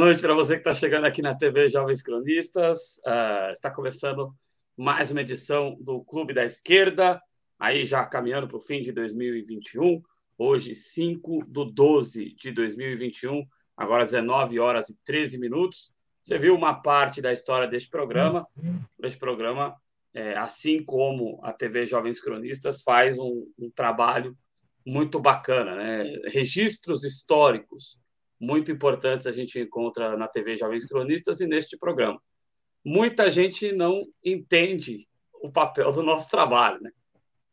noite para você que está chegando aqui na TV Jovens Cronistas. Uh, está começando mais uma edição do Clube da Esquerda, aí já caminhando para o fim de 2021. Hoje, 5 do 12 de 2021, agora 19 horas e 13 minutos. Você viu uma parte da história deste programa. Este programa, é, assim como a TV Jovens Cronistas, faz um, um trabalho muito bacana, né? Registros históricos muito importantes a gente encontra na TV Jovens Cronistas e neste programa. Muita gente não entende o papel do nosso trabalho, né?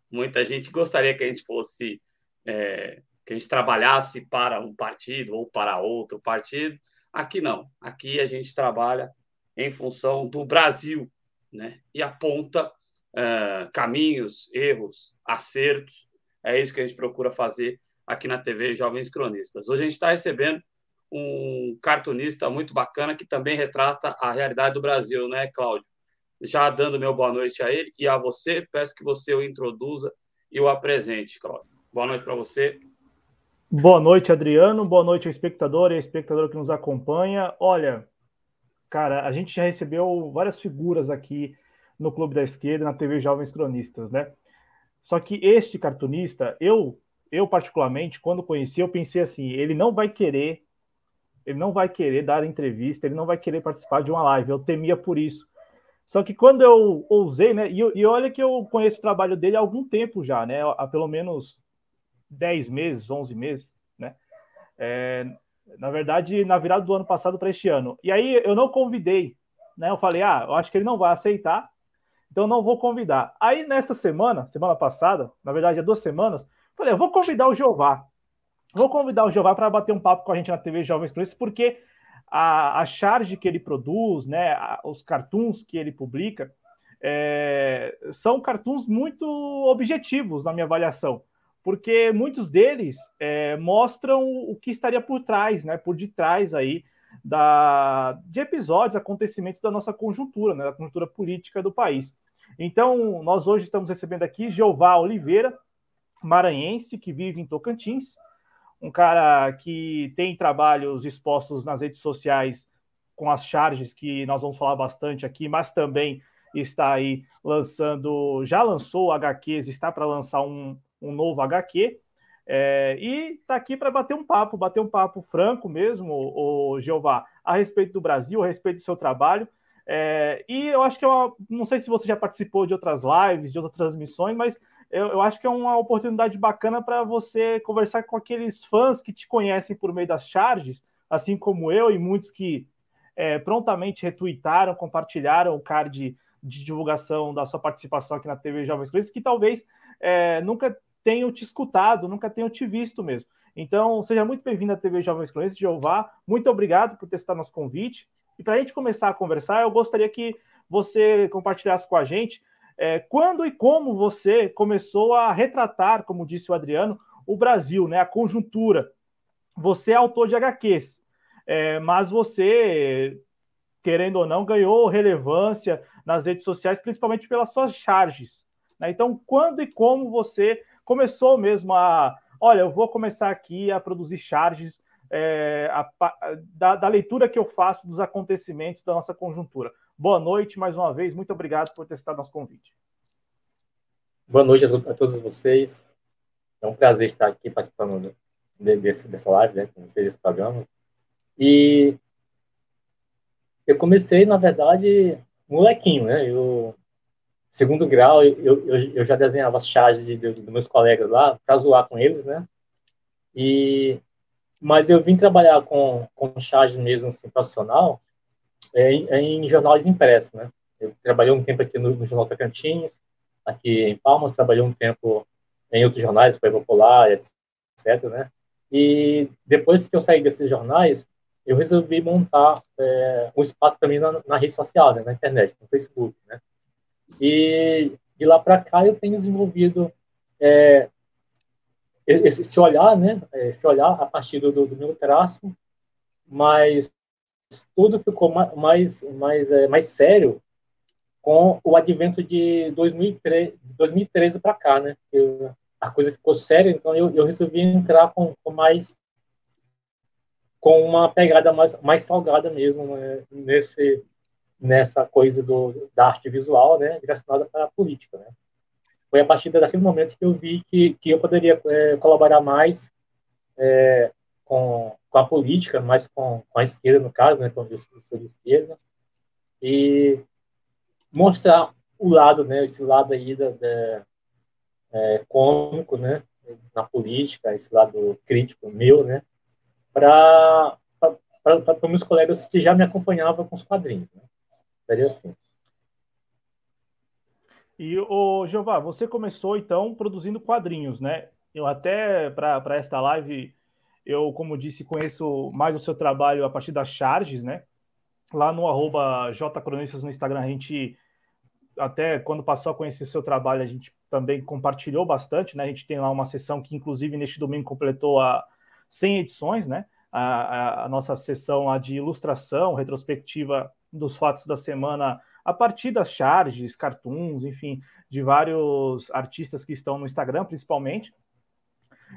Muita gente gostaria que a gente fosse é, que a gente trabalhasse para um partido ou para outro partido. Aqui não. Aqui a gente trabalha em função do Brasil, né? E aponta uh, caminhos, erros, acertos. É isso que a gente procura fazer aqui na TV Jovens Cronistas. Hoje a gente está recebendo um cartunista muito bacana que também retrata a realidade do Brasil, né, Cláudio? Já dando meu boa noite a ele e a você, peço que você o introduza e o apresente, Cláudio. Boa noite para você. Boa noite, Adriano. Boa noite ao espectador e ao espectador que nos acompanha. Olha, cara, a gente já recebeu várias figuras aqui no Clube da Esquerda, na TV Jovens Cronistas, né? Só que este cartunista, eu, eu particularmente, quando conheci, eu pensei assim, ele não vai querer ele não vai querer dar entrevista, ele não vai querer participar de uma live. Eu temia por isso. Só que quando eu ousei, né? E, e olha que eu conheço o trabalho dele há algum tempo já, né? Há pelo menos 10 meses, 11 meses, né? É, na verdade, na virada do ano passado para este ano. E aí eu não convidei, né? Eu falei, ah, eu acho que ele não vai aceitar, então não vou convidar. Aí nesta semana, semana passada, na verdade há duas semanas, falei, eu vou convidar o Jeová. Vou convidar o Jeová para bater um papo com a gente na TV Jovens Cronistas, porque a, a charge que ele produz, né, a, os cartoons que ele publica, é, são cartoons muito objetivos na minha avaliação, porque muitos deles é, mostram o que estaria por trás, né, por detrás aí da, de episódios, acontecimentos da nossa conjuntura, né, da conjuntura política do país. Então, nós hoje estamos recebendo aqui Jeová Oliveira, maranhense, que vive em Tocantins, um cara que tem trabalhos expostos nas redes sociais com as charges que nós vamos falar bastante aqui, mas também está aí lançando, já lançou HQs, está para lançar um, um novo HQ. É, e está aqui para bater um papo, bater um papo franco mesmo, o Jeová, a respeito do Brasil, a respeito do seu trabalho. É, e eu acho que é uma, não sei se você já participou de outras lives, de outras transmissões, mas eu, eu acho que é uma oportunidade bacana para você conversar com aqueles fãs que te conhecem por meio das charges, assim como eu e muitos que é, prontamente retweetaram, compartilharam o card de divulgação da sua participação aqui na TV Jovens Cruzes, que talvez é, nunca tenham te escutado, nunca tenham te visto mesmo. Então, seja muito bem-vindo à TV Jovens Cruzes, Jeová. Muito obrigado por testar nosso convite. E para a gente começar a conversar, eu gostaria que você compartilhasse com a gente é, quando e como você começou a retratar, como disse o Adriano, o Brasil, né, a conjuntura. Você é autor de HQs, é, mas você, querendo ou não, ganhou relevância nas redes sociais, principalmente pelas suas charges. Né? Então, quando e como você começou mesmo a. Olha, eu vou começar aqui a produzir charges é, a, a, da, da leitura que eu faço dos acontecimentos da nossa conjuntura. Boa noite mais uma vez, muito obrigado por ter estado nosso convite. Boa noite a, todos vocês. É um prazer estar aqui participando de, desse, dessa live, né, com vocês, desse programa. E eu comecei, na verdade, molequinho, né? Eu, segundo grau, eu, eu, eu já desenhava as charges de, de, dos meus colegas lá, para zoar com eles, né? E, mas eu vim trabalhar com, com charges mesmo, assim, profissional, é, é, em jornais impressos, né? Eu trabalhei um tempo aqui no, no Jornal Tocantins, aqui em Palmas, trabalhei um tempo em outros jornais, foi Popular, etc, né? E depois que eu saí desses jornais, eu resolvi montar é, um espaço mim na, na, rede social, né? na internet, no Facebook, né? E de lá para cá eu tenho desenvolvido é, esse, olhar, né? Esse olhar a partir do, do meu traço, mas tudo ficou mais, mais, é, mais sério com o advento de 2003, 2013 para cá, né? Eu, a coisa ficou séria, então eu, eu resolvi entrar com, com mais com uma pegada mais, mais salgada mesmo, né, nesse, nessa coisa do, da arte visual, né, direcionada para a política, né. Foi a partir daquele momento que eu vi que, que eu poderia é, colaborar mais é, com, com a política, mais com, com a esquerda, no caso, né, com eu sou de esquerda, e mostrar o lado, né, esse lado aí da, da é, cômico, né, na política, esse lado crítico meu, né, para para meus colegas que já me acompanhavam com os quadrinhos. Né? Seria assim. E o Jeová, você começou então produzindo quadrinhos, né? Eu até para esta live, eu, como disse, conheço mais o seu trabalho a partir das charges, né? Lá no arroba jcronistas no Instagram, a gente até quando passou a conhecer seu trabalho, a gente também compartilhou bastante, né? A gente tem lá uma sessão que, inclusive, neste domingo completou a 100 edições, né? A, a, a nossa sessão lá de ilustração, retrospectiva dos fatos da semana, a partir das charges, cartoons, enfim, de vários artistas que estão no Instagram, principalmente.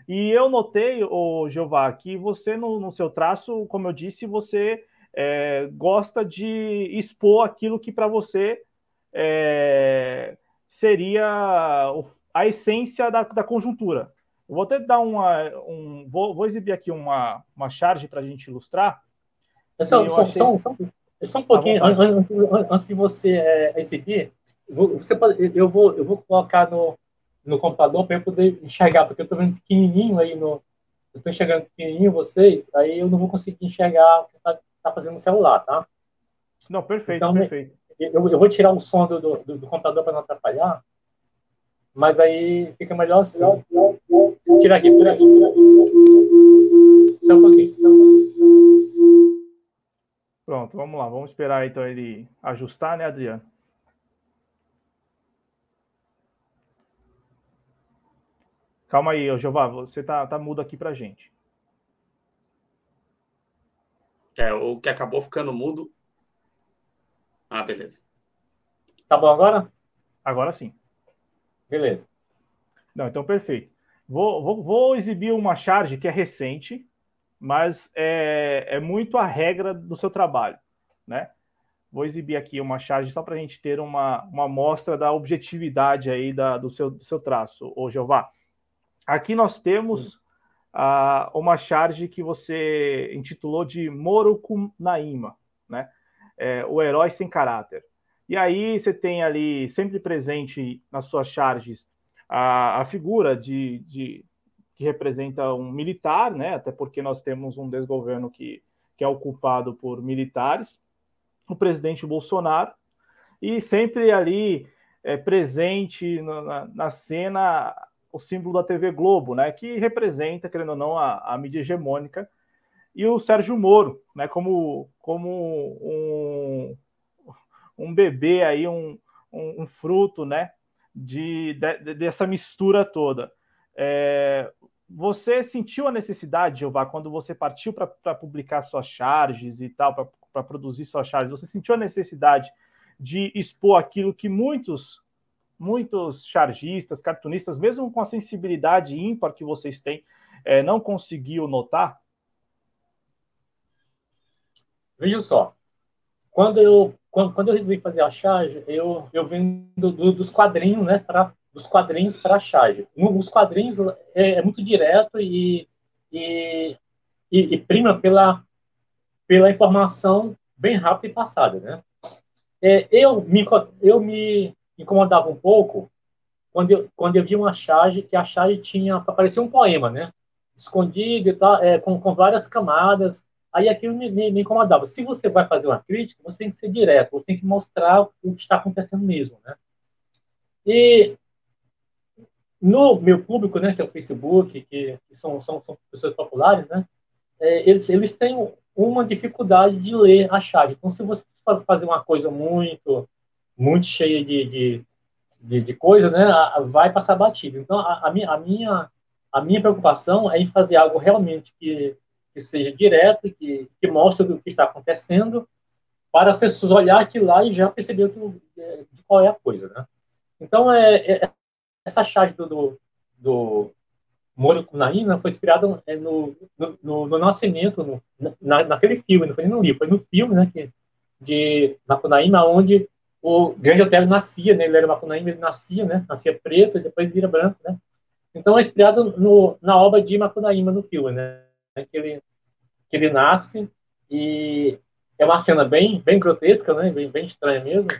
E eu notei, o Jeová, que você, no, no, seu traço, como eu disse, você é, gosta de expor aquilo que para você é, seria a essência da, da conjuntura. Eu vou até dar uma. Um, vou, vou exibir aqui uma, uma charge para a gente ilustrar. Só, só, achei... só, só, só, um pouquinho, antes de você é, exibir, você pode, eu, vou, eu vou colocar no, no computador para eu poder enxergar, porque eu estou vendo pequenininho aí no. Eu estou enxergando pequenininho vocês, aí eu não vou conseguir enxergar o que você está tá fazendo no celular, tá? Não, perfeito, então, perfeito. Eu, eu vou tirar o som do, do, do computador para não atrapalhar, mas aí fica melhor assim. Tira aqui, tira aqui. Só um pouquinho. Só um pouquinho. Pronto, vamos lá. Vamos esperar então ele ajustar, né, Adriano? Calma aí, Jeová, você tá, tá mudo aqui pra gente. É, o que acabou ficando mudo. Ah, beleza. Tá bom agora? Agora sim. Beleza. Não, então perfeito. Vou, vou, vou exibir uma charge que é recente, mas é, é muito a regra do seu trabalho, né? Vou exibir aqui uma charge só para a gente ter uma, uma amostra da objetividade aí da, do, seu, do seu traço, ô Jeová. Aqui nós temos uh, uma charge que você intitulou de Moroku Naima, né? É, o herói sem caráter. E aí você tem ali sempre presente nas suas charges a, a figura de, de, que representa um militar, né? Até porque nós temos um desgoverno que, que é ocupado por militares, o presidente Bolsonaro, e sempre ali é, presente na, na cena o símbolo da TV Globo, né? Que representa, querendo ou não, a, a mídia hegemônica, e o Sérgio Moro, né? Como, como um, um bebê aí, um, um, um fruto, né? De, de, dessa mistura toda. É, você sentiu a necessidade, Jeová, quando você partiu para publicar suas charges e tal, para produzir suas charges, você sentiu a necessidade de expor aquilo que muitos, muitos chargistas, cartunistas, mesmo com a sensibilidade ímpar que vocês têm, é, não conseguiu notar? Veja só, quando eu quando, quando eu resolvi fazer a charge, eu eu vim do, do, dos quadrinhos, né, dos quadrinhos para a charge. Os quadrinhos é, é muito direto e, e, e, e, prima pela pela informação bem rápida e passada, né? É, eu me eu me incomodava um pouco quando eu, quando eu vi uma charge que a charge tinha parecia um poema, né? Escondido e tal, é, com, com várias camadas Aí aquilo me, me, me, incomodava. Se você vai fazer uma crítica, você tem que ser direto, você tem que mostrar o que está acontecendo mesmo, né? E no meu público, né, que é o Facebook, que, são, são, são, pessoas populares, né, é, eles, eles têm uma dificuldade de ler a chave. Então, se você fazer uma coisa muito, muito cheia de, de, de, de coisa, né, vai passar batido. Então, a, a, minha, a, minha, a minha preocupação é em fazer algo realmente que que seja direto, que, que mostre o que está acontecendo, para as pessoas olhar aquilo lá e já perceber que, é, qual é a coisa, né? Então, é, é essa chave do, do, do Moro Naína foi inspirado é, no, no, no, nascimento, no, na, naquele filme, não foi no livro, foi no filme, né, que, de Macunaíma, onde o Grande Otelo nascia, né, ele era Macunaíma, ele nascia, né, nascia preto e depois vira branco, né. Então é inspirado no, na obra de Macunaíma no filme, né, que ele, que ele nasce e é uma cena bem, bem grotesca, né, bem, bem estranha mesmo.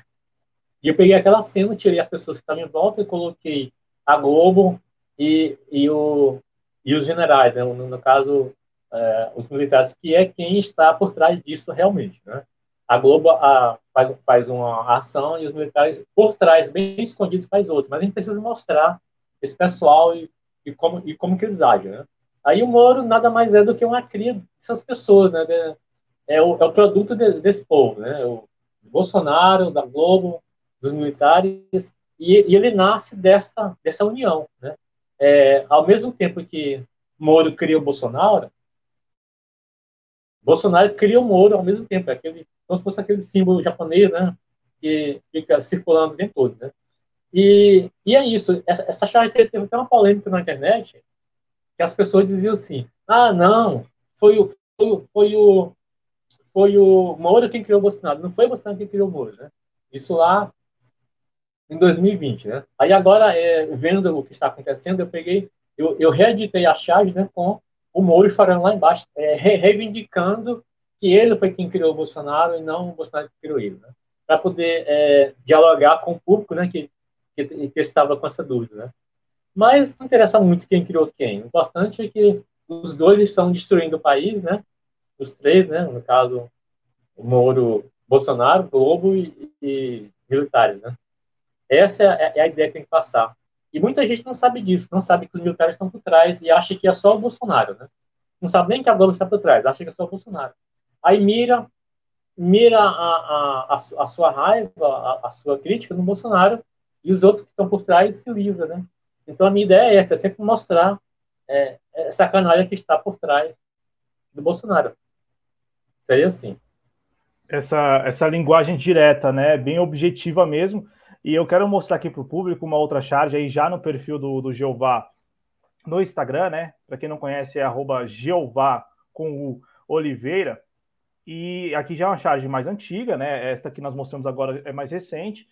E eu peguei aquela cena, tirei as pessoas que estavam em volta e coloquei a Globo e, e, o, e os generais, né? no, no caso, é, os militares, que é quem está por trás disso realmente. Né? A Globo a, faz, faz uma ação e os militares por trás, bem escondidos, faz outra. Mas a gente precisa mostrar esse pessoal e, e, como, e como que eles agem. Né? Aí o Moro nada mais é do que uma cria dessas pessoas, né? É o, é o produto de, desse povo, né? O Bolsonaro, da Globo, dos militares, e, e ele nasce dessa, dessa união, né? é, ao mesmo tempo que Moro cria o Bolsonaro, Bolsonaro cria o Moro ao mesmo tempo, é aquele, como se fosse aquele símbolo japonês, né, que fica circulando o todo, né. E, e é isso, essa, essa teve até uma polêmica na internet, que as pessoas diziam assim, ah, não, foi o, foi, foi o, foi o Moro quem criou o Bolsonaro, não foi o Bolsonaro quem criou o Moro, né. Isso lá em 2020, né? Aí agora, é, vendo o que está acontecendo, eu peguei, eu, eu reeditei a charge, né, com o Moro falando lá embaixo, é, reivindicando que ele foi quem criou o Bolsonaro e não o Bolsonaro que criou ele, né? Para poder é, dialogar com o público, né, que, que, que, estava com essa dúvida, né? Mas não interessa muito quem criou quem. O importante é que os dois estão destruindo o país, né? Os três, né? No caso, o Moro, Bolsonaro, Globo e, e militares, né? Essa é, é a ideia que tem que passar. E muita gente não sabe disso, não sabe que os militares estão por trás e acha que é só o Bolsonaro, né? Não sabe nem que a Globo está por trás, acha que é só o Bolsonaro. Aí mira, mira a, a, a, sua raiva, a, a, sua crítica no Bolsonaro e os outros que estão por trás se livram, né? Então a minha ideia é essa, é sempre mostrar é, essa canalha que está por trás do Bolsonaro. Seria assim. Essa, essa linguagem direta, né? Bem objetiva mesmo e eu quero mostrar aqui para o público uma outra charge aí já no perfil do, do Jeová no Instagram, né? Para quem não conhece, é arroba Jeová com o Oliveira. E aqui já é uma charge mais antiga, né? Esta que nós mostramos agora é mais recente,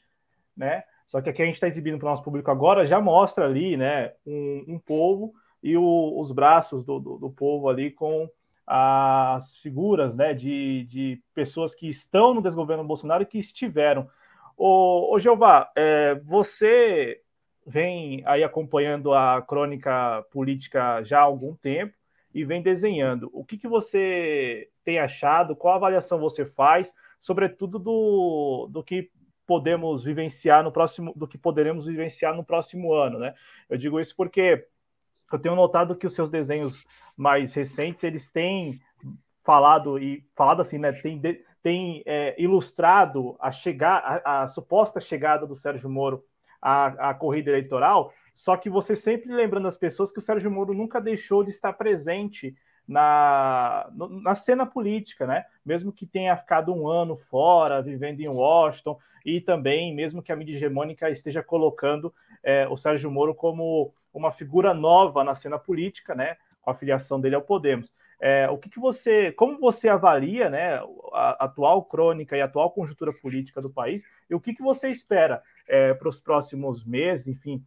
né? Só que aqui a gente está exibindo para o nosso público agora, já mostra ali, né? Um, um povo e o, os braços do, do, do, povo ali com as figuras, né? De, de pessoas que estão no desgoverno Bolsonaro e que estiveram Ô, ô Jeová, é, você vem aí acompanhando a crônica política já há algum tempo e vem desenhando. O que, que você tem achado? Qual avaliação você faz, sobretudo do, do que podemos vivenciar no próximo, do que poderemos vivenciar no próximo ano, né? Eu digo isso porque eu tenho notado que os seus desenhos mais recentes eles têm falado e falado assim, né? Tem tem é, ilustrado a, chegar, a, a, suposta chegada do Sérgio Moro à, à corrida eleitoral, só que você sempre lembrando as pessoas que o Sérgio Moro nunca deixou de estar presente na, na cena política, né? Mesmo que tenha ficado um ano fora, vivendo em Washington, e também, mesmo que a mídia hegemônica esteja colocando é, o Sérgio Moro como uma figura nova na cena política, né? Com a filiação dele ao Podemos. É, o que, que, você, como você avalia, né, a atual crônica e a atual conjuntura política do país e o que, que você espera é, para os próximos meses, enfim,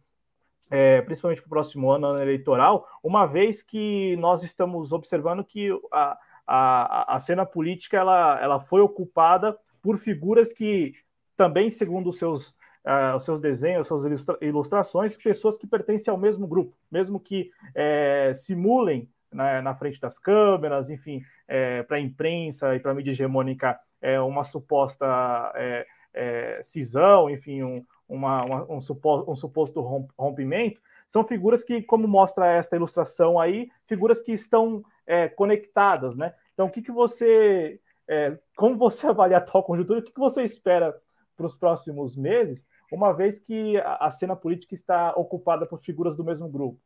é, principalmente para o próximo ano, ano eleitoral, uma vez que nós estamos observando que a, a, a cena política ela, ela foi ocupada por figuras que também, segundo os seus, uh, os seus desenhos, suas ilustra ilustrações, pessoas que pertencem ao mesmo grupo, mesmo que é, simulem na, na frente das câmeras, enfim, é, para a imprensa e para a mídia hegemônica é, uma suposta é, cisão, enfim, um, uma, uma, um, suposto, um suposto rompimento, são figuras que, como mostra esta ilustração aí, figuras que estão é, conectadas, né? Então, o que, que você, é, como você avalia a atual conjuntura, o que, que você espera para os próximos meses, uma vez que a, a cena política está ocupada por figuras do mesmo grupo?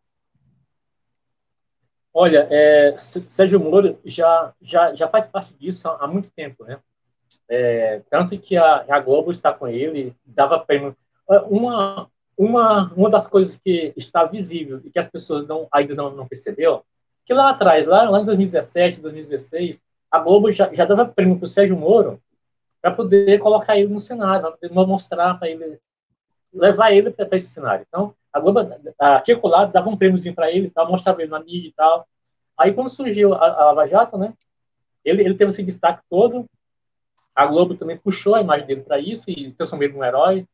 Olha, é, Sérgio Moro já, já, já faz parte disso há, há muito tempo, né? É, tanto que a, a, Globo está com ele, dava prêmio. Uma, uma, uma das coisas que está visível e que as pessoas não, ainda não, não percebeu, que lá atrás, lá, lá em 2017, 2016, a Globo já, já dava prêmio para o Sérgio Moro para poder colocar ele no cenário, para mostrar para ele, levar ele para esse cenário. Então, a Globo, aqui e lado, dava um prêmiozinho para ele, tal, mostrava ele na mídia e tal. Aí, quando surgiu a, a Lava Jato, né, ele, ele teve esse destaque todo, a Globo também puxou a imagem dele para isso e transformou ele num herói,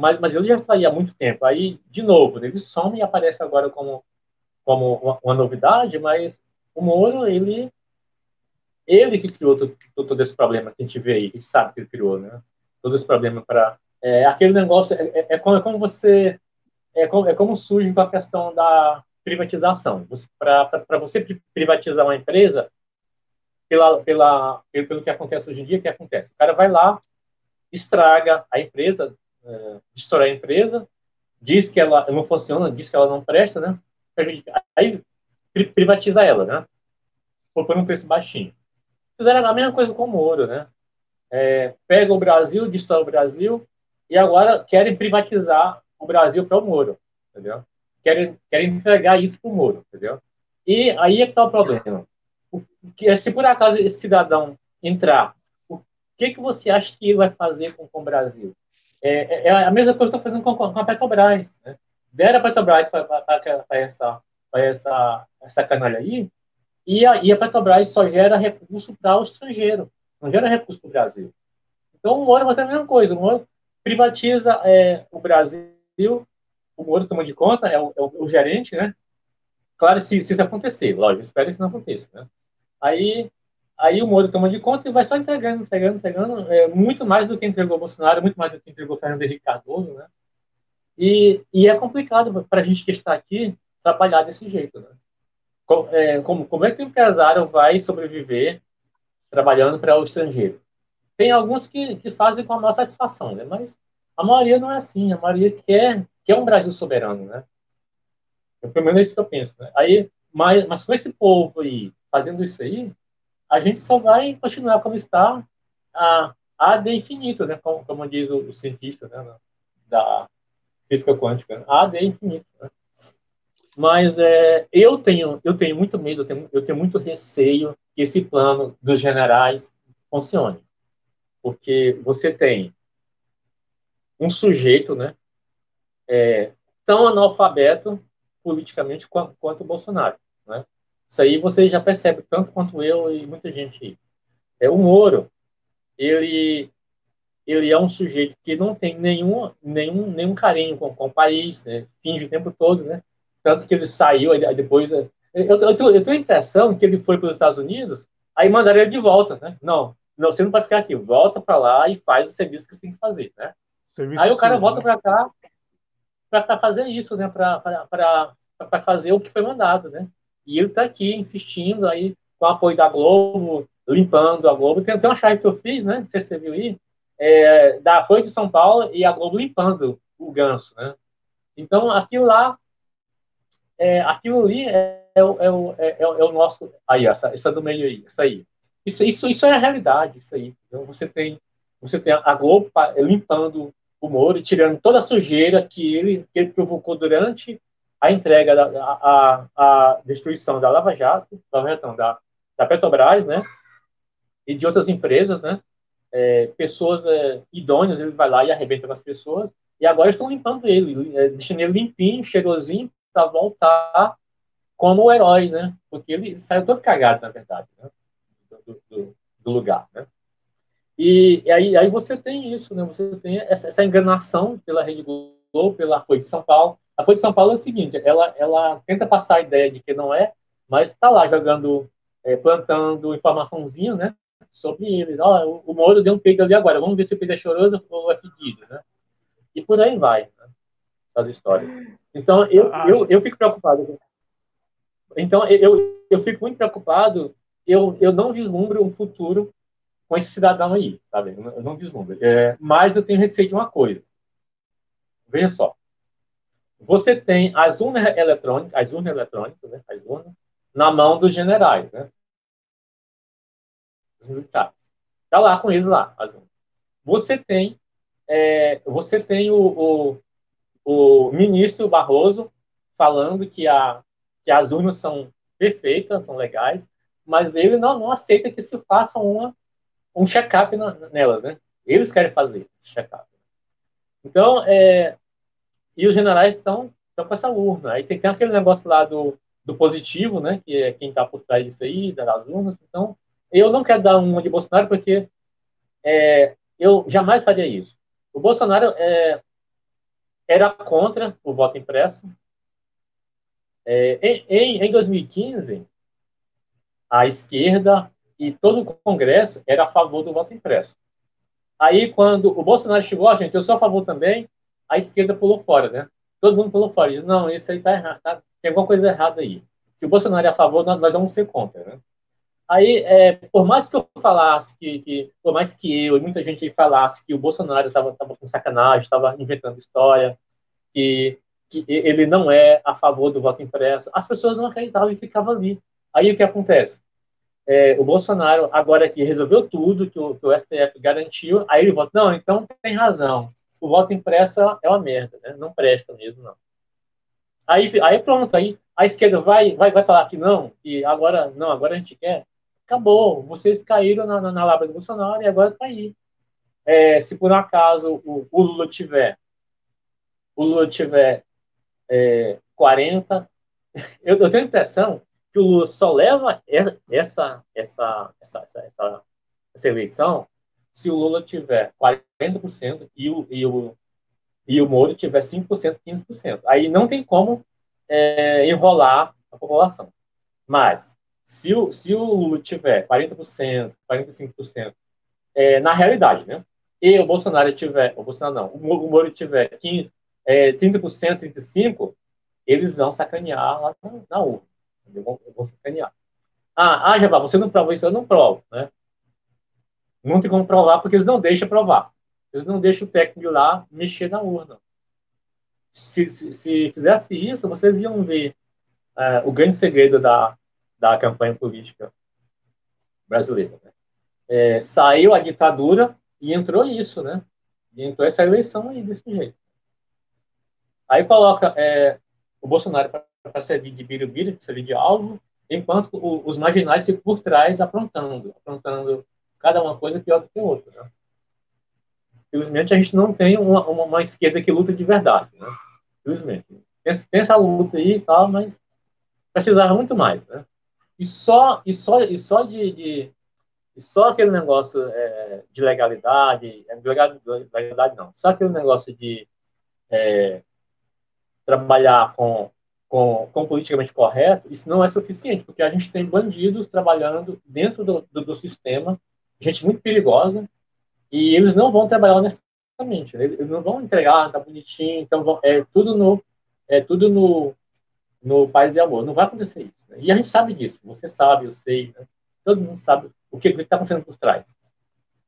mas, mas ele já aí há muito tempo. Aí, de novo, ele some e aparece agora como, como uma, uma novidade, mas o Moro, ele, ele que criou todo, todo, esse problema que a gente vê aí, gente sabe que ele criou, né? Todo esse problema para. É, aquele negócio, é, é, é, como, é como você. É como, é como surge a questão da privatização. Para você privatizar uma empresa, pela, pela, pelo que acontece hoje em dia, o que acontece? O cara vai lá, estraga a empresa, é, a empresa, diz que ela não funciona, diz que ela não presta, né? Aí privatiza ela, né? Por, um preço baixinho. Fizeram a mesma coisa com o Moro, né? É, pega o Brasil, destrói o Brasil, e agora querem privatizar o Brasil para o Moro, entendeu? Querem, querem entregar isso para o Moro, entendeu? E aí é que está o problema que, se por acaso esse cidadão entrar, o que, que você acha que ele vai fazer com, com o Brasil? É, é, é a mesma coisa que estou fazendo com, com a Petrobras. Né? Deram a Petrobras para essa, essa, essa canalha aí, e a, e a Petrobras só gera recurso para o estrangeiro, não gera recurso para o Brasil. Então o Moro vai ser a mesma coisa. O Moro privatiza é, o Brasil, o Moro toma de conta, é o, é o, o gerente, né? Claro, se, se isso acontecer, lógico, espero que não aconteça, né? Aí, aí o Moro toma de conta e vai só entregando, entregando, entregando, é, muito mais do que entregou Bolsonaro, muito mais do que entregou Fernando Henrique Cardoso, né? E, e é complicado para a gente que está aqui trabalhar desse jeito, né? Como, é, como, como é que o empresário vai sobreviver trabalhando para o estrangeiro? Tem alguns que, que fazem com a nossa satisfação, né? Mas a maioria não é assim, a maioria quer, quer um Brasil soberano, né? Pelo menos é isso que eu penso, né? Aí, mas, mas com esse povo aí fazendo isso aí, a gente só vai continuar como está a, a de infinito, né? Como, como diz o, o cientista né? da física quântica, a de infinito. Né? Mas é, eu tenho eu tenho muito medo, eu tenho, eu tenho muito receio que esse plano dos generais funcione, porque você tem um sujeito, né? É, tão analfabeto politicamente quanto, quanto o Bolsonaro, né? Isso aí você já percebe, tanto quanto eu e muita gente. É o Moro, ele ele é um sujeito que não tem nenhum nenhum nenhum carinho com, com o país, né? finge o tempo todo, né? Tanto que ele saiu aí depois eu, eu, eu, tenho, eu tenho a impressão que ele foi para os Estados Unidos, aí mandaram ele de volta, né? Não, não, você não pode ficar aqui, volta para lá e faz o serviço que você tem que fazer, né? Serviço aí o cara sim, volta né? para cá para fazer isso, né? Para fazer o que foi mandado, né? E ele está aqui insistindo aí com o apoio da Globo, limpando a Globo. Tem, tem uma chave que eu fiz, né? Você viu aí, é, da Folha de São Paulo e a Globo limpando o ganso, né? Então, aquilo lá, é, aquilo ali é, é, o, é, é, é nosso. Aí, essa, essa do meio aí, essa aí. Isso, isso, isso é a realidade, isso aí. Então, você tem, você tem a Globo limpando o Moro tirando toda a sujeira que ele, que ele provocou durante a entrega, da, a, a destruição da Lava Jato, da, da, da Petrobras, né? E de outras empresas, né? É, pessoas é, idôneas, ele vai lá e arrebenta com as pessoas, e agora estão limpando ele, é, deixando ele limpinho, cheirosinho, para voltar como herói, né? Porque ele saiu todo cagado, na verdade, né? do, do, do lugar, né? E, e, aí, aí você tem isso, né? Você tem essa, essa enganação pela Rede Globo, pela Folha de São Paulo, a Folha de São Paulo é o seguinte, ela, ela tenta passar a ideia de que não é, mas está lá jogando, é, plantando informaçãozinha, né, sobre ele. Oh, o, Moro deu um peido ali agora, vamos ver se o peido é choroso ou é fedido, né? E por aí vai, né, as histórias. Então, eu, eu, eu fico preocupado. Então, eu, eu fico muito preocupado, eu, eu não vislumbro um futuro com esse cidadão aí, sabe? Eu não vislumbro. É, mas eu tenho receio de uma coisa. Veja só você tem as urnas eletrônicas, as urnas eletrônicas, né, as urnas, na mão dos generais, né? Os militares. Está lá com eles lá, as urnas. Você tem, é, você tem o, o, o ministro Barroso falando que, a, que as urnas são perfeitas, são legais, mas ele não, não aceita que se faça uma, um check-up nelas, né? Eles querem fazer esse check-up. Então, é, e os generais estão com essa urna. Aí tem, tem aquele negócio lá do, do positivo, né? Que é quem está por trás disso aí, das urnas. Então, eu não quero dar uma de Bolsonaro porque é, eu jamais faria isso. O Bolsonaro é, era contra o voto impresso. É, em, em 2015, a esquerda e todo o Congresso era a favor do voto impresso. Aí, quando o Bolsonaro chegou, gente, eu sou a favor também, a esquerda pulou fora, né? Todo mundo pulou fora. Disse, não, isso aí tá errado, tá? tem alguma coisa errada aí. Se o Bolsonaro é a favor, nós, vamos ser contra, né? Aí, é, por mais que eu falasse que, que, por mais que eu e muita gente falasse que o Bolsonaro estava com sacanagem, estava inventando história, que, que ele não é a favor do voto impresso, as pessoas não acreditavam e ficavam ali. Aí o que acontece? É, o Bolsonaro, agora que resolveu tudo, que o, que o, STF garantiu, aí ele vota, não, então tem razão, o voto impresso é uma merda, né? não presta mesmo, não. Aí, aí pronto, aí a esquerda vai, vai, vai falar que não, que agora, não, agora a gente quer acabou. Vocês caíram na, na, na do Bolsonaro e agora está aí. É, se por um acaso o, o, Lula tiver o Lula tiver é, 40, eu, eu, tenho a impressão que o Lula só leva essa, essa, essa, essa, essa eleição se o Lula tiver 40% e o, e o, e o Moro tiver 5%, 15%. Aí não tem como é, enrolar a população. Mas se o, se o Lula tiver 40%, 45%, é, na realidade, né? E o Bolsonaro tiver, o Bolsonaro não, o Moro tiver 15, é, 30%, 35%, eles vão sacanear lá na, na urna. Vão, vão sacanear. Ah, ah, já você não prova isso, eu não provo, né? Não tem como provar porque eles não deixam provar. Eles não deixam o técnico lá mexer na urna. Se, se, se fizesse isso, vocês iam ver é, o grande segredo da, da campanha política brasileira. Né? É, saiu a ditadura e entrou isso, né? E entrou essa eleição aí desse jeito. Aí coloca é, o Bolsonaro para servir de birubiru, servir de alvo, enquanto o, os marginais ficam por trás aprontando, aprontando cada uma coisa pior do que outra. Né? Felizmente a gente não tem uma, uma, uma, esquerda que luta de verdade, né? Felizmente. Tem, tem essa luta aí e tal, mas precisava muito mais, né? E só, e só, e só de, de e só aquele negócio é, de legalidade, é, legalidade não, só aquele negócio de é, trabalhar com, com, com politicamente correto, isso não é suficiente, porque a gente tem bandidos trabalhando dentro do, do, do sistema, gente muito perigosa, e eles não vão trabalhar honestamente, eles não vão entregar, tá bonitinho, então vão, é tudo no é tudo no, no paz e amor. Não vai acontecer isso. Né? E a gente sabe disso. Você sabe, eu sei. Né? Todo mundo sabe o que está acontecendo por trás.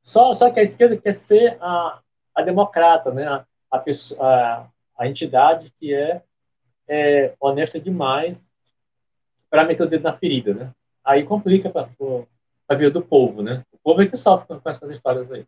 Só, só que a esquerda quer ser a, a democrata, né? a, a, pessoa, a, a entidade que é, é honesta demais para meter o dedo na ferida. Né? Aí complica para a vida do povo. Né? Povo é que sofre com, com essas histórias aí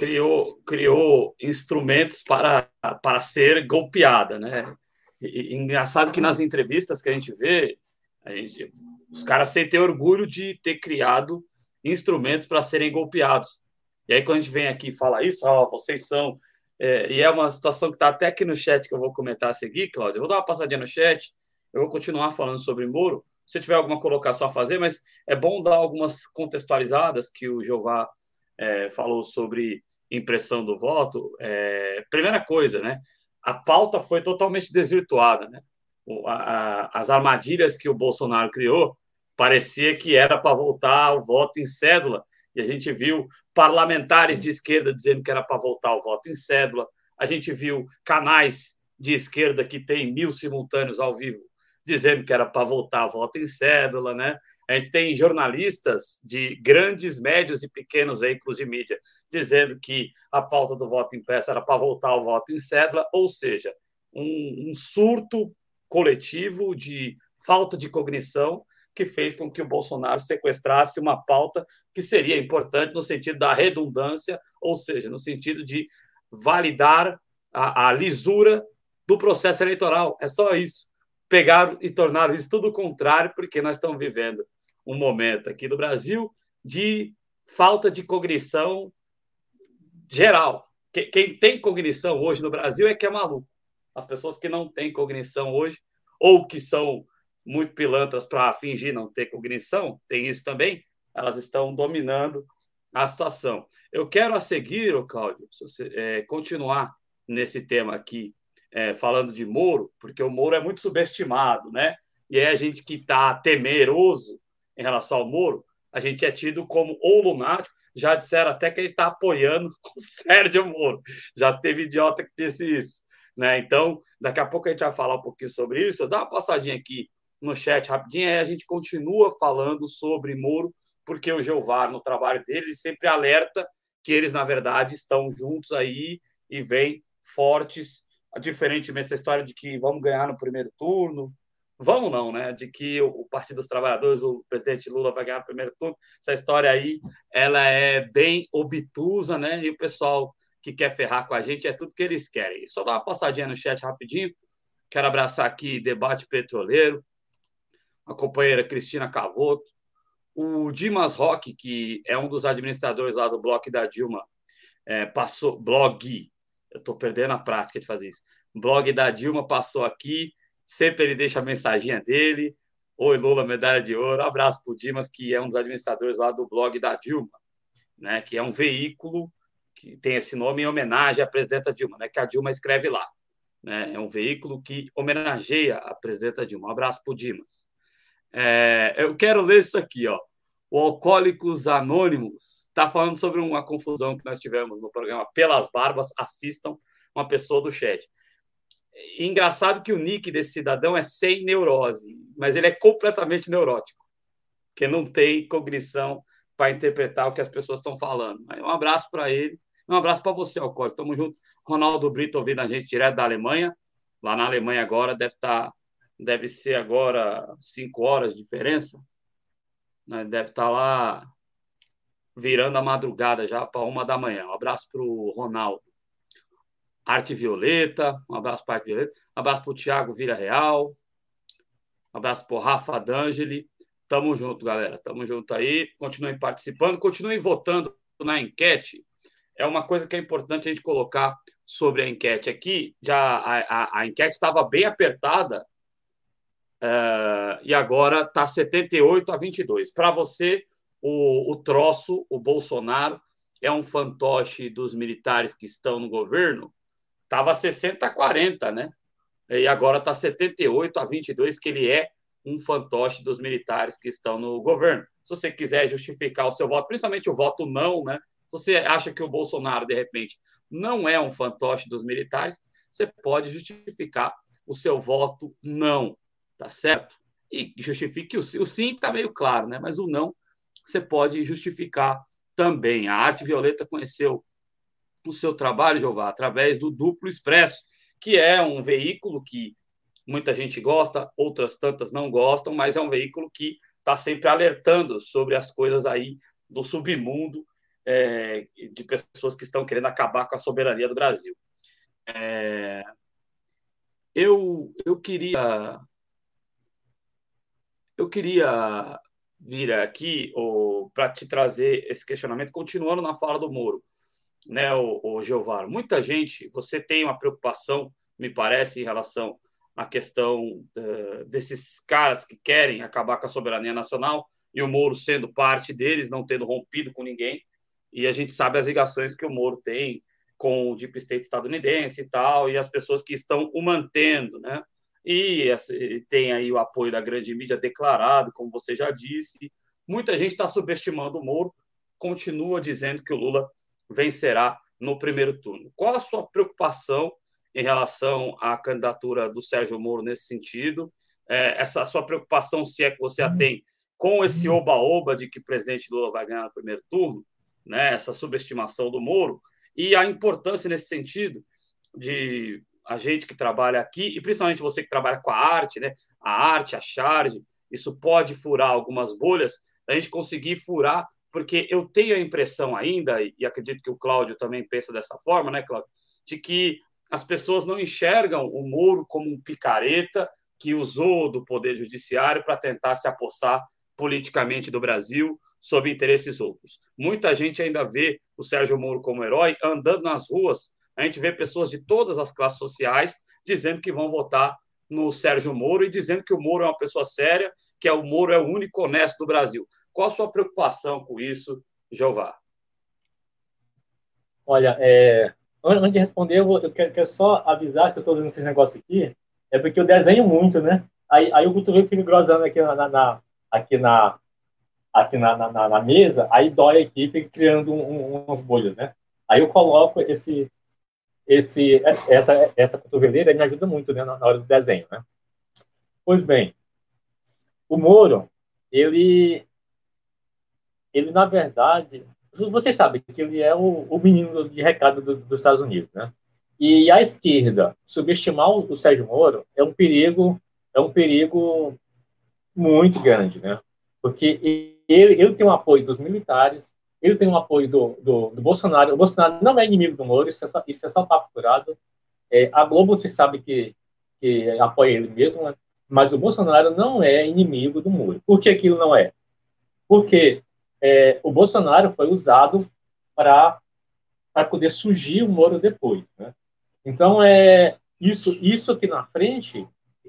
criou, criou instrumentos para, para ser golpeada, né? E, engraçado que nas entrevistas que a gente vê, a gente, os caras sentem orgulho de ter criado instrumentos para serem golpeados. E aí, quando a gente vem aqui e fala isso, ó, vocês são. É, e é uma situação que está até aqui no chat que eu vou comentar a seguir, Cláudio. Eu vou dar uma passadinha no chat, eu vou continuar falando sobre Moro. Se tiver alguma colocação a fazer, mas é bom dar algumas contextualizadas que o Jeová é, falou sobre impressão do voto. É, primeira coisa, né? a pauta foi totalmente desvirtuada. Né? A, a, as armadilhas que o Bolsonaro criou parecia que era para voltar o voto em cédula, e a gente viu parlamentares de esquerda dizendo que era para voltar o voto em cédula, a gente viu canais de esquerda que tem mil simultâneos ao vivo dizendo que era para voltar o voto em cédula, né? A gente tem jornalistas de grandes, médios e pequenos veículos de mídia dizendo que a pauta do voto impresso era para voltar ao voto em cédula, ou seja, um, um surto coletivo de falta de cognição que fez com que o Bolsonaro sequestrasse uma pauta que seria importante no sentido da redundância, ou seja, no sentido de validar a, a lisura do processo eleitoral. É só isso. Pegaram e tornaram isso tudo o contrário, porque nós estamos vivendo um momento aqui no Brasil de falta de cognição geral. Quem tem cognição hoje no Brasil é que é maluco. As pessoas que não têm cognição hoje, ou que são muito pilantras para fingir não ter cognição, tem isso também, elas estão dominando a situação. Eu quero a seguir, Cláudio, é, continuar nesse tema aqui, é, falando de Moro, porque o Moro é muito subestimado, né? E aí a gente que está temeroso em relação ao Moro, a gente é tido como ou lunático, já disseram até que ele está apoiando o Sérgio Moro. Já teve idiota que disse isso. Né? Então, daqui a pouco a gente vai falar um pouquinho sobre isso. Dá uma passadinha aqui no chat rapidinho, aí a gente continua falando sobre Moro, porque o Geovar, no trabalho dele, sempre alerta que eles, na verdade, estão juntos aí e vêm fortes, diferentemente dessa história de que vamos ganhar no primeiro turno, vamos não, né? De que o Partido dos Trabalhadores, o presidente Lula vai ganhar no primeiro turno. Essa história aí, ela é bem obtusa, né? E o pessoal que quer ferrar com a gente é tudo que eles querem. Só dar uma passadinha no chat rapidinho. Quero abraçar aqui Debate Petroleiro, a companheira Cristina Cavoto, o Dimas Roque, que é um dos administradores lá do blog da Dilma, é, passou, blog, eu estou perdendo a prática de fazer isso, blog da Dilma passou aqui, sempre ele deixa a mensaginha dele, oi Lula, medalha de ouro, abraço para o Dimas, que é um dos administradores lá do blog da Dilma, né, que é um veículo que tem esse nome em homenagem à presidenta Dilma, né, que a Dilma escreve lá. Né, é um veículo que homenageia a presidenta Dilma. Um abraço para o Dimas. É, eu quero ler isso aqui, ó. O Alcoólicos Anônimos está falando sobre uma confusão que nós tivemos no programa Pelas Barbas. Assistam uma pessoa do chat. engraçado que o nick desse cidadão é sem neurose, mas ele é completamente neurótico, que não tem cognição para interpretar o que as pessoas estão falando. Um abraço para ele, um abraço para você, Alcoólico. Tamo junto. Ronaldo Brito ouvindo a gente direto da Alemanha. Lá na Alemanha agora deve estar tá deve ser agora cinco horas de diferença. Né? Deve estar tá lá virando a madrugada já para uma da manhã. Um abraço para o Ronaldo. Arte Violeta, um abraço para Arte Violeta, um abraço para o Thiago Vira Real, um abraço para o Rafa D'Angeli. Tamo junto, galera. Tamo junto aí. Continuem participando, continuem votando na enquete. É uma coisa que é importante a gente colocar sobre a enquete aqui. Já a, a, a enquete estava bem apertada Uh, e agora está 78 a 22. Para você, o, o troço, o Bolsonaro, é um fantoche dos militares que estão no governo? Estava 60 a 40, né? E agora está 78 a 22, que ele é um fantoche dos militares que estão no governo. Se você quiser justificar o seu voto, principalmente o voto não, né? Se você acha que o Bolsonaro, de repente, não é um fantoche dos militares, você pode justificar o seu voto não tá certo? E justifique o, o sim, está meio claro, né? Mas o não você pode justificar também. A Arte Violeta conheceu o seu trabalho, Jeová, através do Duplo Expresso, que é um veículo que muita gente gosta, outras tantas não gostam, mas é um veículo que está sempre alertando sobre as coisas aí do submundo é, de pessoas que estão querendo acabar com a soberania do Brasil. É, eu, eu queria eu queria vir aqui para te trazer esse questionamento, continuando na fala do Moro, né, o, o Geovar. Muita gente, você tem uma preocupação, me parece, em relação à questão uh, desses caras que querem acabar com a soberania nacional e o Moro sendo parte deles, não tendo rompido com ninguém. E a gente sabe as ligações que o Moro tem com o Deep State estadunidense e tal, e as pessoas que estão o mantendo, né? E tem aí o apoio da grande mídia declarado, como você já disse. Muita gente está subestimando o Moro, continua dizendo que o Lula vencerá no primeiro turno. Qual a sua preocupação em relação à candidatura do Sérgio Moro nesse sentido? É, essa sua preocupação, se é que você a tem, com esse oba-oba de que o presidente Lula vai ganhar no primeiro turno, né, essa subestimação do Moro, e a importância nesse sentido de a gente que trabalha aqui, e principalmente você que trabalha com a arte, né? A arte, a charge, isso pode furar algumas bolhas, a gente conseguir furar, porque eu tenho a impressão ainda, e acredito que o Cláudio também pensa dessa forma, né, Cláudio? De que as pessoas não enxergam o Moro como um picareta que usou do poder judiciário para tentar se apossar politicamente do Brasil sob interesses outros. Muita gente ainda vê o Sérgio Moro como herói andando nas ruas. A gente vê pessoas de todas as classes sociais dizendo que vão votar no Sérgio Moro e dizendo que o Moro é uma pessoa séria, que é o Moro é o único honesto do Brasil. Qual a sua preocupação com isso, Jeová? Olha, é, antes de responder, eu, quero, só avisar que eu estou usando esse negócio aqui, é porque eu desenho muito, né? Aí, aí o cotovelo fica grosando aqui na, na, aqui na, aqui na, na, na, mesa, aí dói aqui, fica criando um, um, umas bolhas, né? Aí eu coloco esse, esse, essa, essa cotoveleira me ajuda muito né, na, hora do desenho, né? Pois bem, o Moro, ele, ele na verdade, vocês sabem que ele é o, o menino de recado do, dos Estados Unidos, né? E a esquerda subestimar o Sérgio Moro é um perigo, é um perigo muito grande, né? Porque ele, ele tem o apoio dos militares, ele tem o apoio do, do, do, Bolsonaro. O Bolsonaro não é inimigo do Moro, isso é só, isso é só papo furado. É, a Globo, se sabe que, que apoia ele mesmo, né? mas o Bolsonaro não é inimigo do Moro. Por que aquilo não é? Porque é, o Bolsonaro foi usado para poder surgir o Moro depois. Né? Então, é, isso, isso aqui na frente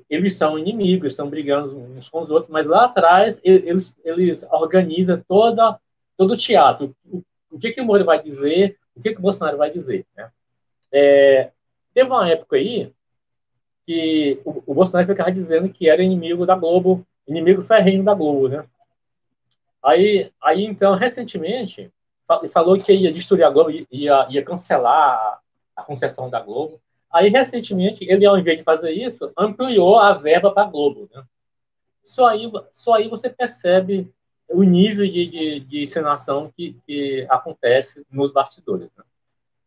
eles são inimigos, estão brigando uns com os outros, mas lá atrás eles, eles organizam toda, todo o teatro. O, que, que o Moro vai dizer, o que, que o Bolsonaro vai dizer. Né? É, teve uma época aí que o, o, Bolsonaro ficava dizendo que era inimigo da Globo, inimigo ferrenho da Globo. Né? Aí, aí então, recentemente, falou que ia destruir a Globo, ia, ia cancelar a concessão da Globo. Aí, recentemente, ele, ao invés de fazer isso, ampliou a verba para a Globo. Né? Só, aí, só aí você percebe o nível de, de, de encenação que, que, acontece nos bastidores. Né?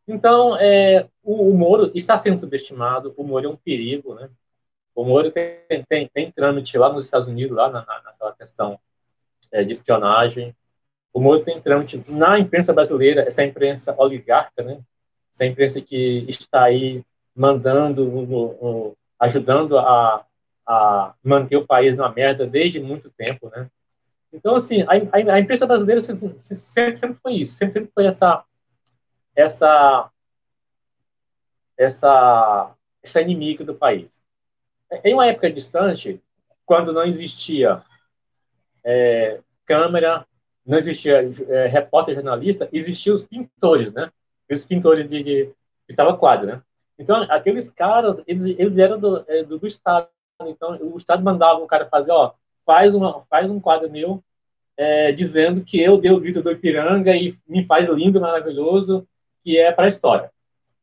Então, é, o, o, Moro está sendo subestimado, o Moro é um perigo. Né? O Moro tem, tem, tem trâmite lá nos Estados Unidos, lá na, naquela questão é, de espionagem. O Moro tem trâmite na imprensa brasileira, essa imprensa oligarca, né? essa imprensa que está aí mandando, ajudando a, a manter o país na merda desde muito tempo, né? Então, assim, a, a, a imprensa brasileira sempre, sempre foi isso, sempre foi essa, essa, essa, essa inimiga do país. Em uma época distante, quando não existia é, câmera, não existia é, repórter jornalista, existiam os pintores, né? Os pintores de, de, quadro, né? Então, aqueles caras, eles, eles eram do, é, do, do, Estado. Então, o Estado mandava o cara fazer, ó, faz, uma, faz um quadro meu é, dizendo que eu dei o grito do Ipiranga e me faz lindo, maravilhoso, que é para a história.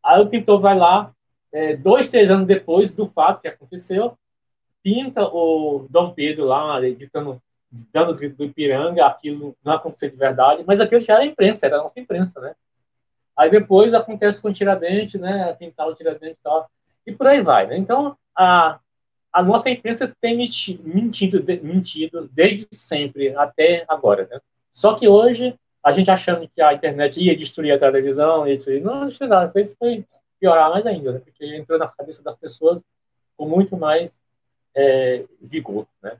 Aí o pintor vai lá, é, dois, três anos depois do fato que aconteceu, pinta o Dom Pedro lá, editando, dando o grito do Ipiranga, aquilo não aconteceu de verdade, mas aquilo já era imprensa, era a nossa imprensa, né? Aí depois acontece com o Tiradentes, né? Pintar o Tiradentes e tal. E por aí vai, né? Então, a, a nossa imprensa tem mentido, mentido, desde sempre até agora, né? Só que hoje, a gente achando que a internet ia destruir a televisão, ia destruir, não destruiu nada, fez foi piorar mais ainda, né? Porque entrou na cabeça das pessoas com muito mais é, vigor, né?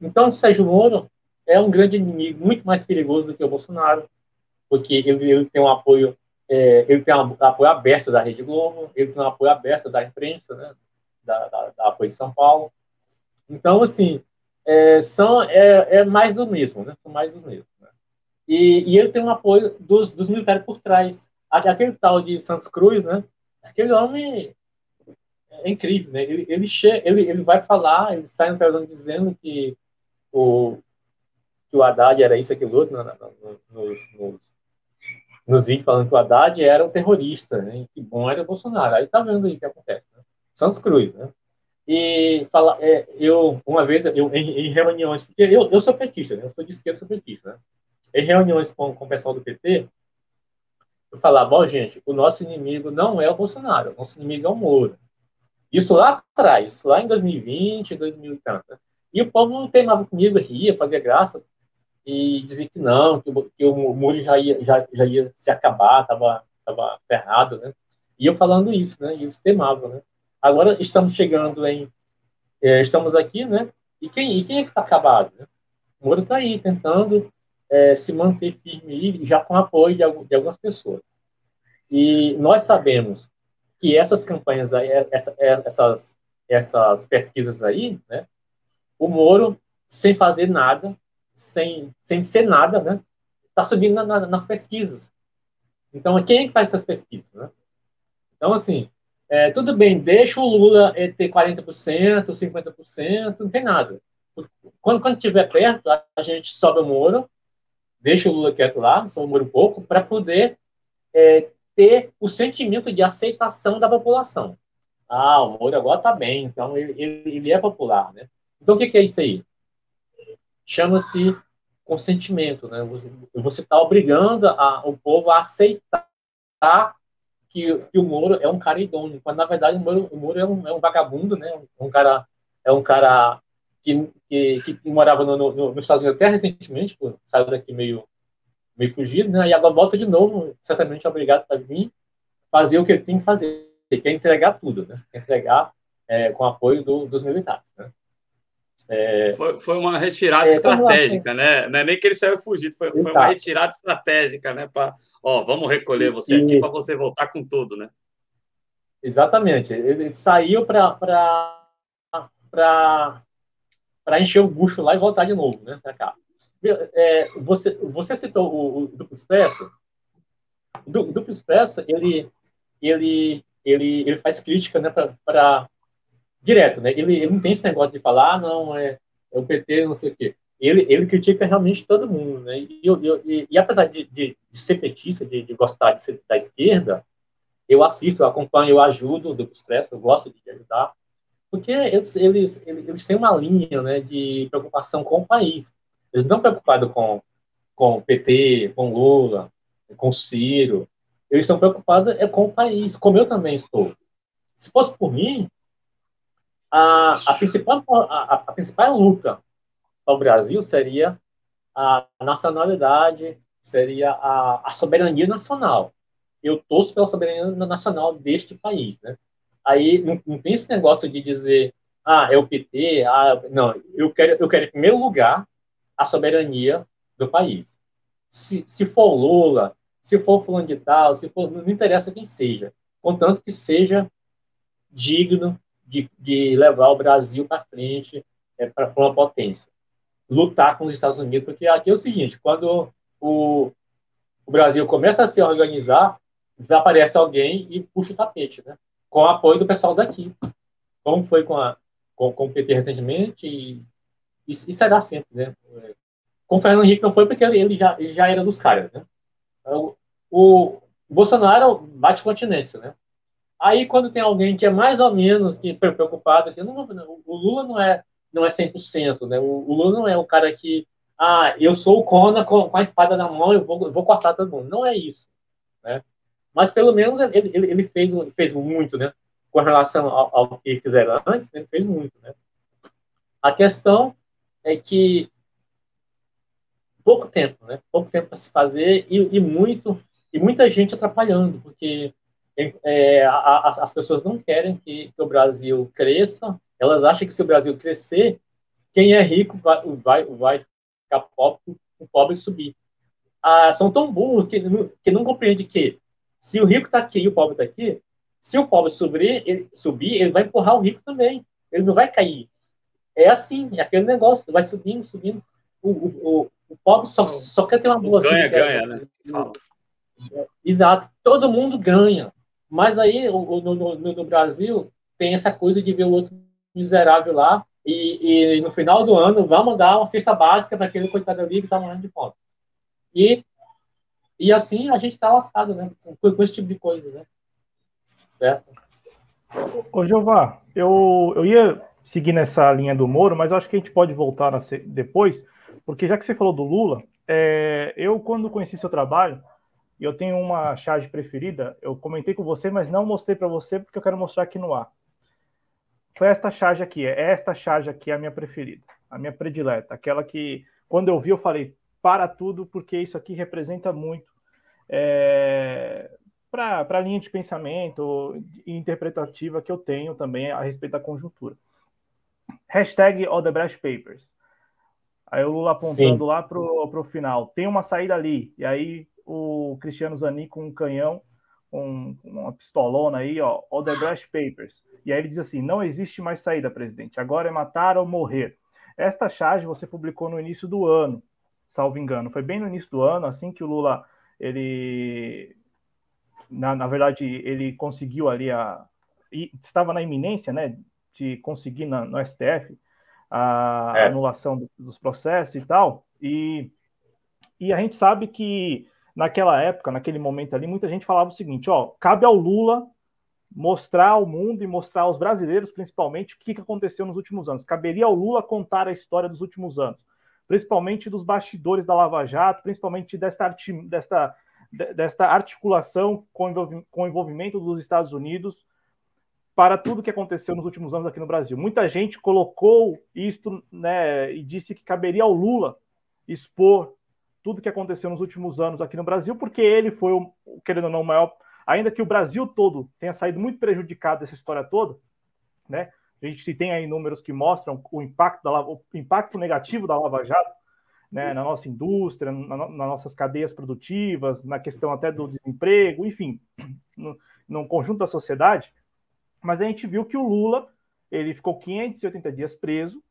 Então, Sérgio Moro é um grande inimigo, muito mais perigoso do que o Bolsonaro, porque ele, ele tem um apoio, é, ele tem um apoio aberto da Rede Globo, ele tem um apoio aberto da imprensa, né, da, da, da apoio de São Paulo. Então, assim, é, são, é, é, mais do mesmo, né, são mais dos mesmos. Né? E, e, ele tem um apoio dos, dos militares por trás. Aquele tal de Santos Cruz, né, aquele homem é incrível, né? Ele, ele, ele, ele vai falar, ele sai no telão dizendo que o, que o Haddad era isso, aquilo outro, no, no, no, nos, vídeos falando que o Haddad era um terrorista, né? E que bom era o Bolsonaro. Aí tá vendo aí o que acontece, né? Santos Cruz, né? E fala, é, eu, uma vez, eu, em, em, reuniões, porque eu, eu sou petista, né? Eu sou de esquerda, sou petista, né? Em reuniões com, com o pessoal do PT, eu falava, bom, gente, o nosso inimigo não é o Bolsonaro, o nosso inimigo é o Moro. Isso lá atrás, lá em 2020, 2000 e tanto. Né? E o povo não teimava comigo, ria, fazia graça e dizer que não, que, que o muro já ia, já, já ia se acabar, estava tava ferrado, né? E eu falando isso, né? E eles temavam, né? Agora estamos chegando em. É, estamos aqui, né? E quem, e quem é que está acabado? Né? O Moro está aí tentando é, se manter firme e já com apoio de, de, algumas pessoas. E nós sabemos que essas campanhas aí, é, essa, é, essas, essas pesquisas aí, né? O Moro, sem fazer nada, sem, sem ser nada, né? Está subindo na, na, nas pesquisas. Então, quem é que faz essas pesquisas, né? Então, assim, é, tudo bem, deixa o Lula é, ter 40%, 50%, não tem nada. Quando, quando estiver perto, a gente sobe o Moro, deixa o Lula quieto lá, sobe o Moro um pouco, para poder é, ter o sentimento de aceitação da população. Ah, o Moro agora está bem, então ele, ele, é popular, né? Então, o que, que é isso aí? Chama-se consentimento, né? Você está obrigando a, o povo a aceitar que, que, o Moro é um cara idôneo, quando na verdade o Moro, o Moro é, um, é um vagabundo, né? Um cara é um cara que, que, que morava no, no, nos Estados Unidos até recentemente, pô, saiu daqui meio meio fugido, né? E agora volta de novo, certamente obrigado para vir fazer o que ele tem que fazer, que é entregar tudo, né? Entregar é, com apoio do, dos militares, né? É, foi, foi uma retirada é, estratégica, né? Não é nem que ele saiu fugido, foi, foi uma retirada estratégica, né? Para, ó, vamos recolher você aqui para você voltar com tudo, né? Exatamente. Ele saiu para encher o bucho lá e voltar de novo, né? Para cá. É, você, você citou o, o duplo expresso. O duplo expresso, ele, ele, ele, ele faz crítica, né? Para direto, né? Ele, ele não tem esse negócio de falar, ah, não, é, é o PT, não sei o quê. Ele, ele critica realmente todo mundo, né? E, eu, eu, e, e apesar de, de, de, ser petista, de, de gostar de ser da esquerda, eu assisto, eu acompanho, eu ajudo do Expresso, eu gosto de ajudar, porque eles, eles, eles têm uma linha né, de preocupação com o país. Eles não estão preocupados com, com o PT, com Lula, com Ciro. Eles estão preocupados é com o país, como eu também estou. Se fosse por mim, a, a, principal, a, a principal luta para o Brasil seria a nacionalidade, seria a, a soberania nacional. Eu torço pela soberania nacional deste país, né? Aí não, não, tem esse negócio de dizer, ah, é o PT, ah, não, eu quero, eu quero em primeiro lugar a soberania do país. Se, se for Lula, se for fulano de tal, se for, não interessa quem seja, contanto que seja digno de, de levar o Brasil para frente, é, para uma potência. Lutar com os Estados Unidos, porque aqui é o seguinte: quando o, o Brasil começa a se organizar, aparece alguém e puxa o tapete, né? com o apoio do pessoal daqui. Como foi com, a, com, com o PT recentemente, e, e, e será sempre. Né? Com o Fernando Henrique não foi porque ele já, ele já era dos caras. Né? O, o Bolsonaro bate continência, né? Aí, quando tem alguém que é mais ou menos que preocupado, que não, o Lula não é, não é 100%, né? O, o Lula não é o cara que, ah, eu sou o Conan com, com a espada na mão, eu vou, eu vou cortar todo mundo. Não é isso, né? Mas, pelo menos, ele, ele, ele fez, fez muito, né? Com relação ao, ao que fizeram antes, ele fez muito, né? A questão é que pouco tempo, né? Pouco tempo para se fazer e, e, muito e muita gente atrapalhando, porque é, a, a, as pessoas não querem que, que, o Brasil cresça, elas acham que se o Brasil crescer, quem é rico vai, vai, vai ficar pobre, o pobre subir. Ah, são tão burros que, que não compreendem que se o rico está aqui e o pobre está aqui, se o pobre subir ele, subir, ele vai empurrar o rico também. Ele não vai cair. É assim, é aquele negócio, vai subindo, subindo. O, o, o, o pobre só, só quer ter uma boa ganha, vida. Ganha, ganha, né? Exato. Todo mundo ganha. Mas aí, no, no, no, Brasil, tem essa coisa de ver o outro miserável lá e, e no final do ano vamos dar uma cesta básica para aquele coitado ali que está morrendo de fome. E, e assim a gente está lascado, né? Com, com, esse tipo de coisa, né? Certo? Ô, Jeová, eu, eu ia seguir nessa linha do Moro, mas acho que a gente pode voltar depois, porque já que você falou do Lula, é, eu, quando conheci seu trabalho, e eu tenho uma charge preferida. Eu comentei com você, mas não mostrei para você porque eu quero mostrar aqui no ar. Foi esta charge aqui, é esta charge aqui a minha preferida, a minha predileta, aquela que quando eu vi eu falei para tudo porque isso aqui representa muito é, para a linha de pensamento interpretativa que eu tenho também a respeito da conjuntura. Hashtag Odebrecht Papers. Aí o Lula apontando Sim. lá para o final. Tem uma saída ali. E aí o Cristiano Zanin com um canhão, com uma pistolona aí, ó, Odebrecht Papers. E aí ele diz assim: não existe mais saída, presidente. Agora é matar ou morrer. Esta charge você publicou no início do ano, salvo engano. Foi bem no início do ano, assim que o Lula, ele. Na, na verdade, ele conseguiu ali a. estava na iminência, né, de conseguir na, no STF a é. anulação dos, dos processos e tal. E, e a gente sabe que naquela época, naquele momento ali, muita gente falava o seguinte: ó, cabe ao Lula mostrar ao mundo e mostrar aos brasileiros, principalmente, o que aconteceu nos últimos anos. Caberia ao Lula contar a história dos últimos anos, principalmente dos bastidores da Lava Jato, principalmente desta, desta, desta articulação com o envolvimento dos Estados Unidos para tudo que aconteceu nos últimos anos aqui no Brasil. Muita gente colocou isto né, e disse que caberia ao Lula expor tudo que aconteceu nos últimos anos aqui no Brasil, porque ele foi, o, querendo ou não, o maior. Ainda que o Brasil todo tenha saído muito prejudicado dessa história toda, né? A gente tem aí números que mostram o impacto, da, o impacto negativo da Lava Jato né, na nossa indústria, na, nas nossas cadeias produtivas, na questão até do desemprego, enfim, no, no conjunto da sociedade. Mas a gente viu que o Lula ele ficou 580 dias preso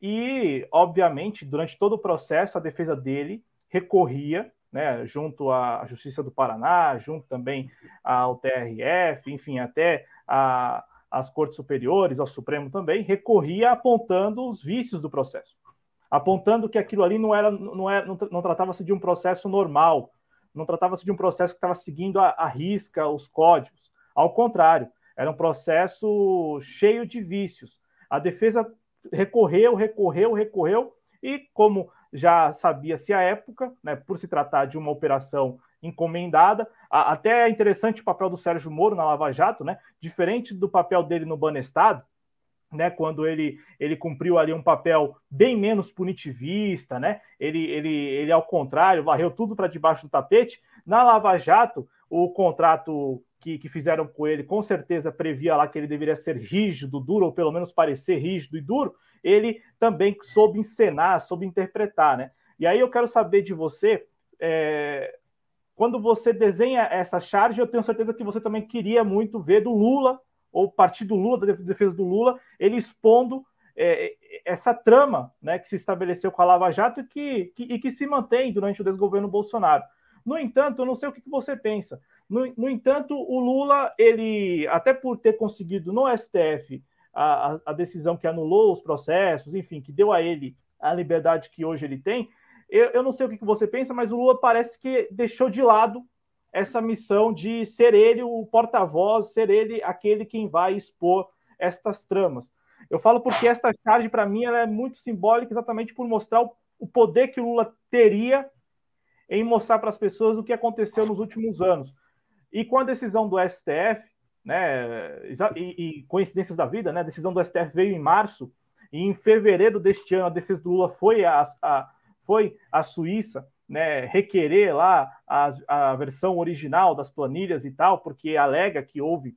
e, obviamente, durante todo o processo, a defesa dele recorria, né, junto à Justiça do Paraná, junto também ao TRF, enfim, até às Cortes Superiores, ao Supremo também, recorria apontando os vícios do processo, apontando que aquilo ali não era, não, era, não, não tratava-se de um processo normal, não tratava-se de um processo que estava seguindo a, a risca os códigos. Ao contrário, era um processo cheio de vícios. A defesa recorreu, recorreu, recorreu, e como já sabia-se a época, né, por se tratar de uma operação encomendada. Até é interessante o papel do Sérgio Moro na Lava Jato, né? Diferente do papel dele no Banestado, né? Quando ele, ele cumpriu ali um papel bem menos punitivista, né? Ele, ele, ele ao contrário, varreu tudo para debaixo do tapete. Na Lava Jato, o contrato que, que, fizeram com ele com certeza previa lá que ele deveria ser rígido, duro, ou pelo menos parecer rígido e duro ele também soube encenar, soube interpretar, né? E aí eu quero saber de você, é, quando você desenha essa charge, eu tenho certeza que você também queria muito ver do Lula, ou partido Lula, da defesa do Lula, ele expondo é, essa trama né, que se estabeleceu com a Lava Jato e que, que, e que se mantém durante o desgoverno Bolsonaro. No entanto, eu não sei o que você pensa. No, no entanto, o Lula, ele, até por ter conseguido no STF a, a decisão que anulou os processos, enfim, que deu a ele a liberdade que hoje ele tem. Eu, eu não sei o que você pensa, mas o Lula parece que deixou de lado essa missão de ser ele o porta-voz, ser ele aquele quem vai expor estas tramas. Eu falo porque esta charge, para mim, ela é muito simbólica exatamente por mostrar o, o poder que o Lula teria em mostrar para as pessoas o que aconteceu nos últimos anos. E com a decisão do STF, né? E, e, coincidências da vida, né? A decisão do STF veio em março e em fevereiro deste ano a defesa do Lula foi a, a foi a Suíça, né? Requerer lá a, a versão original das planilhas e tal, porque alega que houve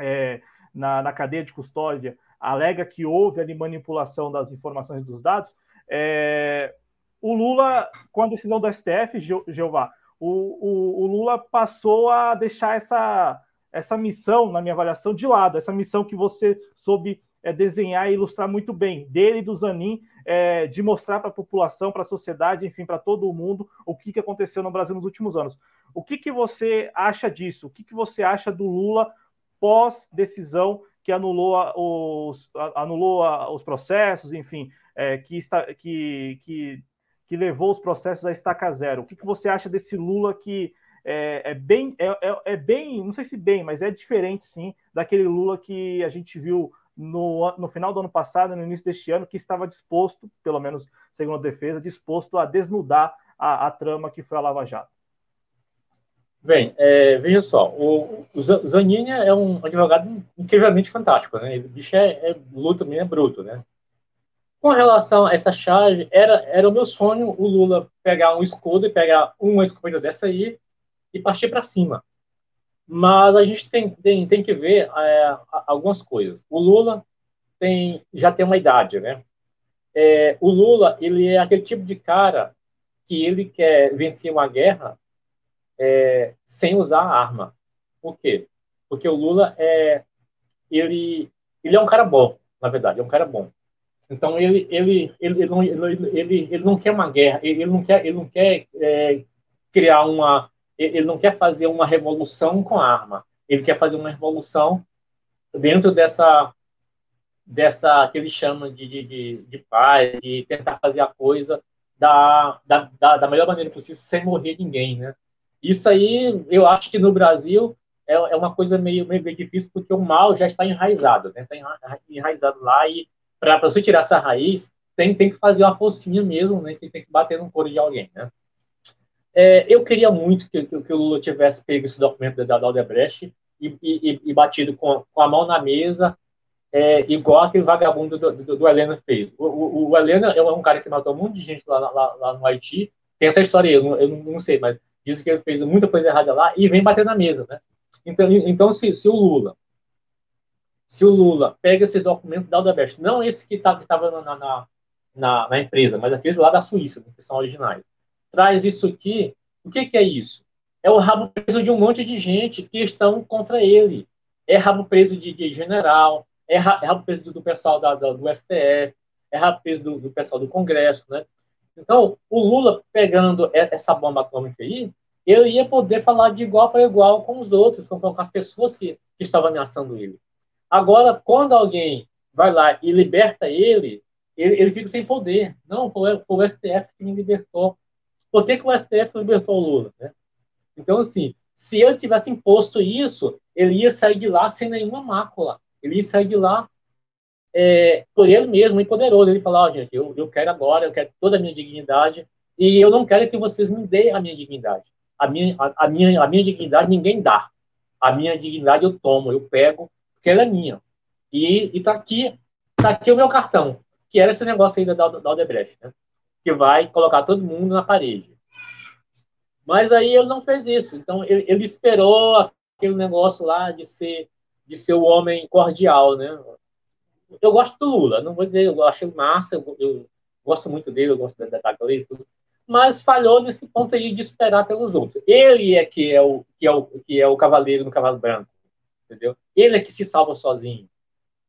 é, na, na cadeia de custódia alega que houve ali manipulação das informações dos dados. É, o Lula, com a decisão do STF, Jeová, o, o, o Lula passou a deixar essa essa missão, na minha avaliação, de lado, essa missão que você soube é, desenhar e ilustrar muito bem, dele e do Zanin, é, de mostrar para a população, para a sociedade, enfim, para todo mundo, o que, que aconteceu no Brasil nos últimos anos. O que, que você acha disso? O que, que você acha do Lula pós-decisão que anulou os, anulou os processos, enfim, é, que, está, que, que, que levou os processos a estaca zero? O que, que você acha desse Lula que é, é bem, é, é, é, bem, não sei se bem, mas é diferente sim daquele Lula que a gente viu no, no final do ano passado, no início deste ano, que estava disposto, pelo menos segundo a defesa, disposto a desnudar a, a trama que foi a Lava Jato. Bem, é, veja só, o, o Zanini é um advogado incrivelmente fantástico, né? O bicho é, é também é bruto, né? Com relação a essa charge, era, era o meu sonho o Lula pegar um escudo e pegar uma escopeta dessa aí e partir para cima. Mas a gente tem, tem, tem que ver é, algumas coisas. O Lula tem, já tem uma idade, né? É, o Lula, ele é aquele tipo de cara que ele quer vencer uma guerra é, sem usar a arma. Por quê? Porque o Lula é ele ele é um cara bom, na verdade, é um cara bom. Então ele ele ele, ele, não, ele, ele, ele não quer uma guerra, ele, não quer ele não quer é, criar uma ele não quer fazer uma revolução com arma, ele quer fazer uma revolução dentro dessa dessa que ele chama de, de, de, de paz, de tentar fazer a coisa da, da, da, da, melhor maneira possível, sem morrer ninguém, né? Isso aí, eu acho que no Brasil é, é uma coisa meio, meio difícil, porque o mal já está enraizado, né? Está enraizado lá e para você tirar essa raiz, tem, tem que fazer uma forcinha mesmo, né? Tem, tem que bater no couro de alguém, né? É, eu queria muito que, que, que, o Lula tivesse pego esse documento da, Aldebrecht e, e, e, batido com, com, a mão na mesa, é, igual aquele vagabundo do, do, do Helena fez. O, o, o, Helena é um cara que matou um monte de gente lá, lá, lá no Haiti. Tem essa história aí, eu, não, eu não sei, mas diz que ele fez muita coisa errada lá e vem bater na mesa, né? Então, então se, se o Lula se o Lula pega esse documento da Aldebrecht, não esse que tá, estava na, na, na, na, empresa, mas aqueles lá da Suíça, que são originais, traz isso aqui, o que, que é isso? É o rabo preso de um monte de gente que estão contra ele. É rabo preso de, de general, é, é rabo preso do, do pessoal da, da, do STF, é rabo preso do, do, pessoal do Congresso, né? Então, o Lula pegando essa bomba atômica aí, ele ia poder falar de igual para igual com os outros, com, com as pessoas que, que estavam ameaçando ele. Agora, quando alguém vai lá e liberta ele, ele, ele fica sem poder. Não, foi, foi o STF que me libertou. Por que, que o STF libertou o Lula? Né? Então, assim, se ele tivesse imposto isso, ele ia sair de lá sem nenhuma mácula. Ele ia sair de lá é, por ele mesmo e poderoso. Ele falar, oh, gente, eu, eu quero agora, eu quero toda a minha dignidade e eu não quero que vocês me deem a minha dignidade. A minha, a, a minha, a minha dignidade ninguém dá. A minha dignidade eu tomo, eu pego, porque ela é minha. E, e tá aqui, tá aqui o meu cartão, que era esse negócio aí da, da Aldebrecht, né? Que vai colocar todo mundo na parede. Mas aí ele não fez isso. Então ele, ele esperou aquele negócio lá de ser de ser o homem cordial, né? Eu gosto do Lula, não vou dizer, eu acho massa, eu, eu gosto muito dele, eu gosto da, da mas falhou nesse ponto aí de esperar pelos outros. Ele é que é o que é o que é o cavaleiro no cavalo branco, entendeu? Ele é que se salva sozinho.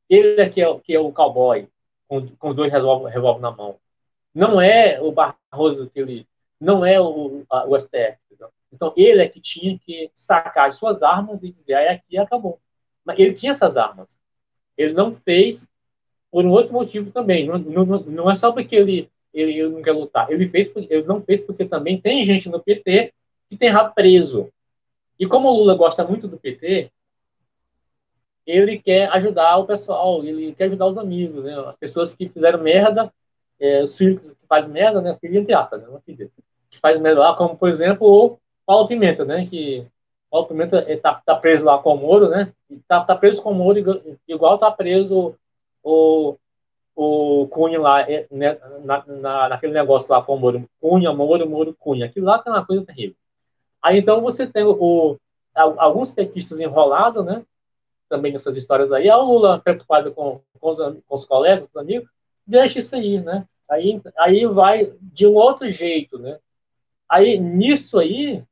Ele é que é, que é o cowboy com, com os dois revólver na mão. Não é o Barroso que ele não é o, a, o STF. Então, ele é que tinha que sacar as suas armas e dizer, ah, é aqui acabou. Mas ele tinha essas armas. Ele não fez por um outro motivo também. Não, não, não é só porque ele, ele, ele, não quer lutar. Ele, fez, ele não fez porque também tem gente no PT que tem rabo preso. E como o Lula gosta muito do PT, ele quer ajudar o pessoal, ele quer ajudar os amigos, né? As pessoas que fizeram merda, é, filhos que faz merda, né? Filho entre aspas, né? Não filho que faz melhor, lá, como por exemplo o Paulo Pimenta, né? Que Paulo Pimenta está tá preso lá com o Moro, né? Está tá preso com o Moro igual está preso o, o Cunha lá, é, né, na, na, naquele negócio lá com o Moro. Cunha, Moro, Moro, Cunha. Aquilo lá é uma coisa terrível. Aí então você tem o, o alguns petistas enrolados, né? Também nessas histórias aí. A Lula preocupado com, com, os, com os colegas, com os amigos, deixa isso aí, né? Aí, aí vai de um outro jeito, né? Aí, nisso aí,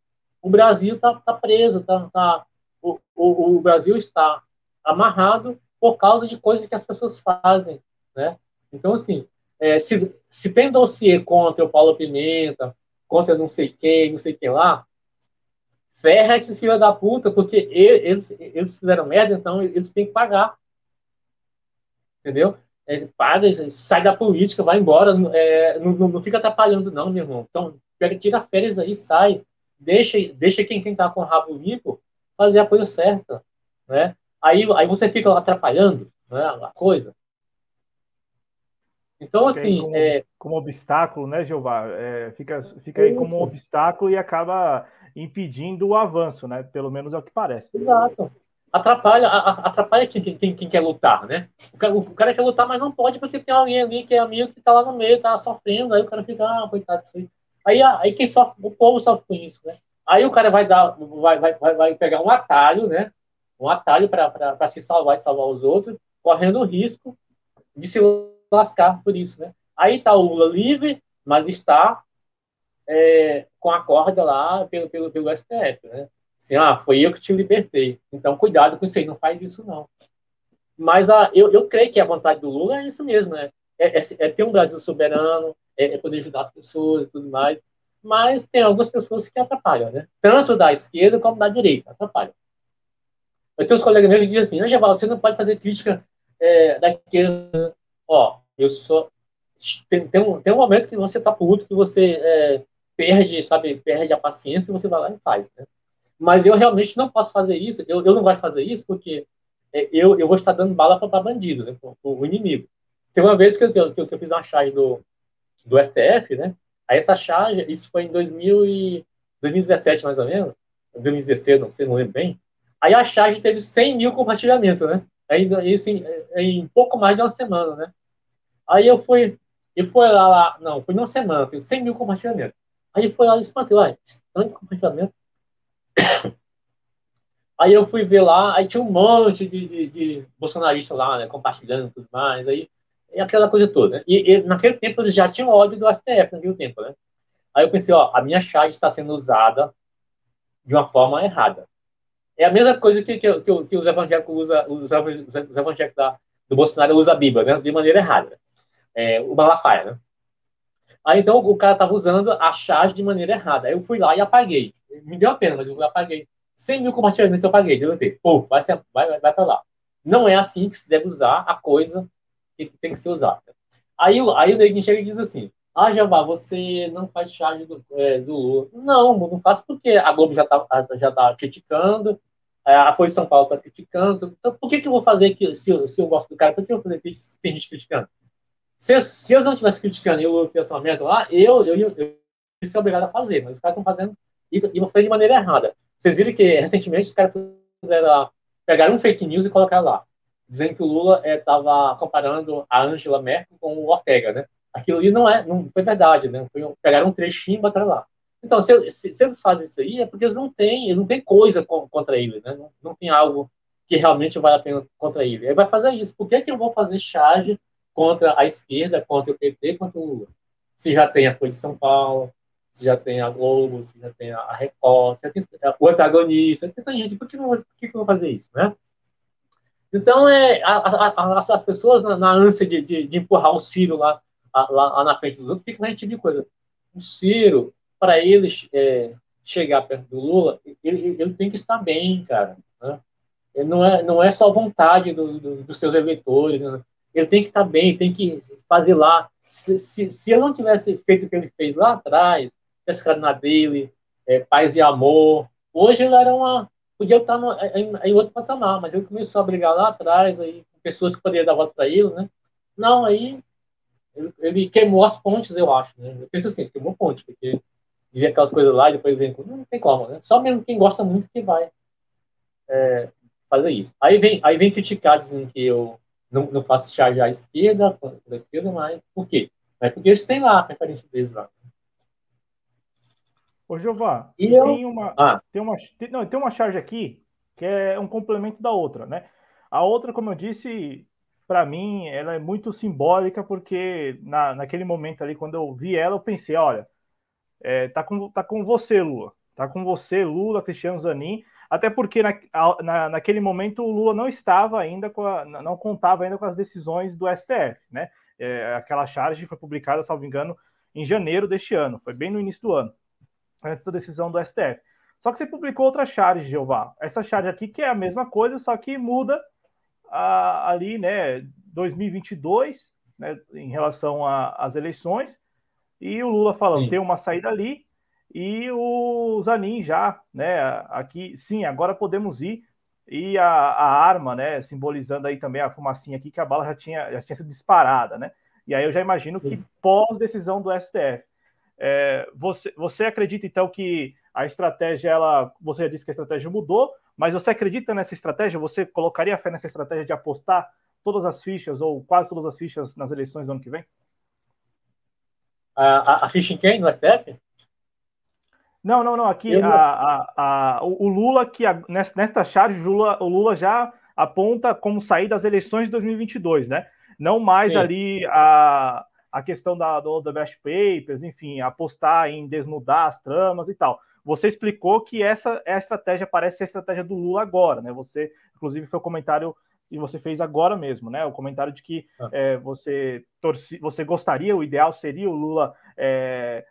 o Brasil está tá preso, tá, tá, o, o, o, Brasil está amarrado por causa de coisas que as pessoas fazem, né? Então, assim, é, se, se tem dossiê contra o Paulo Pimenta, contra não sei quem, não sei quem lá, ferra esses filhos da puta, porque eles, eles fizeram merda, então eles têm que pagar. Entendeu? Ele paga, sai da política, vai embora, é, não, não, fica atrapalhando, não, meu irmão. Então, tira férias aí, sai. Deixa, deixa quem, quem tá com o rabo limpo fazer a coisa certa, né? Aí, aí você fica atrapalhando né, a coisa. Então, assim. Como, é... como obstáculo, né, Jeová? É, fica, fica aí como um obstáculo e acaba impedindo o avanço, né? Pelo menos é o que parece. Exato. Atrapalha, atrapalha quem, quem, quem quer lutar, né? O cara, o cara, quer lutar, mas não pode porque tem alguém ali que é amigo que tá lá no meio, tá sofrendo, aí o cara fica, ah, coitado aí. Aí, quem sofre, o povo sofre com isso, né? Aí o cara vai dar, vai, vai, vai pegar um atalho, né? Um atalho para se salvar e salvar os outros, correndo o risco de se lascar por isso, né? Aí está o Lula livre, mas está é, com a corda lá pelo, pelo, pelo STF, né? Assim, ah, foi eu que te libertei. Então, cuidado com isso aí, não faz isso não. Mas a, eu, eu creio que a vontade do Lula é isso mesmo, né? É, é, é ter um Brasil soberano, é, é, poder ajudar as pessoas e tudo mais. Mas tem algumas pessoas que atrapalham, né? Tanto da esquerda como da direita, atrapalham. Eu tenho uns colegas meus que dizem assim, ah, você não pode fazer crítica é, da esquerda. Ó, eu sou... Tem, tem, um, tem um momento que você tá puto, que você é, perde, sabe, perde a paciência e você vai lá e faz, né? Mas eu realmente não posso fazer isso, eu, eu não vou fazer isso porque é, eu, eu vou estar dando bala para bandido, né, inimigo. Tem uma vez que eu, que eu, que eu fiz uma charge do, do STF, né? Aí essa charge, isso foi em 2000 e, 2017 mais ou menos, 2016, não sei, não lembro bem. Aí a charge teve 100 mil compartilhamentos, né? Aí, isso em, em pouco mais de uma semana, né? Aí eu fui, e foi lá, lá, não, foi uma semana, teve 100 mil compartilhamentos. Aí foi lá e espantei, lá, tanto compartilhamento. Aí eu fui ver lá, aí tinha um monte de, de, de bolsonaristas lá, né, compartilhando tudo mais, aí, e aquela coisa toda. E, e, naquele tempo eles já tinham ódio do STF, naquele tempo, né? Aí eu pensei, ó, a minha charge está sendo usada de uma forma errada. É a mesma coisa que, que, que, que os evangélicos usam, os, os evangélicos da, do Bolsonaro usam a Bíblia, né? De maneira errada. É, o Malafaia, né? Aí então o cara estava usando a charge de maneira errada. Aí eu fui lá e apaguei. Me deu a pena, mas eu apaguei. 100 mil compartilhamentos eu paguei, deletei. Pô, vai, vai, vai para lá. Não é assim que se deve usar a coisa que tem que ser usada. Aí, aí o neguinho chega e diz assim: Ah, Javá, você não faz charge do, é, do Lula. Não, não faço porque a Globo já está já tá criticando, a Folha de São Paulo está criticando. Então, por que, que eu vou fazer aqui, se, se eu gosto do cara? Por que eu vou fazer se tem gente criticando? Se, se eu não estivesse criticando e o Lula lá, eu, eu, eu, eu, eu ser obrigado a fazer, mas os caras estão fazendo e, e fazer de maneira errada. Vocês viram que recentemente os caras pegaram um fake news e colocaram lá, dizendo que o Lula estava é, comparando a Angela Merkel com o Ortega, né? Aquilo ali não é, não foi verdade, né? Foi, pegaram um trechinho e botaram lá. Então, se, se, se, eles fazem isso aí, é porque eles não têm, eles não têm coisa contra ele, né? Não, não tem algo que realmente vale a pena contra ele. Ele vai fazer isso. Por que, que eu vou fazer charge contra a esquerda, contra o PT, contra o Lula? Se já tem a Folha de São Paulo, você já tem a Globo, você já tem a Record, você tem o antagonista, tem gente, por que, não, por que, eu vou fazer isso, né? Então, é, a, a, as pessoas, na, na ânsia de, de, de, empurrar o Ciro lá, lá, lá, na frente dos outros, ficam na tipo de coisa. O Ciro, para ele é, chegar perto do Lula, ele, ele tem que estar bem, cara. Né? Não, é, não é só vontade do, do, dos seus eleitores, né? ele tem que estar bem, tem que fazer lá. Se, se, se ele não tivesse feito o que ele fez lá atrás, pescado na dele, é, paz e amor. Hoje ele era uma. Podia estar no, em, em, outro patamar, mas ele começou a brigar lá atrás, aí, com pessoas que poderiam dar voto para ele, né? Não, aí ele, ele, queimou as pontes, eu acho, né? Eu penso assim, queimou ponte, porque dizia aquela coisa lá depois vem. Não tem como, né? Só mesmo quem gosta muito que vai é, fazer isso. Aí vem, aí vem criticar, dizendo que eu não, não faço charge à esquerda, da esquerda, mas por quê? É porque eles têm lá a preferência deles lá. Ô, Giová, e tem, eu... uma, ah. tem, uma, tem, não, tem uma charge aqui que é um complemento da outra, né? A outra, como eu disse, para mim, ela é muito simbólica, porque na, naquele momento ali, quando eu vi ela, eu pensei, olha, é, tá, com, tá com você, Lula. Tá com você, Lula, Cristiano Zanin. Até porque na, na, naquele momento o Lula não estava ainda com a, não contava ainda com as decisões do STF, né? É, aquela charge foi publicada, salvo engano, em janeiro deste ano, foi bem no início do ano antes da decisão do STF. Só que você publicou outra charge, Jeová. Essa charge aqui que é a mesma coisa, só que muda a, ali, né, 2022, né, em relação às eleições, e o Lula falando, sim. tem uma saída ali, e o Zanin já, né, aqui, sim, agora podemos ir, e a, a arma, né, simbolizando aí também a fumacinha aqui, que a bala já tinha, já tinha sido disparada, né, e aí eu já imagino sim. que pós-decisão do STF, é, você, você acredita então que a estratégia, ela, você já disse que a estratégia mudou, mas você acredita nessa estratégia? Você colocaria fé nessa estratégia de apostar todas as fichas ou quase todas as fichas nas eleições do ano que vem? A, a, a ficha em quem? No STF? Não, não, não. Aqui a, a, a, o Lula, que nesta charge, o Lula, o Lula já aponta como sair das eleições de 2022, né? Não mais Sim. ali a, a questão da, do The Best Papers, enfim, apostar em desnudar as tramas e tal. Você explicou que essa é a estratégia, parece ser a estratégia do Lula agora, né? Você, inclusive, foi o um comentário e você fez agora mesmo, né? O comentário de que ah. é, você torci, você gostaria, o ideal seria o Lula é,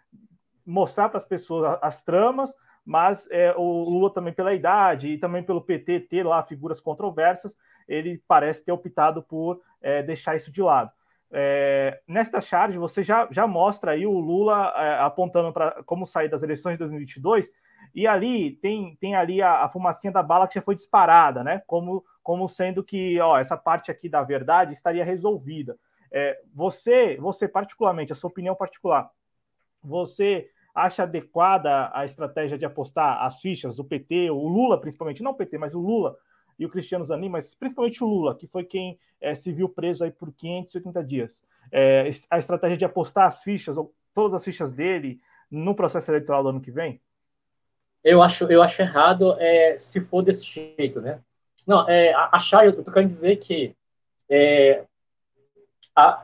mostrar para as pessoas as, as tramas, mas é, o Lula também pela idade e também pelo PT ter lá figuras controversas, ele parece ter optado por é, deixar isso de lado. É, nesta charge, você já, já mostra aí o Lula é, apontando para como sair das eleições de 2022, e ali tem, tem ali a, a, fumacinha da bala que já foi disparada, né? Como, como sendo que ó, essa parte aqui da verdade estaria resolvida. É, você, você particularmente, a sua opinião particular, você acha adequada a estratégia de apostar as fichas do PT, o Lula principalmente, não o PT, mas o Lula e o Cristiano Zanin, mas principalmente o Lula, que foi quem é, se viu preso aí por 580 dias. É, a estratégia de apostar as fichas, ou todas as fichas dele, no processo eleitoral do ano que vem? Eu acho, eu acho errado é, se for desse jeito, né? Não, é, achar, eu tô querendo dizer que a,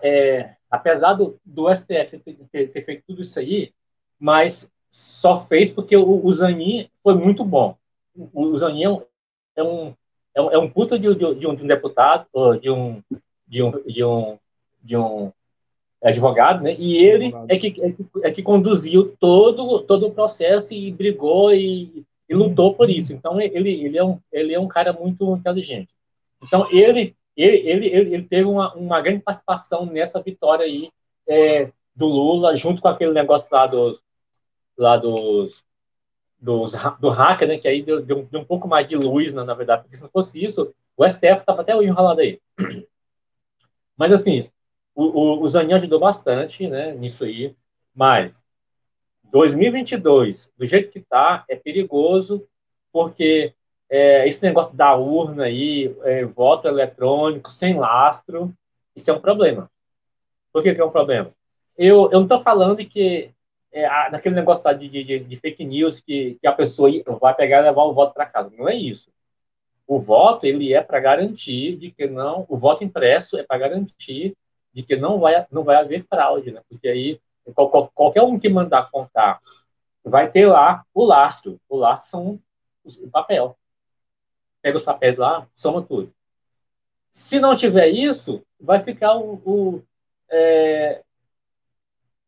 apesar do, do STF ter, ter, feito tudo isso aí, mas só fez porque o, o Zanin foi muito bom. O, o Zanin é um, é um, é um puta de, de, de, um, de um deputado, de um, de um, de um, de um advogado, né? E ele é que, é que, é que conduziu todo, todo o processo e brigou e, e lutou por isso. Então ele, ele, é um, ele é um cara muito inteligente. Então ele ele, ele, ele teve uma, uma grande participação nessa vitória aí é, do Lula, junto com aquele negócio lá dos lá dos dos, do hacker, né, que aí deu, deu, um pouco mais de luz, na, na verdade, porque se não fosse isso, o STF estava até enrolado aí. Mas, assim, o, o, o Zanin ajudou bastante né, nisso aí, mas 2022, do jeito que está, é perigoso, porque é, esse negócio da urna aí, é, voto eletrônico, sem lastro, isso é um problema. Por que, que é um problema? Eu, eu não estou falando que é, naquele negócio de, de, de, fake news que, que a pessoa vai pegar e levar o voto para casa. Não é isso. O voto ele é para garantir de que não, o voto impresso é para garantir de que não vai não vai haver fraude, né? Porque aí qual, qualquer um que mandar contar vai ter lá o lastro. O lastro são os, o papel. Pega os papéis lá, soma tudo. Se não tiver isso, vai ficar o, o é,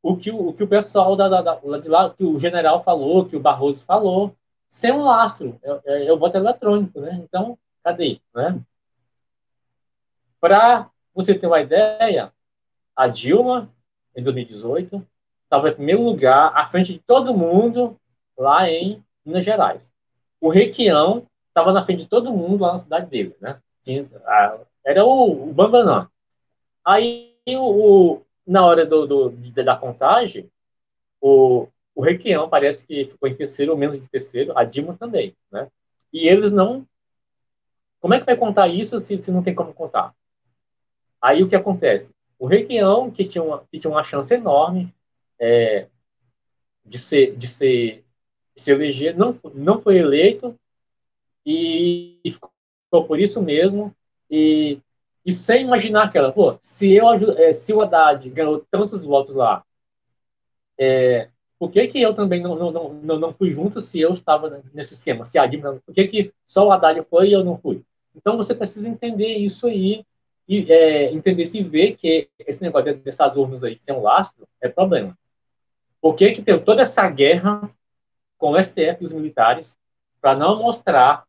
o que o, o que o pessoal da, da, da, de lá, que o general falou, que o Barroso falou, sem um lastro, é, é, é o voto eletrônico, né? Então, cadê, né? Para você ter uma ideia, a Dilma, em 2018, estava em primeiro lugar, à frente de todo mundo, lá em Minas Gerais. O Requião estava na frente de todo mundo lá na cidade dele, né? Era o, o Bambanã. Aí o, na hora do, do, da contagem, o, o Requião parece que ficou em terceiro ou menos de terceiro, a Dilma também, né? E eles não. Como é que vai contar isso se, se não tem como contar? Aí o que acontece? O Requião, que tinha uma, que tinha uma chance enorme é, de ser, de ser, de se eleger, não, não foi eleito e, e ficou por isso mesmo. E e sem imaginar aquela, pô, se eu é, se o Haddad ganhou tantos votos lá, é, por que, que eu também não, não, não, não fui junto se eu estava nesse esquema? Se a Dilma, por que, que só o Haddad foi e eu não fui? Então você precisa entender isso aí e é, entender se ver que esse negócio dessas urnas aí sem um lastro é problema. Por que, que tem toda essa guerra com o STF e os militares para não mostrar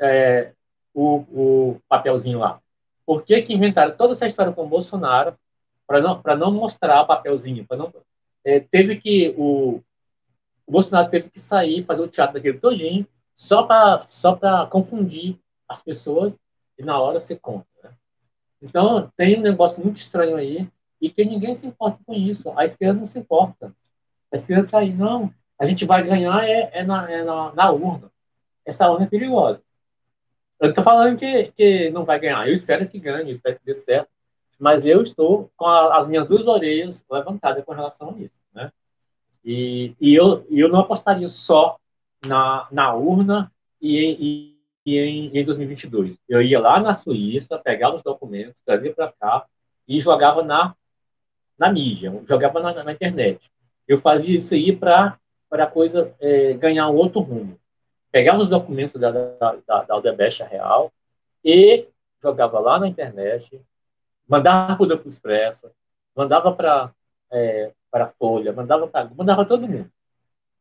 é, o, o papelzinho lá. Por que, que inventaram toda essa história com o Bolsonaro para não, não mostrar o papelzinho? não, é, teve que o, o, Bolsonaro teve que sair, fazer o teatro daquele todinho, só para só confundir as pessoas e na hora você conta. Né? Então, tem um negócio muito estranho aí e que ninguém se importa com isso. A esquerda não se importa. A esquerda está aí, não. A gente vai ganhar é, é, na, é na, na urna. Essa urna é perigosa. Eu estou falando que, que não vai ganhar. Eu espero que ganhe, eu espero que dê certo. Mas eu estou com a, as minhas duas orelhas levantadas com relação a isso. Né? E, e eu, eu não apostaria só na, na urna e, e, e em, em 2022. Eu ia lá na Suíça, pegava os documentos, trazia para cá e jogava na, na mídia, jogava na, na internet. Eu fazia isso aí para a coisa é, ganhar um outro rumo. Pegava os documentos da, da, da, Aldebest Real e jogava lá na internet, mandava para o Duplo Expresso, mandava para é, a Folha, mandava para mandava todo mundo.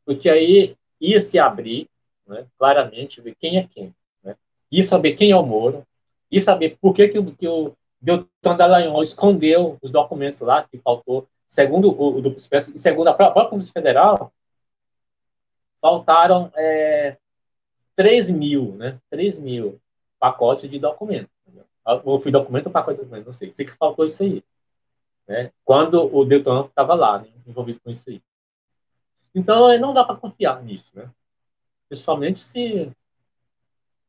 Porque aí ia se abrir, né, claramente, ver quem é quem. Né? Ia saber quem é o Moro, ia saber por que, que, o, que o Deltan Dallagnol escondeu os documentos lá, que faltou, segundo o, o Duplo Expresso, e segundo a própria Polícia Federal, faltaram é, 3 mil, né? 3 mil pacotes de documentos. Ou fui documento ou pacote de documentos, não sei. Sei que faltou isso aí né? quando o Deltan estava lá, né, envolvido com isso aí. Então, não dá para confiar nisso, né? principalmente se,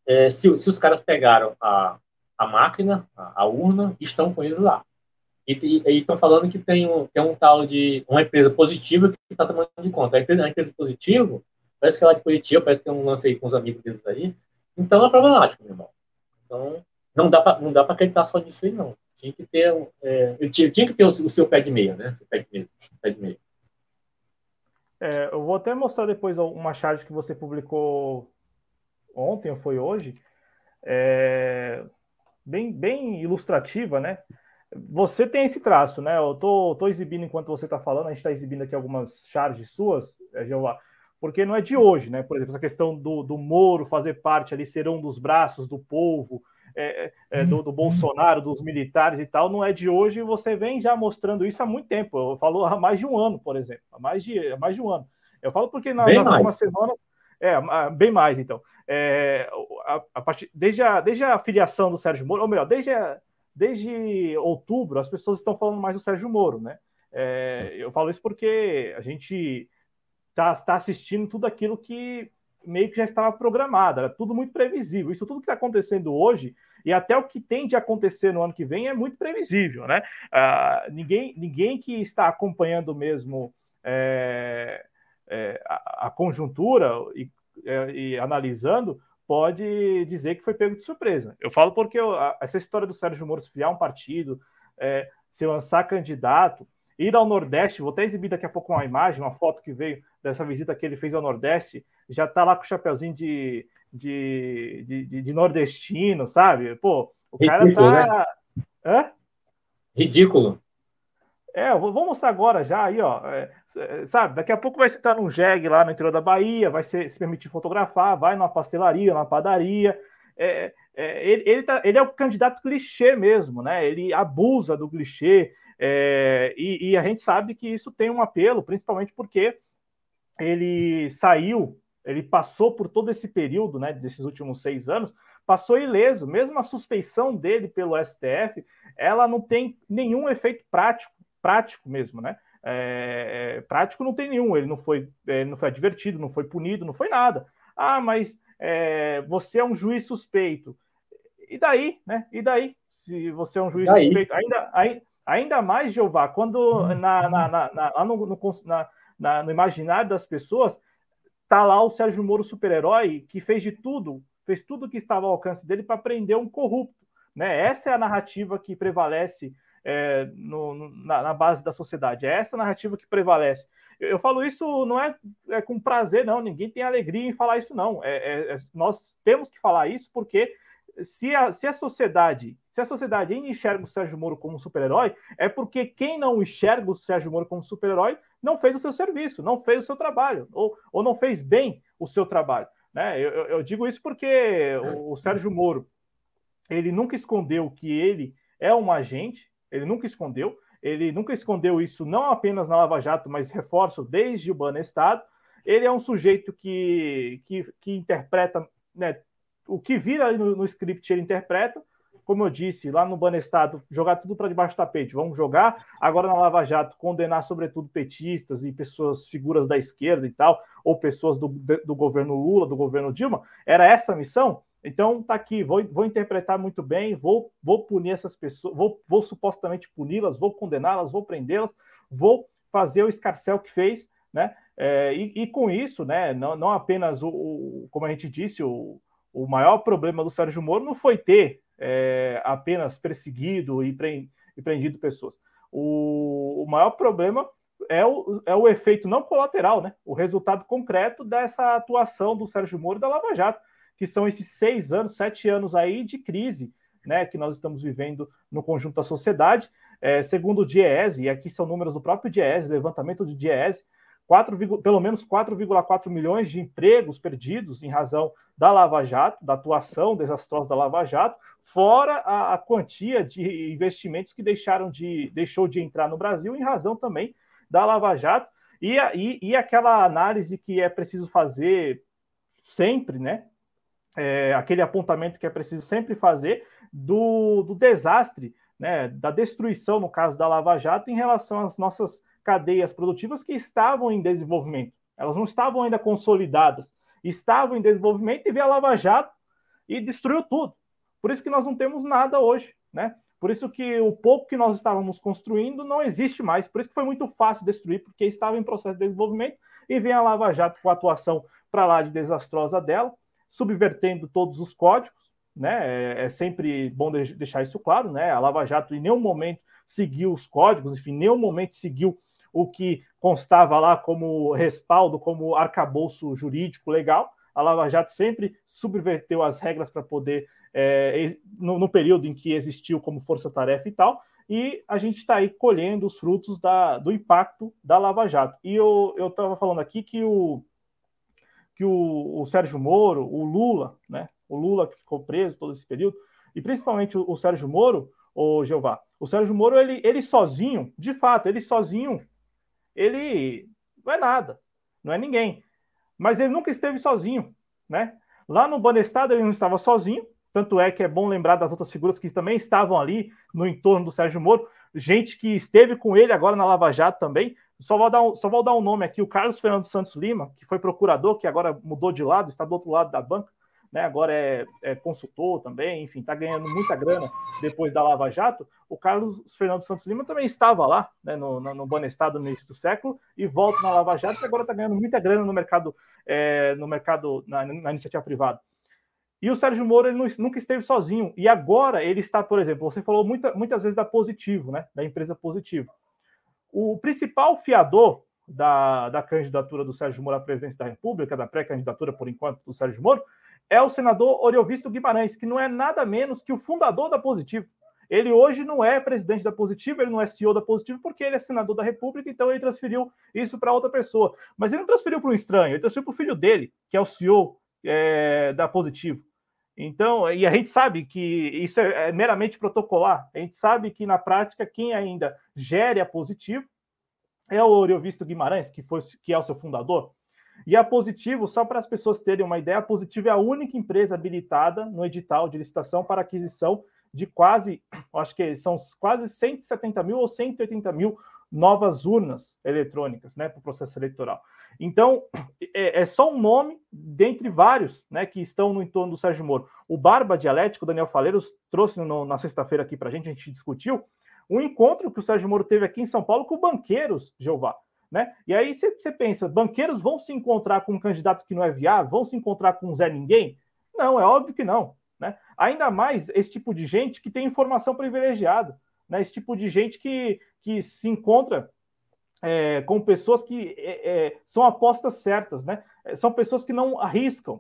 é, se, se, os caras pegaram a, a máquina, a, a urna, estão com eles lá. E estão falando que tem um, tem um tal de uma empresa positiva que está tomando de conta. A empresa, a empresa positiva, parece que ela é de Curitiba, parece que tem um lance aí com os amigos deles aí. Então é problemático, meu irmão. Então não dá para acreditar só nisso aí, não. Tinha que ter, é, tinha, tinha, que ter o, o, seu pé de meia, né? Seu pé de meia. Pé de meia. É, eu vou até mostrar depois uma charge que você publicou ontem ou foi hoje, é, bem, bem ilustrativa, né? Você tem esse traço, né? Eu tô, tô exibindo enquanto você está falando, a gente está exibindo aqui algumas charges suas, é, Jeová, porque não é de hoje, né? Por exemplo, essa questão do, do Moro fazer parte ali, ser um dos braços do povo, é, é, do, do, Bolsonaro, dos militares e tal, não é de hoje, você vem já mostrando isso há muito tempo. Eu falo há mais de um ano, por exemplo, há mais de, há mais de um ano. Eu falo porque na, nas últimas semanas, é, bem mais, então. É, a, a partir, desde, a, desde a filiação do Sérgio Moro, ou melhor, desde, a, desde outubro, as pessoas estão falando mais do Sérgio Moro, né? É, eu falo isso porque a gente está tá assistindo tudo aquilo que meio que já estava programado, era tudo muito previsível. Isso tudo que está acontecendo hoje e até o que tem de acontecer no ano que vem é muito previsível, né? Uh, ninguém, ninguém que está acompanhando mesmo é, é, a, a, conjuntura e, é, e, analisando pode dizer que foi pego de surpresa. Eu falo porque eu, a, essa história do Sérgio Moro se fiar um partido, é, se lançar candidato, ir ao Nordeste, vou até exibir daqui a pouco uma imagem, uma foto que veio dessa visita que ele fez ao Nordeste, já está lá com o chapeuzinho de de, de, de, nordestino, sabe? Pô, o Ridículo, cara tá. Né? Hã? Ridículo. É, eu vou, vou, mostrar agora já aí, ó. É, é, sabe, daqui a pouco vai sentar num jegue lá no interior da Bahia, vai ser, se permitir fotografar, vai numa pastelaria, numa padaria. É, é, ele, ele, tá, ele, é o candidato clichê mesmo, né? Ele abusa do clichê. É, e, e, a gente sabe que isso tem um apelo, principalmente porque ele saiu ele passou por todo esse período, né, desses últimos seis anos, passou ileso. Mesmo a suspeição dele pelo STF, ela não tem nenhum efeito prático, prático mesmo, né? É, é, prático não tem nenhum. Ele não foi, ele não foi advertido, não foi punido, não foi nada. Ah, mas é, você é um juiz suspeito. E daí, né? E daí? Se você é um juiz suspeito, ainda, ainda, ainda mais, Jeová, quando na, na, na, na no, no, na, no imaginário das pessoas tá lá o Sérgio Moro super-herói que fez de tudo, fez tudo que estava ao alcance dele para prender um corrupto. Né? Essa é a narrativa que prevalece é, no, na, na, base da sociedade. É essa narrativa que prevalece. Eu, eu falo isso não é, é, com prazer, não. Ninguém tem alegria em falar isso, não. É, é, é nós temos que falar isso porque se a, se a sociedade se a sociedade enxerga o Sérgio Moro como super-herói, é porque quem não enxerga o Sérgio Moro como super-herói não fez o seu serviço, não fez o seu trabalho, ou, ou não fez bem o seu trabalho. Né? Eu, eu digo isso porque o, o Sérgio Moro ele nunca escondeu que ele é um agente, ele nunca escondeu, ele nunca escondeu isso não apenas na Lava Jato, mas reforço desde o Banestado. Ele é um sujeito que, que, que interpreta né, o que vira no, no script, ele interpreta como eu disse, lá no Banestado, jogar tudo para debaixo do tapete. Vamos jogar agora na Lava Jato, condenar sobretudo petistas e pessoas, figuras da esquerda e tal, ou pessoas do, do governo Lula, do governo Dilma. Era essa a missão? Então tá aqui, vou, vou interpretar muito bem, vou, vou punir essas pessoas, vou, vou supostamente puni-las, vou condená-las, vou prendê-las, vou fazer o escarcel que fez, né? É, e, e, com isso, né, não, não apenas o, o, como a gente disse, o, o maior problema do Sérgio Moro não foi ter é, apenas perseguido e, pre, e prendido pessoas. O, o maior problema é o, é o efeito não colateral, né? O resultado concreto dessa atuação do Sérgio Moro e da Lava Jato, que são esses seis anos, sete anos aí de crise, né? Que nós estamos vivendo no conjunto da sociedade. É, segundo o Diese, e aqui são números do próprio Diese, levantamento do Diese, 4, pelo menos 4,4 milhões de empregos perdidos em razão da Lava Jato, da atuação desastrosa da Lava Jato, fora a, a quantia de investimentos que deixaram de deixou de entrar no Brasil em razão também da Lava Jato e, e, e aquela análise que é preciso fazer sempre, né? É, aquele apontamento que é preciso sempre fazer do, do desastre, né, da destruição, no caso da Lava Jato, em relação às nossas cadeias produtivas que estavam em desenvolvimento. Elas não estavam ainda consolidadas, estavam em desenvolvimento e veio a Lava Jato e destruiu tudo. Por isso que nós não temos nada hoje, né? Por isso que o pouco que nós estávamos construindo não existe mais. Por isso que foi muito fácil destruir, porque estava em processo de desenvolvimento e vem a Lava Jato com a atuação para lá de desastrosa dela, subvertendo todos os códigos, né? É, é sempre bom deixar isso claro, né? A Lava Jato em nenhum momento seguiu os códigos, enfim, em nenhum momento seguiu o que constava lá como respaldo, como arcabouço jurídico legal. A Lava Jato sempre subverteu as regras para poder, é, no, no, período em que existiu como força-tarefa e tal, e a gente está aí colhendo os frutos da, do impacto da Lava Jato. E eu estava falando aqui que o, que o, o, Sérgio Moro, o Lula, né? O Lula que ficou preso todo esse período, e principalmente o, o Sérgio Moro, o Jeová, o Sérgio Moro, ele, ele sozinho, de fato, ele sozinho ele não é nada, não é ninguém. Mas ele nunca esteve sozinho, né? Lá no Banestado ele não estava sozinho, tanto é que é bom lembrar das outras figuras que também estavam ali no entorno do Sérgio Moro, gente que esteve com ele agora na Lava Jato também. Só vou dar um, só vou dar um nome aqui, o Carlos Fernando Santos Lima, que foi procurador, que agora mudou de lado, está do outro lado da banca né, agora é, é, consultor também, enfim, está ganhando muita grana depois da Lava Jato. O Carlos Fernando Santos Lima também estava lá, né, no, no, no Banestado no início do século, e volta na Lava Jato, e agora está ganhando muita grana no mercado, é, no mercado na, na, iniciativa privada. E o Sérgio Moro ele nunca esteve sozinho, e agora ele está, por exemplo, você falou muita, muitas vezes da Positivo, né, da empresa Positivo. O principal fiador da, da candidatura do Sérgio Moro à presidência da República, da pré-candidatura, por enquanto, do Sérgio Moro, é o senador Oriovisto Guimarães, que não é nada menos que o fundador da Positivo. Ele hoje não é presidente da Positivo, ele não é CEO da Positivo, porque ele é senador da República, então ele transferiu isso para outra pessoa. Mas ele não transferiu para um estranho, ele transferiu para o filho dele, que é o CEO é, da Positivo. Então, e a gente sabe que isso é, é meramente protocolar. A gente sabe que na prática quem ainda gere a Positivo é o Oriovisto Guimarães, que, foi, que é o seu fundador. E a Positivo, só para as pessoas terem uma ideia, a Positivo é a única empresa habilitada no edital de licitação para aquisição de quase, acho que são quase 170 mil ou 180 mil novas urnas eletrônicas né, para o processo eleitoral. Então, é, é, só um nome dentre vários né, que estão no entorno do Sérgio Moro. O Barba Dialético, Daniel Faleiros, trouxe no, na sexta-feira aqui para a gente, a gente discutiu, um encontro que o Sérgio Moro teve aqui em São Paulo com banqueiros, Jeová. Né? E aí você pensa, banqueiros vão se encontrar com um candidato que não é viável, vão se encontrar com um Zé Ninguém? Não, é óbvio que não. Né? Ainda mais esse tipo de gente que tem informação privilegiada, né? esse tipo de gente que, que se encontra é, com pessoas que é, é, são apostas certas, né? São pessoas que não arriscam,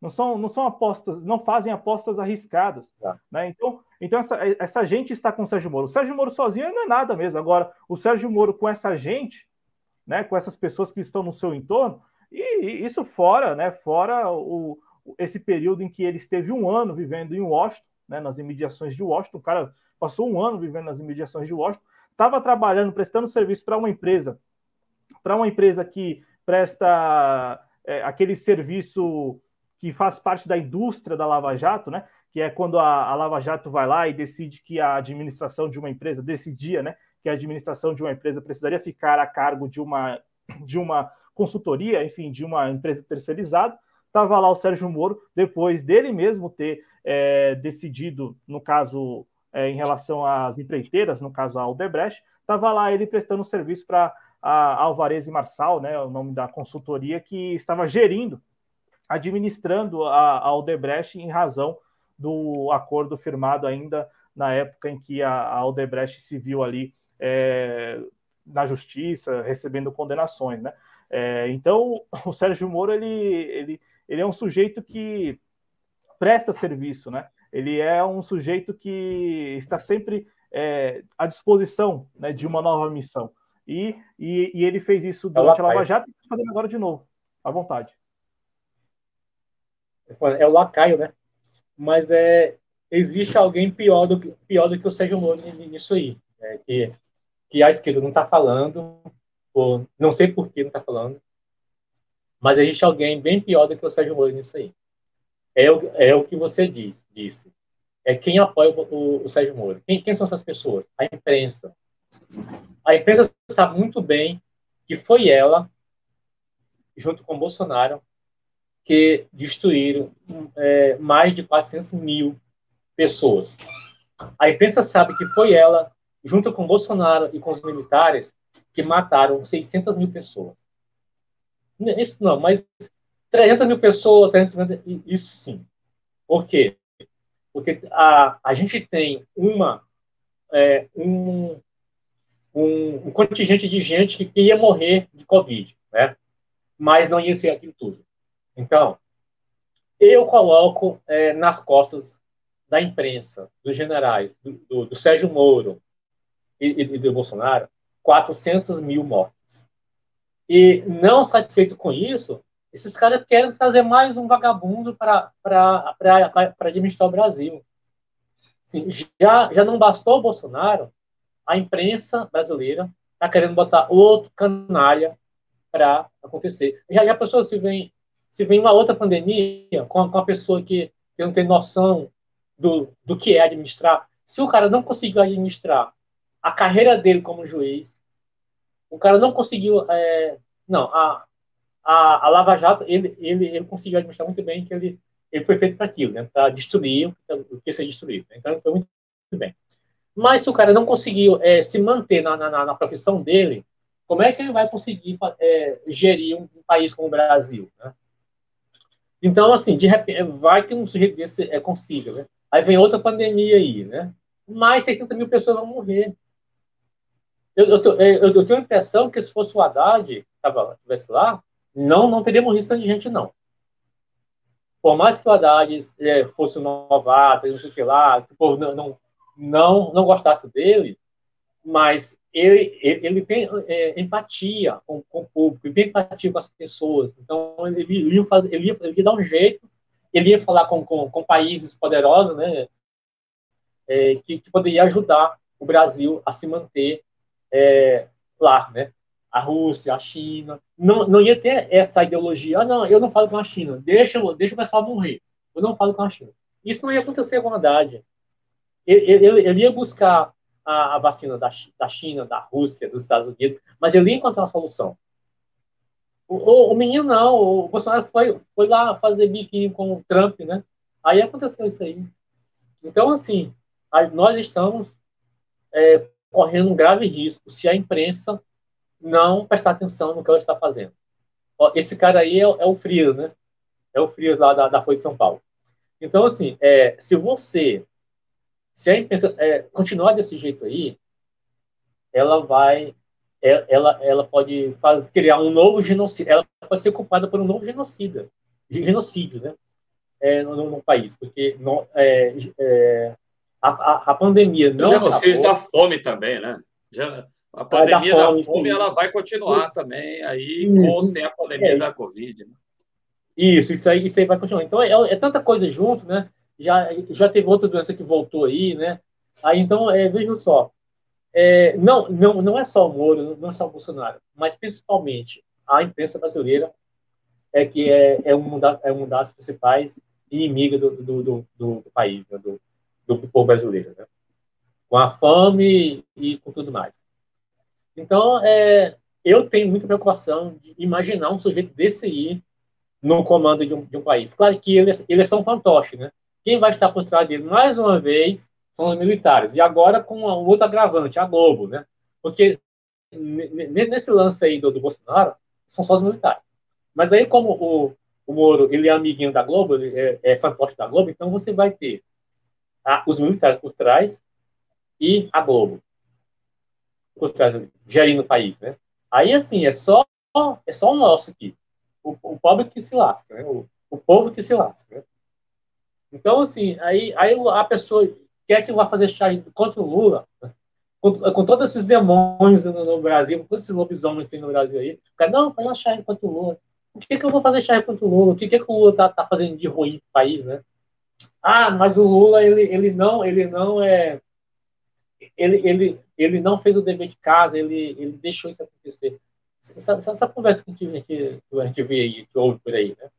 não são, não são apostas, não fazem apostas arriscadas. Tá. Né? Então, então essa, essa gente está com o Sérgio Moro. O Sérgio Moro sozinho não é nada mesmo. Agora, o Sérgio Moro com essa gente, né, com essas pessoas que estão no seu entorno, e, e isso fora, né, fora o, esse período em que ele esteve um ano vivendo em Washington, né, nas imediações de Washington, o cara passou um ano vivendo nas imediações de Washington, estava trabalhando, prestando serviço para uma empresa, para uma empresa que presta é, aquele serviço que faz parte da indústria da Lava Jato, né? Que é quando a, a Lava Jato vai lá e decide que a administração de uma empresa decidia, né? Que a administração de uma empresa precisaria ficar a cargo de uma, de uma consultoria, enfim, de uma empresa terceirizada. Estava lá o Sérgio Moro, depois dele mesmo ter é, decidido, no caso, é, em relação às empreiteiras, no caso a Aldebrecht, estava lá ele prestando serviço para a Alvarez e Marçal, né, o nome da consultoria, que estava gerindo, administrando a, a em razão do acordo firmado ainda na época em que a, a se viu ali é, na justiça, recebendo condenações, né? É, então, o Sérgio Moro, ele, ele, ele é um sujeito que presta serviço, né? Ele é um sujeito que está sempre é, à disposição né, de uma nova missão. E, e, e ele fez isso durante é a Lava Jato e está fazendo agora de novo, à vontade. É o lacaio, né? Mas é, existe alguém pior do, pior do que o Sérgio Moro nisso aí. É, que, que a esquerda não está falando, ou não sei por que não está falando, mas existe alguém bem pior do que o Sérgio Moro nisso aí. É o, é o que você diz, disse. É quem apoia o, o, o Sérgio Moro. Quem, quem são essas pessoas? A imprensa. A imprensa sabe muito bem que foi ela, junto com Bolsonaro, que destruíram é, mais de 400 mil pessoas. A imprensa sabe que foi ela, junto com Bolsonaro e com os militares, que mataram 600 mil pessoas. Isso não, mas 300 mil pessoas, 350, isso sim. Por quê? Porque a, a gente tem uma, é, um, um, um, contingente de gente que ia morrer de Covid, né? mas não ia ser aquilo tudo. Então, eu coloco é, nas costas da imprensa, dos generais, do, do, do Sérgio Moro e, e, do Bolsonaro, 400 mil mortes. E não satisfeito com isso, esses caras querem trazer mais um vagabundo para administrar o Brasil. Assim, já, já não bastou o Bolsonaro, a imprensa brasileira está querendo botar outro canalha para acontecer. Já, já a pessoa se vem, se vem uma outra pandemia com, com a pessoa que, que não tem noção do, do que é administrar, se o cara não conseguiu administrar a carreira dele como juiz, o cara não conseguiu. É, não, a, a, a Lava Jato, ele, ele, ele conseguiu administrar muito bem, que ele, ele foi feito para aquilo, né, para destruir o que ser destruído. Né, então, foi muito, muito bem. Mas se o cara não conseguiu é, se manter na, na, na, profissão dele, como é que ele vai conseguir é, gerir um, um, país como o Brasil? Né? Então, assim, de repente, vai que um sujeito desse é, consiga, né? Aí vem outra pandemia aí, né? Mais 600 mil pessoas vão morrer. Eu, eu, é, eu, eu tenho a impressão que se fosse o Haddad, estivesse lá, não, não morrido tanto de gente, não. Por mais que o Haddad é, fosse um novato, não sei o que lá, que o povo não, não, não, não gostasse dele, mas ele, ele, ele tem é, empatia com, com, o público, ele tem empatia com as pessoas. Então, ele, ele, ia, fazer, ele, ia, ele ia dar um jeito, ele ia falar com, com, com países poderosos, né, é, que, que poderia ajudar o Brasil a se manter é, lá, né? A Rússia, a China. Não, não ia ter essa ideologia. Ah, não, eu não falo com a China. Deixa, deixa o pessoal morrer. Eu não falo com a China. Isso não ia acontecer com a Haddad. Ele, ele, ele ia buscar a, a, vacina da, da China, da Rússia, dos Estados Unidos, mas ele ia encontrar uma solução. O, o, o, menino não, o Bolsonaro foi, foi lá fazer biquinho com o Trump, né? Aí aconteceu isso aí. Então, assim, nós estamos é, correndo um grave risco se a imprensa não prestar atenção no que ela está fazendo. Esse cara aí é, é o Frias, né? É o Frias lá da, da Folha de São Paulo. Então, assim, é, se você, se a imprensa é, continuar desse jeito aí, ela vai, é, ela, ela pode fazer, criar um novo genocídio, ela pode ser culpada por um novo genocida, genocídio, né? É, no, no, país, porque é, é, a, a, a pandemia não. O genocídio da fome também, né? A pandemia da fome, da fome ela vai continuar também aí com sem a pandemia é, da Covid. Né? Isso, isso aí, isso aí vai continuar. Então é, é, tanta coisa junto, né? Já, já teve outra doença que voltou aí, né? Aí então, é, vejam só. É, não, não, não é só o Moro, não é só o Bolsonaro, mas principalmente a imprensa brasileira é que é, é, uma, da, é uma das principais inimigas do, do, do, do país, né? do, do povo brasileiro, né? com a fome e com tudo mais. Então, é, eu tenho muita preocupação de imaginar um sujeito desse aí no comando de um, de um país. Claro que eles, eles são fantoches, né? Quem vai estar por trás dele, mais uma vez, são os militares. E agora com um outro agravante, a Globo, né? Porque nesse lance aí do, do Bolsonaro, são só os militares. Mas aí, como o, o Moro ele é amiguinho da Globo, é, é fantoche da Globo, então você vai ter a, os militares por trás e a Globo por trás, gerindo o país, né? Aí, assim, é só, é só o nosso aqui. O, o pobre que se lasca, né? O, o povo que se lasca, né? Então, assim, aí, aí a pessoa quer que vá fazer chá contra o Lula, com, com todos esses demônios no, no, Brasil, com todos esses lobisomens que tem no Brasil aí, o não, faz uma chá contra o Lula. O que, que eu vou fazer chá contra o Lula? O que, que, que o Lula tá, tá fazendo de ruim pro país, né? Ah, mas o Lula, ele, ele não, ele não é. Ele, ele, ele não fez o dever de casa, ele, ele deixou isso acontecer. Essa, essa conversa que a gente, gente, a gente vê aí, que ouve por aí, né?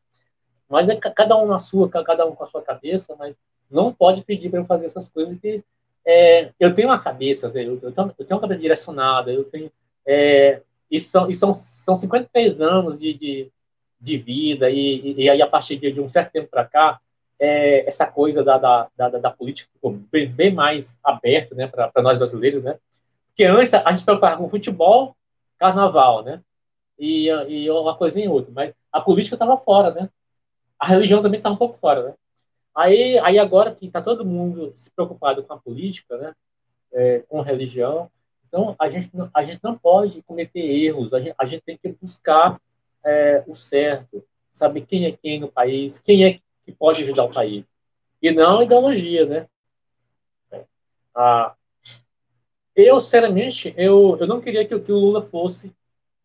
Mas é cada um na sua, cada um com a sua cabeça, mas não pode pedir para eu fazer essas coisas que é, eu tenho uma cabeça, eu, eu, tenho, eu tenho uma cabeça direcionada, eu tenho é, e são, e são, são 53 anos de, de, de vida, e, e, aí a partir de, um certo tempo para cá, é, essa coisa da, da, da, da, política ficou bem, bem mais aberta né, para nós brasileiros, né? Porque antes a gente preocupava com futebol, carnaval, né? E, e uma coisinha em outra, mas a política estava fora, né? A religião também está um pouco fora, né? Aí, aí agora que está todo mundo se preocupado com a política, né? É, com a religião, então a gente, a gente não pode cometer erros, a gente, a gente tem que buscar é, o certo, saber quem é quem no país, quem é que pode ajudar o país. E não ideologia, né? Ah, eu, sinceramente, eu, eu não queria que, que o Lula fosse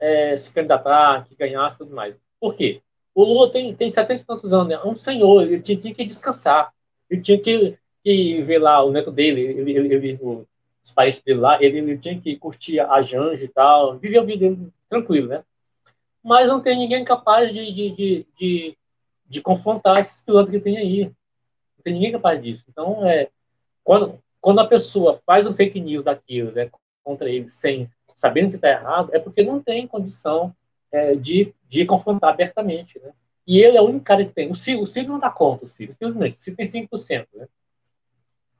é, se candidatar, que ganhasse tudo mais. Por quê? O Lula tem, tem 70 e tantos anos, né? é um senhor, ele tinha, tinha, que descansar, ele tinha que, que ver lá o neto dele, ele, ele, ele os parentes dele lá, ele, ele, tinha que curtir a Janja e tal, viver a vida dele tranquilo, né? Mas não tem ninguém capaz de, de, de, de, de confrontar esses pilotos que tem aí. Não tem ninguém capaz disso. Então, é, quando, quando a pessoa faz um fake news daquilo, né, contra ele, sem sabendo que está errado, é porque não tem condição é, de, de confrontar abertamente, né? E ele é o único cara que tem. O Ciro, o Ciro não dá conta, o Ciro, simplesmente. O Ciro tem 5%, né?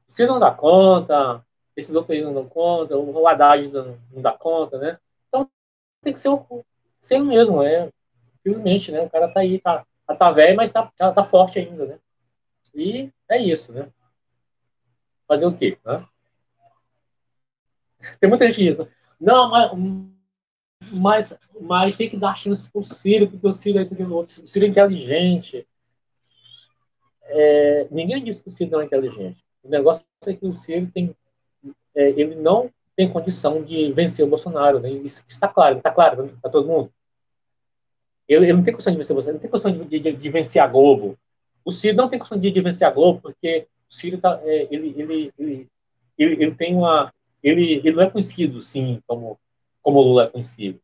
O Ciro não dá conta, esses outros aí não dão conta, o Haddad não, não dá conta, né? Então tem que ser o ser mesmo, é. Simplesmente, né? O cara tá aí, tá, tá, tá velho, mas tá, tá, tá, forte ainda, né? E é isso, né? Fazer o quê? Né? Tem muita gente diz, né? não, mas mas, mas tem que dar chance pro Ciro, porque o Ciro é isso aqui O Ciro é inteligente. É, ninguém disse que o Ciro não é inteligente. O negócio é que o Ciro tem, é, ele não tem condição de vencer o Bolsonaro. Né? Isso está claro, está claro para todo mundo. Ele, ele, não tem condição de vencer Bolsonaro, ele não tem condição de, de, de, vencer a Globo. O Ciro não tem condição de, de vencer a Globo, porque o Ciro tá, é, ele, ele, ele, ele, ele tem uma. Ele, ele não é conhecido, sim, como como o Lula é conhecido.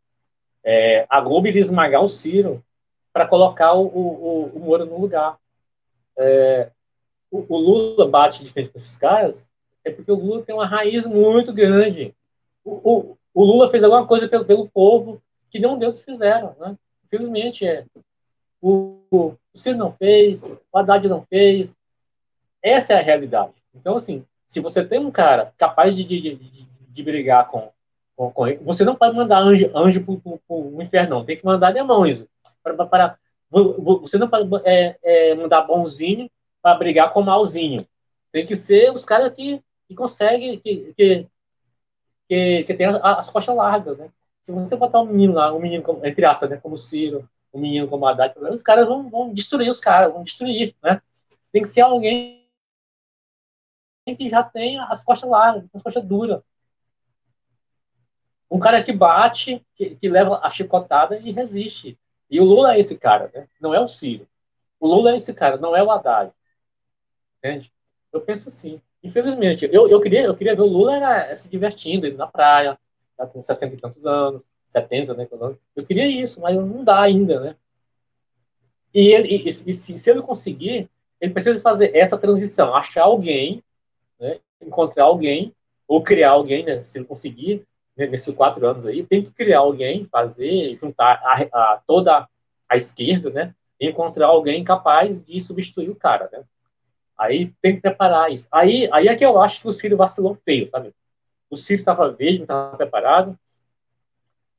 É, a Globo iria esmagar o Ciro para colocar o, o, o, Moro no lugar. É, o, o, Lula bate de frente com esses caras é porque o Lula tem uma raiz muito grande. O, o Lula fez alguma coisa pelo, pelo povo que não Deus fizeram. Né? Infelizmente, é. O, o Ciro não fez, o Haddad não fez. Essa é a realidade. Então, assim, se você tem um cara capaz de, de, de, de brigar com você não pode mandar anjo, anjo para o inferno, não. Tem que mandar demônios. Para, para, você não pode é, é, mandar bonzinho para brigar com malzinho. Tem que ser os caras que, que conseguem, que, que, que, que tem as, as costas largas, né? Se você botar um menino lá, um menino, como, entre aspas, né, como Ciro, um menino como Haddad, os caras vão, vão destruir os caras, vão destruir, né? Tem que ser alguém que já tem as costas largas, as costas duras, um cara que bate, que, que, leva a chicotada e resiste. E o Lula é esse cara, né? não é o Ciro. O Lula é esse cara, não é o Haddad. Entende? Eu penso assim. Infelizmente, eu, eu, queria, eu queria ver o Lula era, se divertindo, indo na praia, já com 60 e tantos anos, 70, né? Eu queria isso, mas não dá ainda, né? E, ele, e, e, se, ele conseguir, ele precisa fazer essa transição, achar alguém, né? encontrar alguém, ou criar alguém, né? se ele conseguir, nesses quatro anos aí, tem que criar alguém, fazer, juntar a, a, toda a esquerda, né? Encontrar alguém capaz de substituir o cara, né? Aí tem que preparar isso. Aí, aí é que eu acho que o Ciro vacilou feio, sabe? O Ciro estava verde, não estava preparado.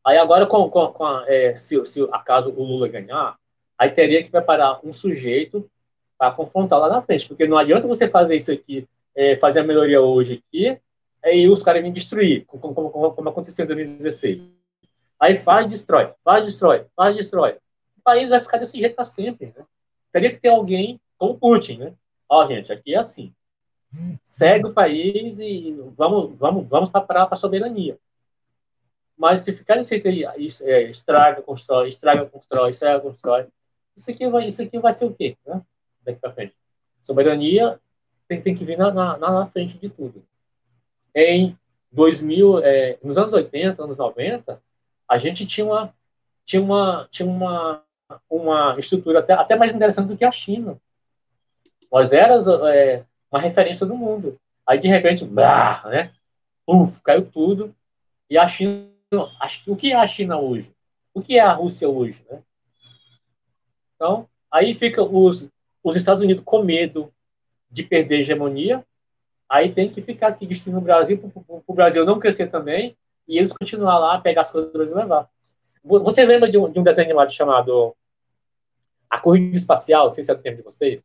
Aí agora, com, com, com a, é, se, se acaso o Lula ganhar, aí teria que preparar um sujeito para confrontar lá na frente, porque não adianta você fazer isso aqui, é, fazer a melhoria hoje aqui, e os caras me destruir, como, como, como, aconteceu em 2016. Aí faz, destrói, faz, destrói, faz, destrói. O país vai ficar desse jeito para sempre. Né? Teria que ter alguém como Putin, né? Ó, gente, aqui é assim. Segue o país e vamos, vamos, vamos para a soberania. Mas se ficar desse jeito aí, é, estraga, constrói, estraga, constrói, estraga, constrói, isso aqui vai, isso aqui vai ser o quê? Né? Daqui para frente. Soberania tem, tem que vir na, na, na frente de tudo. Em 2000, é, nos anos 80, anos 90, a gente tinha uma, tinha uma, tinha uma, uma estrutura até, até mais interessante do que a China. Nós éramos é, uma referência do mundo. Aí, de repente, bah, né? Uf, caiu tudo. E a China o que é a China hoje? O que é a Rússia hoje? Né? Então, aí fica os, os Estados Unidos com medo de perder hegemonia, aí tem que ficar aqui destino o Brasil, para o Brasil não crescer também, e eles continuar lá, pegar as coisas do Brasil e levar. Você lembra de um, de um desenho animado chamado A Corrida Espacial? Não sei se é do tempo de vocês.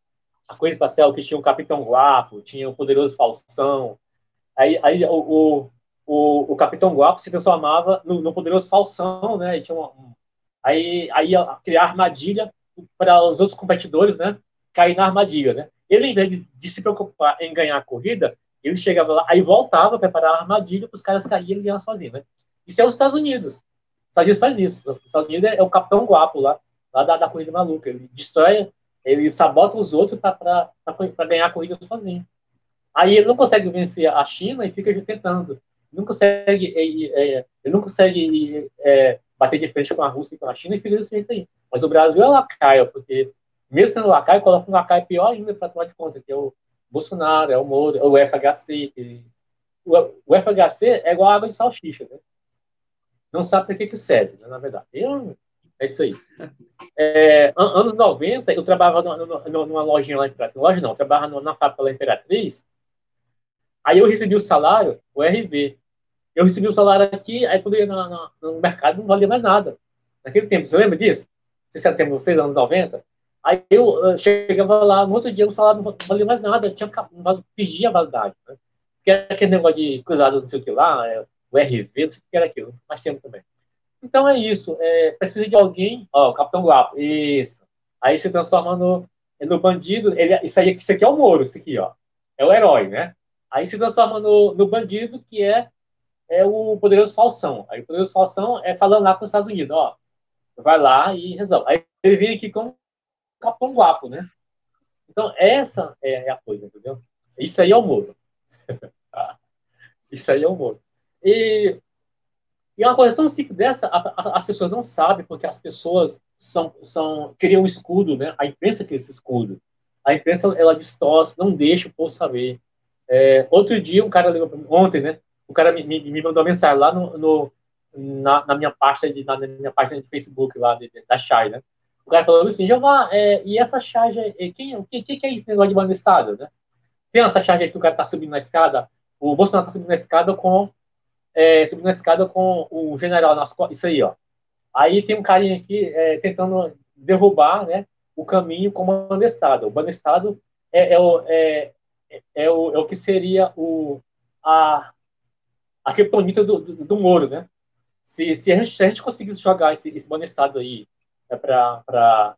A Corrida Espacial que tinha o Capitão Guapo, tinha o Poderoso Faustão. Aí, aí o, o, o, o Capitão Guapo se transformava no, no poderoso Falsão, né? E tinha uma, um, aí, aí ia criar armadilha para os outros competidores, né? Cair na armadilha, né? Ele, em vez de, de, se preocupar em ganhar a corrida, ele chegava lá, aí voltava a preparar a armadilha para os caras caírem e ganhar sozinho, né? Isso é os Estados Unidos. Os Estados Unidos faz isso. Os Estados Unidos é, é o Capitão Guapo lá, lá da, da corrida maluca. Ele destrói, ele sabota os outros para ganhar a corrida sozinho. Aí ele não consegue vencer a China e fica tentando não consegue, é, é, ele não consegue é, bater de frente com a Rússia e com a China e fica desse jeito aí. Mas o Brasil é lacaio, porque mesmo sendo lacaio, coloca um lacaio pior ainda para tomar de conta, que é o Bolsonaro, é o Moro, é o FHC. Que, o, o, FHC é igual água de salsicha, né? Não sabe para que, que serve, né, na verdade. Eu, é isso aí. É, anos 90, eu trabalhava numa, numa lojinha lá em Imperatriz. Loja não, eu trabalhava na fábrica lá em Imperatriz. Aí eu recebi o salário, o RV. Eu recebi o salário aqui, aí quando eu ia na, no mercado não valia mais nada. Naquele tempo, você lembra disso? Você sabe, tempo, vocês, anos 90? Aí eu, eu chegava lá, no outro dia o salário não valia mais nada, tinha pedia a validade. Né? Porque era aquele negócio de cruzados, não sei o que lá, é, o RV, não sei o que era aquilo, mais tempo também. Então é isso, é, precisa de alguém, ó, o Capitão Guapo, isso. Aí se transforma no, no bandido, ele, isso aí, isso aqui é o Moro, isso aqui, ó, é o herói, né? Aí se transforma no, no bandido, que é é o poderoso Falsão. Aí o poderoso Falsão é falando lá com os Estados Unidos, ó, vai lá e resolve. Aí ele vem aqui como capão guapo, né? Então, essa é a coisa, entendeu? Isso aí é o Moro. Isso aí é o Moro. E, e uma coisa tão simples dessa, a, a, as pessoas não sabem, porque as pessoas são, são, criam um escudo, né? A imprensa cria esse escudo. A imprensa, ela distorce, não deixa o povo saber. É, outro dia, um cara ligou ontem, né? o cara me, me, me mandou mensagem lá no, no na, na, minha pasta de na, minha página de Facebook lá de, da Chai, né? O cara falou assim, Jeová, é, e essa charge, é, quem, o que, que, é esse negócio de estado, né? Tem essa charge aí que o cara tá subindo na escada, o Bolsonaro tá subindo na escada com é, subindo na escada com o general nas isso aí, ó. Aí tem um carinha aqui é, tentando derrubar, né, o caminho com o Bandestado. O Bandestado é, é, o, é, é, o, é o que seria o, a, a criptonita do, do, do Moro, né? Se, se, a gente, se a gente conseguisse jogar esse, esse estado aí é, para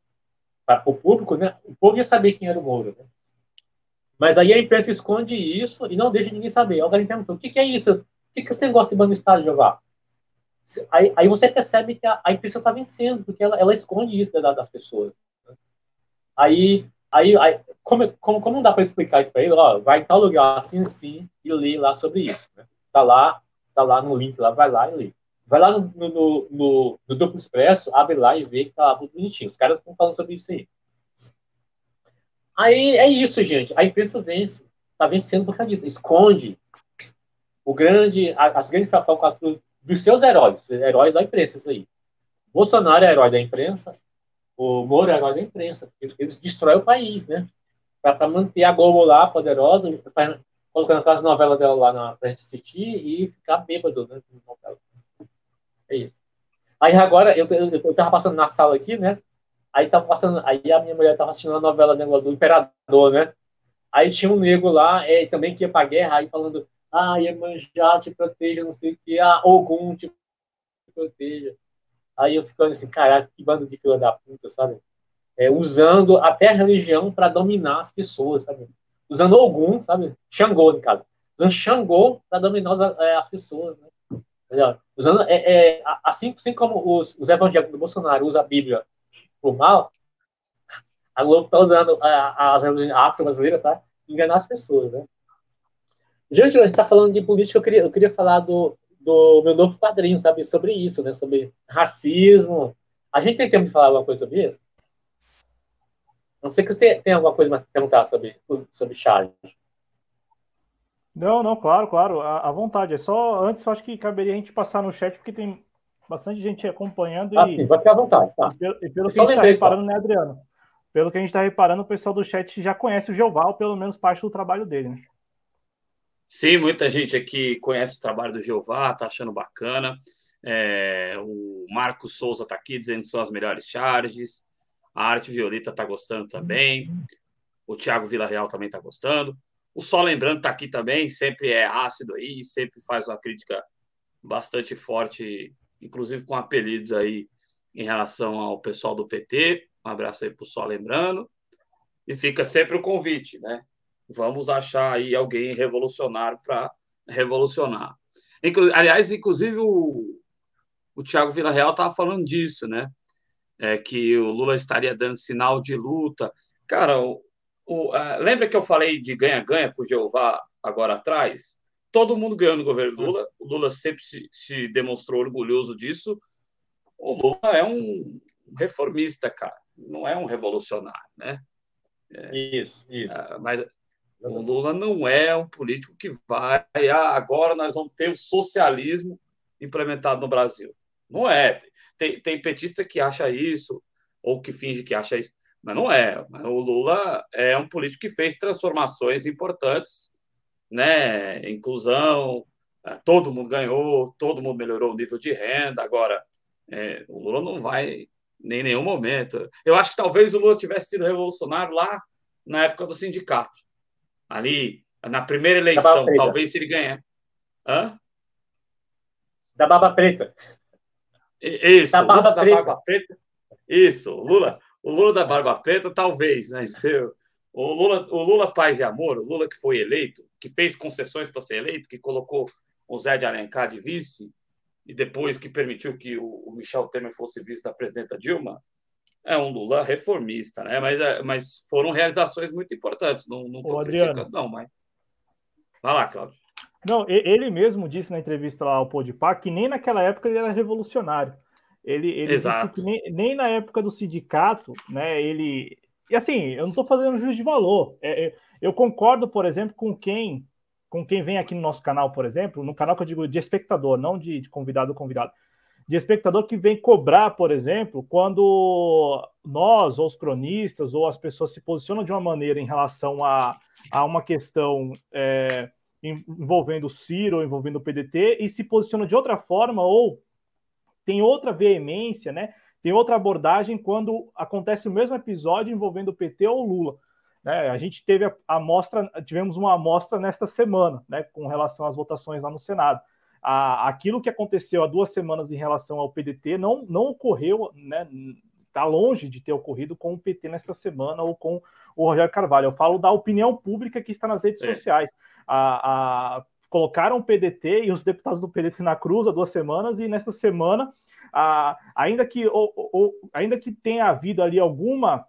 o público, né? O povo ia saber quem era o Moro, né? Mas aí a imprensa esconde isso e não deixa ninguém saber. Alguém perguntou, o que, que, é isso? Que, que você gosta de banestado jogar? Aí, aí você percebe que a, a imprensa está vencendo, porque ela, ela esconde isso da, das pessoas. Né? Aí, aí, aí como, como, como não dá para explicar isso para ele? Ó, vai em tal lugar assim, assim, e lê lá sobre isso. Né? Tá lá, tá lá no link lá, vai lá e lê. Vai lá no, no, no, no Duplo Expresso, abre lá e vê que tá lá bonitinho. Os caras estão falando sobre isso aí. Aí é isso, gente. A imprensa vence. Tá vencendo por causa disso. Esconde o grande, as grandes falcatruas dos seus heróis, heróis da imprensa, isso aí. Bolsonaro é herói da imprensa, o Moro é herói da imprensa. Eles destroem o país, né? Para manter a Globo lá, poderosa, colocando aquelas novelas dela lá na, pra gente assistir e ficar bêbado, né? É isso. Aí agora, eu, eu, eu tava passando na sala aqui, né? Aí tava passando, aí a minha mulher tava assistindo a novela né, do Imperador, né? Aí tinha um negro lá, é, também que ia pra guerra, aí falando, ah, Iemanjá te proteja, não sei o que, ah, Ogum te proteja. Aí eu ficando assim, caraca, que bando de fila da puta, sabe? É, usando até a religião para dominar as pessoas, sabe? Usando Ogum, sabe? Xangô, no caso. Usando Xangô para dominar as, é, as pessoas, né? Usando, é, é, assim, assim como os, os evangélicos do Bolsonaro usam a Bíblia por mal, a Globo está usando a, a religião afro-brasileira para enganar as pessoas, né? Gente, a gente está falando de política, eu queria, eu queria falar do, do meu novo quadrinho, sabe? Sobre isso, né? Sobre racismo. A gente tem tempo de falar alguma coisa sobre isso? Não sei que você tem alguma coisa para perguntar sobre, sobre Charles. Não, não, claro, claro, à, vontade. É só antes, eu acho que caberia a gente passar no chat, porque tem bastante gente acompanhando. Ah, e, sim, vai ficar à vontade. Tá. E pelo, e pelo que a gente está reparando, só. né, Adriano? Pelo que a gente está reparando, o pessoal do chat já conhece o ou pelo menos parte do trabalho dele, né? Sim, muita gente aqui conhece o trabalho do Jeová, tá achando bacana. É, o Marcos Souza está aqui dizendo que são as melhores charges. A Arte Violeta está gostando também. O Thiago Villarreal também está gostando. O Só Lembrando está aqui também, sempre é ácido aí, sempre faz uma crítica bastante forte, inclusive com apelidos aí em relação ao pessoal do PT. Um abraço aí para o Só Lembrando. E fica sempre o convite, né? Vamos achar aí alguém revolucionário para revolucionar. Inclu Aliás, inclusive o, o Tiago Villarreal estava falando disso, né? É, que o Lula estaria dando sinal de luta. Cara, o, o, lembra que eu falei de ganha-ganha com o Jeová agora atrás? Todo mundo ganhou no governo Lula. O Lula sempre se, se demonstrou orgulhoso disso. O Lula é um reformista, cara. Não é um revolucionário, né? É, isso, isso. Uh, mas o Lula não é um político que vai. Ah, agora nós vamos ter o socialismo implementado no Brasil. Não é. Tem, tem petista que acha isso, ou que finge que acha isso. Mas não é. O Lula é um político que fez transformações importantes, né? Inclusão, é, todo mundo ganhou, todo mundo melhorou o nível de renda. Agora, é, o Lula não vai nem em nenhum momento. Eu acho que talvez o Lula tivesse sido revolucionário lá na época do sindicato. Ali, na primeira eleição, talvez se ele ganhar. Hã? Da Barba Preta. Isso, da Barba, Lula Preta. da Barba Preta. Isso, Lula. O Lula da Barba Preta, talvez, né? O Lula, o Lula Paz e Amor, o Lula que foi eleito, que fez concessões para ser eleito, que colocou o Zé de Alencar de vice, e depois que permitiu que o Michel Temer fosse vice da presidenta Dilma, é um Lula reformista, né? Mas, é, mas foram realizações muito importantes. Não estou criticando, não, mas. Vai lá, Cláudio. Não, ele mesmo disse na entrevista lá ao Podpah que nem naquela época ele era revolucionário. Ele, ele Exato. disse que nem, nem, na época do sindicato, né, ele... E assim, eu não estou fazendo juízo de valor. É, é, eu concordo, por exemplo, com quem com quem vem aqui no nosso canal, por exemplo, no canal que eu digo de espectador, não de, de convidado convidado, de espectador que vem cobrar, por exemplo, quando nós, ou os cronistas, ou as pessoas se posicionam de uma maneira em relação a, a uma questão é, envolvendo o Ciro, envolvendo o PDT, e se posicionam de outra forma, ou tem outra veemência, né? Tem outra abordagem quando acontece o mesmo episódio envolvendo o PT ou o Lula. Né? A gente teve a amostra, tivemos uma amostra nesta semana, né, com relação às votações lá no Senado. A, aquilo que aconteceu há duas semanas em relação ao PDT não, não ocorreu, né? Está longe de ter ocorrido com o PT nesta semana ou com o Rogério Carvalho. Eu falo da opinião pública que está nas redes é. sociais. A, a, colocaram o PDT e os deputados do PDT na cruz há duas semanas, e nesta semana, a, ainda, que, ou, ou, ainda que tenha havido ali alguma,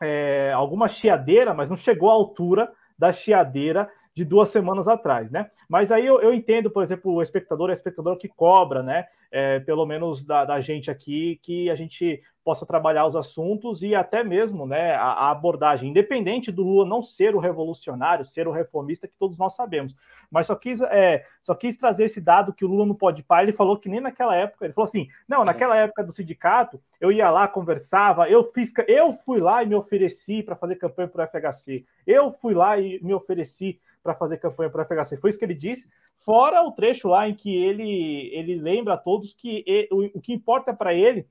é, alguma chiadeira, mas não chegou à altura da chiadeira de duas semanas atrás, né? Mas aí eu, eu entendo, por exemplo, o espectador, é espectador que cobra, né? É, pelo menos da, da, gente aqui, que a gente possa trabalhar os assuntos e até mesmo né, a, a, abordagem, independente do Lula não ser o revolucionário, ser o reformista que todos nós sabemos. Mas só quis, é, só quis trazer esse dado que o Lula não pode par, ele falou que nem naquela época, ele falou assim: não, naquela época do sindicato, eu ia lá, conversava, eu fiz, eu fui lá e me ofereci para fazer campanha para o FHC, eu fui lá e me ofereci para fazer campanha para o FHC. Foi isso que ele disse, fora o trecho lá em que ele, ele lembra a todos que ele, o, o que importa para ele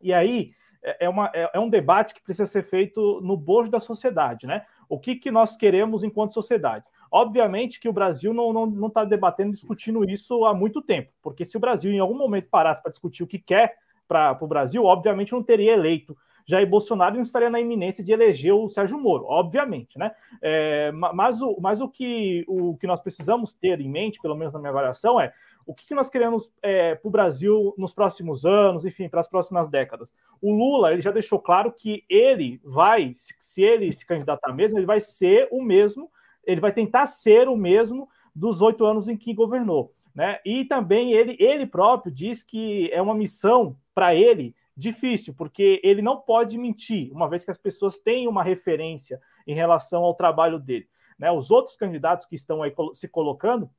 e aí é, é, uma, é, é, um debate que precisa ser feito no bojo da sociedade, né? O que, que nós queremos enquanto sociedade? Obviamente que o Brasil não está tá debatendo, discutindo isso há muito tempo, porque se o Brasil em algum momento parasse para discutir o que quer para o Brasil, obviamente não teria eleito Jair Bolsonaro não estaria na iminência de eleger o Sérgio Moro, obviamente, né? É, mas o, mas o, que, o que nós precisamos ter em mente, pelo menos na minha avaliação, é o que, que nós queremos é, para o Brasil nos próximos anos, enfim, para as próximas décadas. O Lula ele já deixou claro que ele vai, se, ele se candidatar mesmo, ele vai ser o mesmo, ele vai tentar ser o mesmo dos oito anos em que governou. Né? E também ele, ele próprio diz que é uma missão para ele difícil, porque ele não pode mentir, uma vez que as pessoas têm uma referência em relação ao trabalho dele. Né? Os outros candidatos que estão aí se colocando,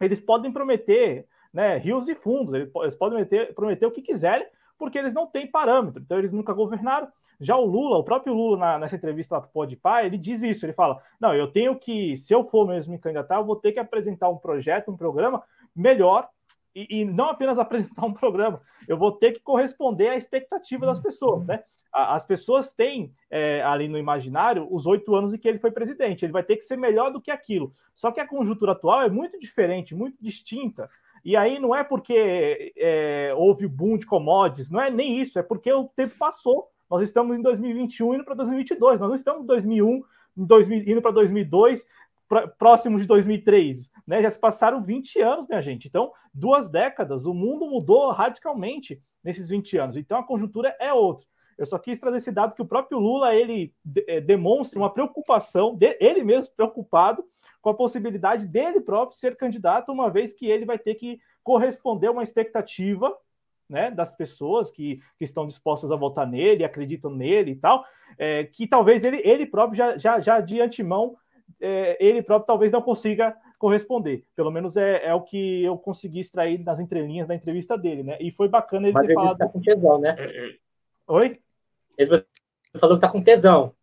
eles podem prometer né, rios e fundos, eles podem prometer, prometer o que quiserem, porque eles não têm parâmetro, então eles nunca governaram. Já o Lula, o próprio Lula, na, nessa entrevista lá para o Podpah, ele diz isso, ele fala, não, eu tenho que, se eu for mesmo me candidatar, eu vou ter que apresentar um projeto, um programa melhor e, e, não apenas apresentar um programa, eu vou ter que corresponder à expectativa das pessoas, né? As pessoas têm é, ali no imaginário os oito anos em que ele foi presidente, ele vai ter que ser melhor do que aquilo. Só que a conjuntura atual é muito diferente, muito distinta. E aí não é porque é, houve boom de commodities, não é nem isso, é porque o tempo passou. Nós estamos em 2021 indo para 2022, nós não estamos em 2001 em 2000, indo para 2002 próximo de 2003, né? Já se passaram 20 anos, minha gente. Então, duas décadas, o mundo mudou radicalmente nesses 20 anos. Então, a conjuntura é outra. Eu só quis trazer esse dado que o próprio Lula ele é, demonstra uma preocupação, de, ele mesmo preocupado com a possibilidade dele próprio ser candidato, uma vez que ele vai ter que corresponder a uma expectativa né, das pessoas que, que estão dispostas a votar nele, acreditam nele e tal, é, que talvez ele, ele próprio já, já, já de antemão é, ele próprio talvez não consiga corresponder. Pelo menos é, é, o que eu consegui extrair nas entrelinhas da entrevista dele, né? E foi bacana ele Mas ter ele falado. Está com tesão, né? É, é. Oi? Ele falou que está com tesão.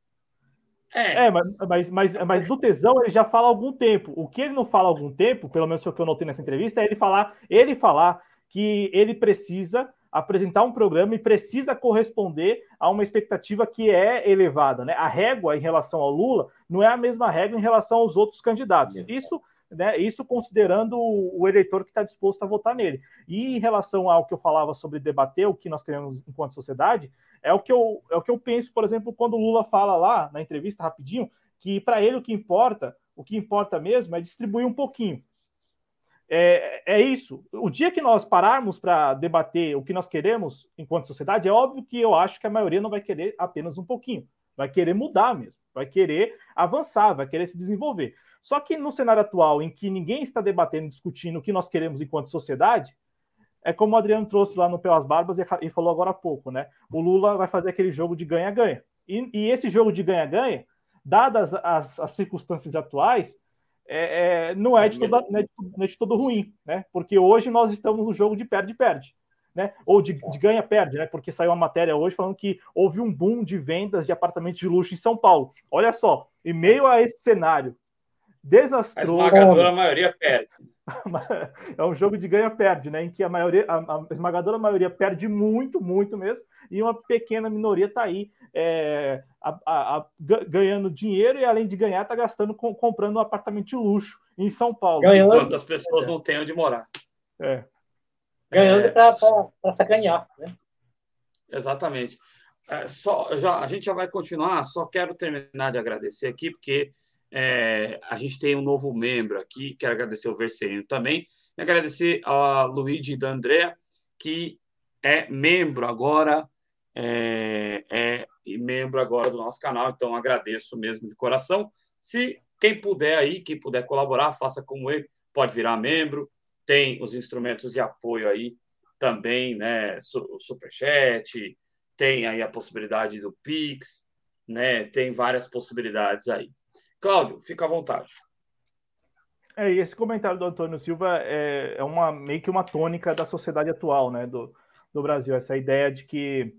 É, é mas, mas, mas, mas, do tesão ele já fala há algum tempo. O que ele não fala há algum tempo, pelo menos foi o que eu notei nessa entrevista, é ele falar, ele falar que ele precisa apresentar um programa e precisa corresponder a uma expectativa que é elevada. Né? A régua em relação ao Lula não é a mesma régua em relação aos outros candidatos. Isso, né, isso considerando o eleitor que está disposto a votar nele. E em relação ao que eu falava sobre debater o que nós queremos enquanto sociedade, é o que eu, é o que eu penso, por exemplo, quando o Lula fala lá na entrevista rapidinho, que para ele o que importa, o que importa mesmo é distribuir um pouquinho. É, é isso. O dia que nós pararmos para debater o que nós queremos enquanto sociedade, é óbvio que eu acho que a maioria não vai querer apenas um pouquinho, vai querer mudar mesmo, vai querer avançar, vai querer se desenvolver. Só que no cenário atual, em que ninguém está debatendo, discutindo o que nós queremos enquanto sociedade, é como o Adriano trouxe lá no Pelas Barbas e falou agora há pouco, né? O Lula vai fazer aquele jogo de ganha-ganha. E, e, esse jogo de ganha-ganha, dadas as, as circunstâncias atuais, é, é, não, é de toda, não, é não é de todo ruim, né? Porque hoje nós estamos no jogo de perde-perde. Né? Ou de, de ganha-perde, né? Porque saiu uma matéria hoje falando que houve um boom de vendas de apartamentos de luxo em São Paulo. Olha só, em meio a esse cenário desastroso. A esmagadora maioria perde. é um jogo de ganha-perde, né? Em que a maioria, a, a, esmagadora maioria perde muito, muito mesmo, e uma pequena minoria está aí é, a, ganhando dinheiro e além de ganhar, está gastando com, comprando um apartamento de luxo em São Paulo. Ganhando. Enquanto as pessoas é. não têm onde morar. É. Ganhando é... para sacanear, né? Exatamente. É, só, já, a gente já vai continuar, só quero terminar de agradecer aqui, porque é, a gente tem um novo membro aqui, quero agradecer o Vercelino também, e agradecer a Luigi da Andrea, que é membro agora, é, é membro agora do nosso canal, então agradeço mesmo de coração. Se quem puder aí, quem puder colaborar, faça como ele, pode virar membro, tem os instrumentos de apoio aí também, né? Superchat, tem aí a possibilidade do Pix, né? Tem várias possibilidades aí. Cláudio, fica à vontade. É, esse comentário do Antônio Silva é, é uma meio que uma tônica da sociedade atual, né, do, do Brasil, essa ideia de que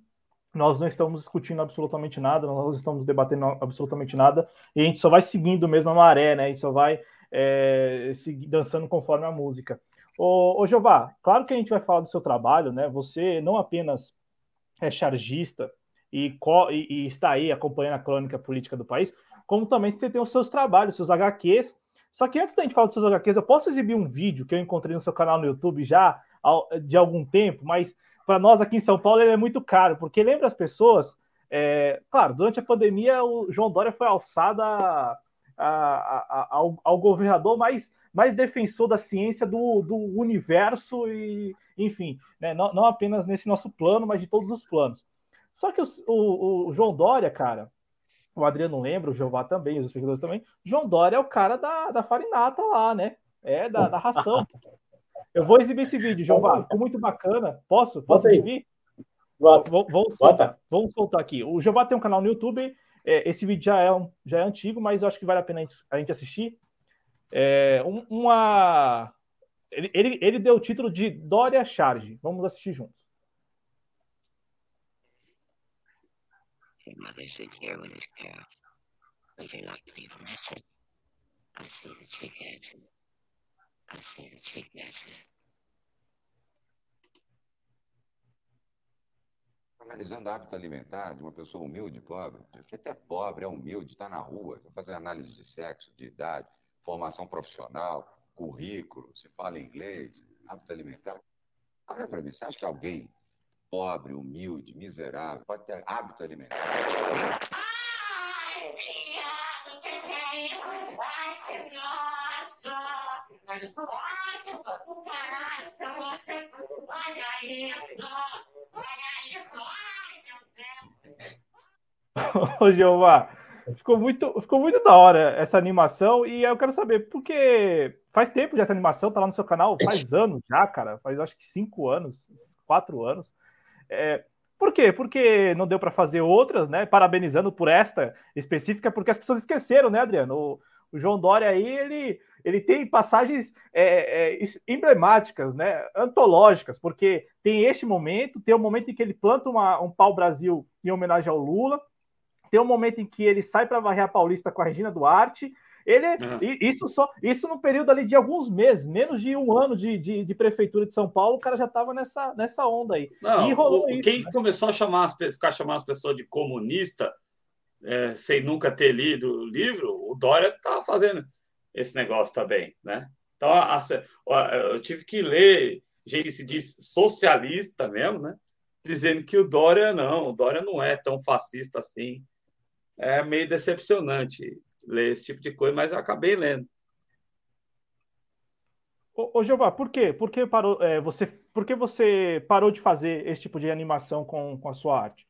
nós não estamos discutindo absolutamente nada, nós não estamos debatendo absolutamente nada, e a gente só vai seguindo mesmo a maré, né? A gente só vai é, seguir, dançando conforme a música. Ô, ô Jeová, claro que a gente vai falar do seu trabalho, né? Você não apenas é chargista e, e, e está aí acompanhando a crônica política do país, como também você tem os seus trabalhos, seus HQs. Só que antes da gente falar dos seus HQs, eu posso exibir um vídeo que eu encontrei no seu canal no YouTube já de algum tempo, mas para nós aqui em São Paulo ele é muito caro, porque lembra as pessoas, é, claro, durante a pandemia o João Dória foi alçado a, a, a, ao, ao, governador mais, mais defensor da ciência do, do universo e, enfim, né, não, não, apenas nesse nosso plano, mas de todos os planos. Só que os, o, o, João Dória, cara, o Adriano lembra, o Jeová também, os espectadores também, João Dória é o cara da, da farinata lá, né? É, da, da ração. Eu vou exibir esse vídeo, João. Ficou muito bacana. Posso? Posso exibir? Vamos soltar, vamos soltar aqui. O Jeová tem um canal no YouTube. É, esse vídeo já é, um, já é antigo, mas eu acho que vale a pena a gente assistir. É, um, uma. Ele, ele, ele deu o título de Dória Charge. Vamos assistir juntos. mother sits here with his calf. Would you like to leave a message? I see chick answered. Analisando hábito alimentar de uma pessoa humilde, pobre, até pobre, é humilde, está na rua, fazer análise de sexo, de idade, formação profissional, currículo, se fala inglês, hábito alimentar. Olha para mim, você acha que alguém pobre, humilde, miserável, pode ter hábito alimentar? Mas eu sou ótimo do caralho, você. Olha isso! Olha isso! Ai, meu Deus! Ô, Jeová, ficou muito, ficou muito da hora essa animação e eu quero saber, porque faz tempo já essa animação, tá lá no seu canal, faz anos já, cara, faz acho que cinco anos, quatro anos. É, por quê? Porque não deu para fazer outras, né? Parabenizando por esta específica, porque as pessoas esqueceram, né, Adriano? O, o João Dória aí, ele, ele tem passagens é, é, emblemáticas, né, antológicas, porque tem este momento, tem o um momento em que ele planta uma, um pau-brasil em homenagem ao Lula, tem um momento em que ele sai para varrer a Paulista com a Regina Duarte, ele, uhum. isso só, isso no período ali de alguns meses, menos de um ano de, de, de prefeitura de São Paulo, o cara já estava nessa, nessa onda aí. Não, e rolou o, isso. Quem né? começou a chamar, ficar chamando as pessoas de comunista, é, sem nunca ter lido o livro, o Dória estava fazendo esse negócio também, né? Então, a, a, eu tive que ler gente que se diz socialista mesmo, né? Dizendo que o Dória não, o Dória não é tão fascista assim. É meio decepcionante ler esse tipo de coisa, mas eu acabei lendo. Ô, ô Jeová, por quê? Por que, parou, é, você, por que você parou de fazer esse tipo de animação com, com a sua arte?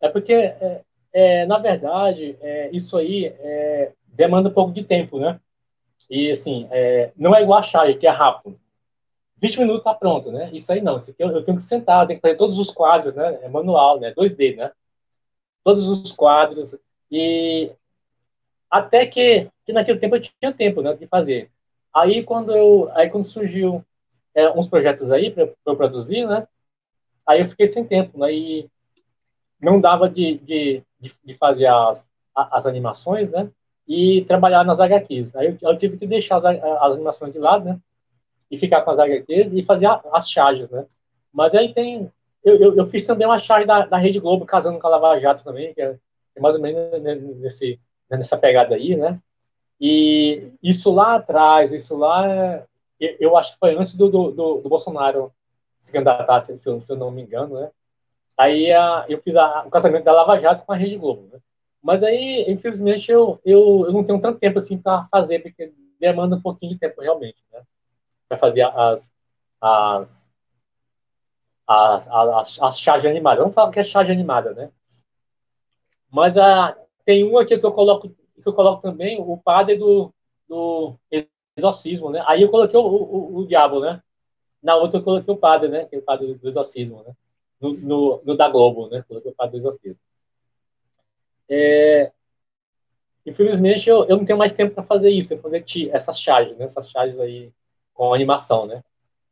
É porque é, é, na verdade, é, isso aí é, demanda um pouco de tempo, né? E, assim, é, não é igual a charge, que é rápido. 20 minutos tá pronto, né? Isso aí não. Isso aqui eu, eu, tenho que sentar, tenho que fazer todos os quadros, né? É manual, né? 2D, né? Todos os quadros. E até que, que naquele tempo eu tinha tempo, né? De fazer. Aí, quando eu, aí quando surgiu é, uns projetos aí para eu produzir, né? Aí eu fiquei sem tempo, né? E não dava de, de, de, de fazer as, as animações, né? E trabalhar nas HQs. Aí eu, eu tive que deixar as, as, animações de lado, né? E ficar com as HQs e fazer a, as charges, né? Mas aí tem. Eu, eu, eu, fiz também uma charge da, da Rede Globo casando com a Lava Jato também, que é, é mais ou menos nesse, nessa pegada aí, né? E isso lá atrás, isso lá, eu acho que foi antes do, do, do, do Bolsonaro se candidatar, se, se, eu não me engano, né? Aí a, eu fiz a, o casamento da Lava Jato com a Rede Globo. Né? Mas aí, infelizmente, eu, eu, eu não tenho tanto tempo assim para fazer, porque demanda um pouquinho de tempo realmente, né? Para fazer as, as, as, as, as charges animadas. Vamos falar que é charge animada, né? Mas a, tem uma aqui que eu coloco, que eu coloco também, o padre do, do exorcismo, né? Aí eu coloquei o, o, o, o diabo, né? Na outra eu coloquei o padre, né? Que é o padre do exorcismo, né? no, no, no da Globo, né? Pelo Padre do Exorcismo. É, infelizmente, eu, eu não tenho mais tempo para fazer isso, fazer essas charges, né? Essas charges aí com animação, né?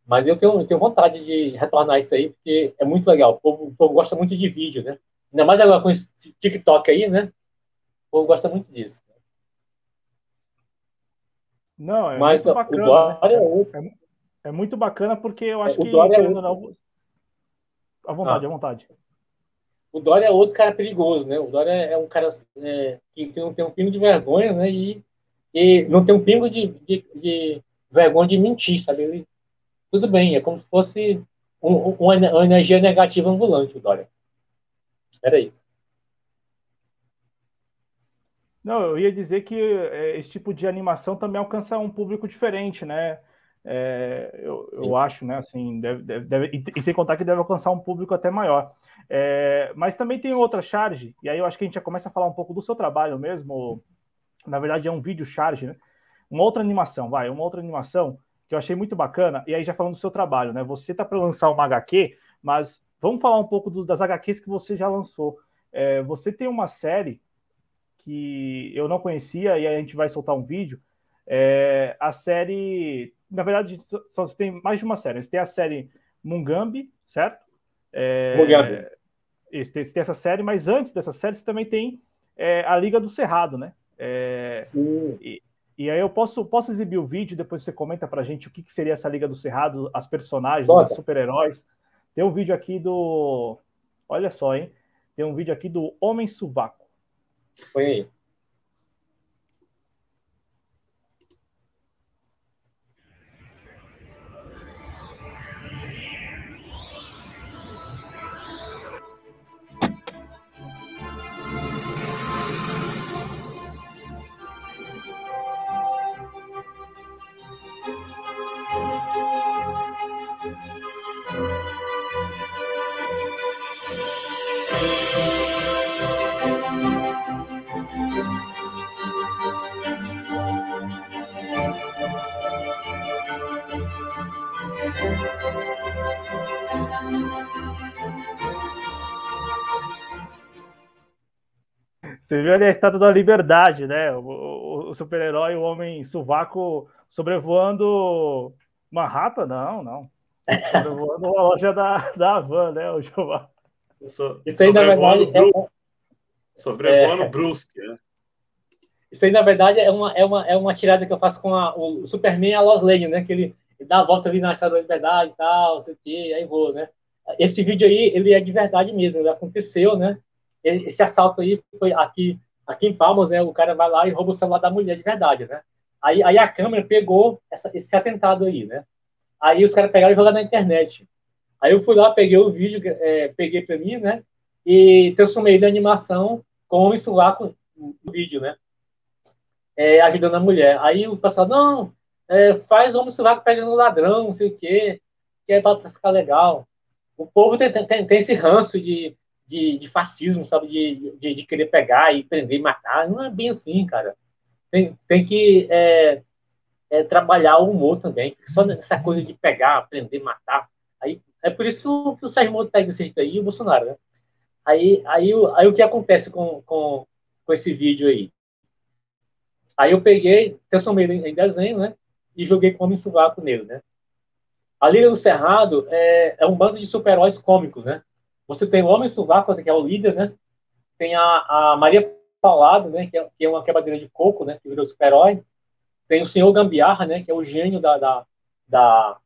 Mas eu tenho, eu tenho vontade de retornar isso aí, porque é muito legal. O povo, o povo gosta muito de vídeo, né? Ainda mais agora com esse TikTok aí, né? O povo gosta muito disso. Não, é Mas muito bacana. O Dória né? é, é, é, muito bacana porque eu acho é, que. Dória é não, à vontade, ah. à vontade. O Dória é outro cara perigoso, né? O Dória é um cara é, que, que, não tem um pingo de vergonha, né? E, e não tem um pingo de, de, de vergonha de mentir, sabe? Ele, tudo bem, é como se fosse um, uma, uma energia negativa ambulante, o Dória. Era isso. Não, eu ia dizer que é, esse tipo de animação também alcança um público diferente, né? É, eu, eu, acho, né? Assim, deve, deve, deve, e sem contar que deve alcançar um público até maior. É, mas também tem outra charge, e aí eu acho que a gente já começa a falar um pouco do seu trabalho mesmo. Na verdade, é um vídeo charge, né? Uma outra animação, vai, uma outra animação que eu achei muito bacana, e aí já falando do seu trabalho, né? Você tá para lançar uma HQ, mas vamos falar um pouco do, das HQs que você já lançou. É, você tem uma série que eu não conhecia, e a gente vai soltar um vídeo. É, a série, na verdade, só tem mais de uma série. Você tem a série Mungambi, certo? É, Mungambi. Isso, tem, tem, essa série, mas antes dessa série você também tem é, a Liga do Cerrado, né? É, Sim. E, e, aí eu posso, posso exibir o vídeo, depois você comenta pra gente o que, que seria essa Liga do Cerrado, as personagens, Bota. os super-heróis. Tem um vídeo aqui do. Olha só, hein? Tem um vídeo aqui do Homem Suvaco. Põe aí. Você viu ali a estátua da liberdade, né? O, o, o super-herói, o homem suvaco sobrevoando Manhattan? Não, não. Sobrevoando a loja da, da Havan, né, o Jeová? So, Isso aí, na verdade, é... sobrevoando é... Brusque, né? Isso aí, na verdade, é uma, é uma, é uma tirada que eu faço com a, o Superman e a Lois Lane, né? Que ele, ele, dá a volta ali na Estrada da Liberdade e tal, não sei o quê, aí vou, né? Esse vídeo aí, ele é de verdade mesmo, ele aconteceu, né? Esse assalto aí foi aqui, aqui em Palmas, né? O cara vai lá e rouba o celular da mulher de verdade, né? Aí, aí a câmera pegou essa, esse atentado aí, né? Aí os caras pegaram e jogaram na internet. Aí eu fui lá, peguei o vídeo, é, peguei para mim, né? E transformei em animação com isso lá com o vídeo, né? É, ajudando a mulher. Aí o pessoal, não, é, faz homem suvaco pegando ladrão, não sei o quê, que é para ficar legal. O povo tem, tem, tem esse ranço de de, de fascismo, sabe? De, de, de, querer pegar e prender e matar. Não é bem assim, cara. Tem, tem que é, é, trabalhar o humor também. Só nessa coisa de pegar, prender, matar. Aí, é por isso que o, que o Sérgio Moro pega esse aí e o Bolsonaro, né? Aí, aí, aí o que acontece com, com, com esse vídeo aí? Aí eu peguei, transformei ele em desenho, né? E joguei como sovaco nele, né? A Liga do Cerrado é, é um bando de super-heróis cômicos, né? Você tem o Homem Sovaco, que é o líder, né? Tem a, a Maria Paulado, né? Que é, que é uma quebradeira de coco, né? Que virou super-herói. Tem o Senhor Gambiarra, né? Que é o gênio da, da, da,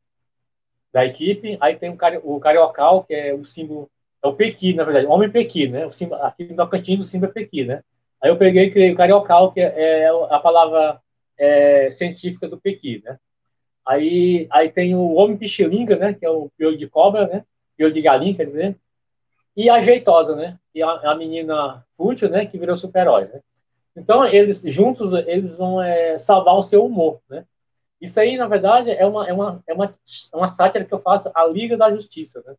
da equipe. Aí tem o, cari, o Cariocal, que é o símbolo... É o Pequi, na verdade. Homem Pequi, né? O símbolo, aqui no Tocantins, o símbolo é Pequi, né? Aí eu peguei e criei o Cariocal, que é, é a palavra é, científica do Pequi, né? Aí, aí tem o Homem Pichilinga, né? Que é o piolho de cobra, né? Piolho de galinha, quer dizer e a jeitosa, né? E a, a menina fútil, né? Que virou super-herói, né? Então, eles juntos, eles vão é, salvar o seu humor, né? Isso aí, na verdade, é uma, é uma, é uma, é uma sátira que eu faço a Liga da Justiça, né?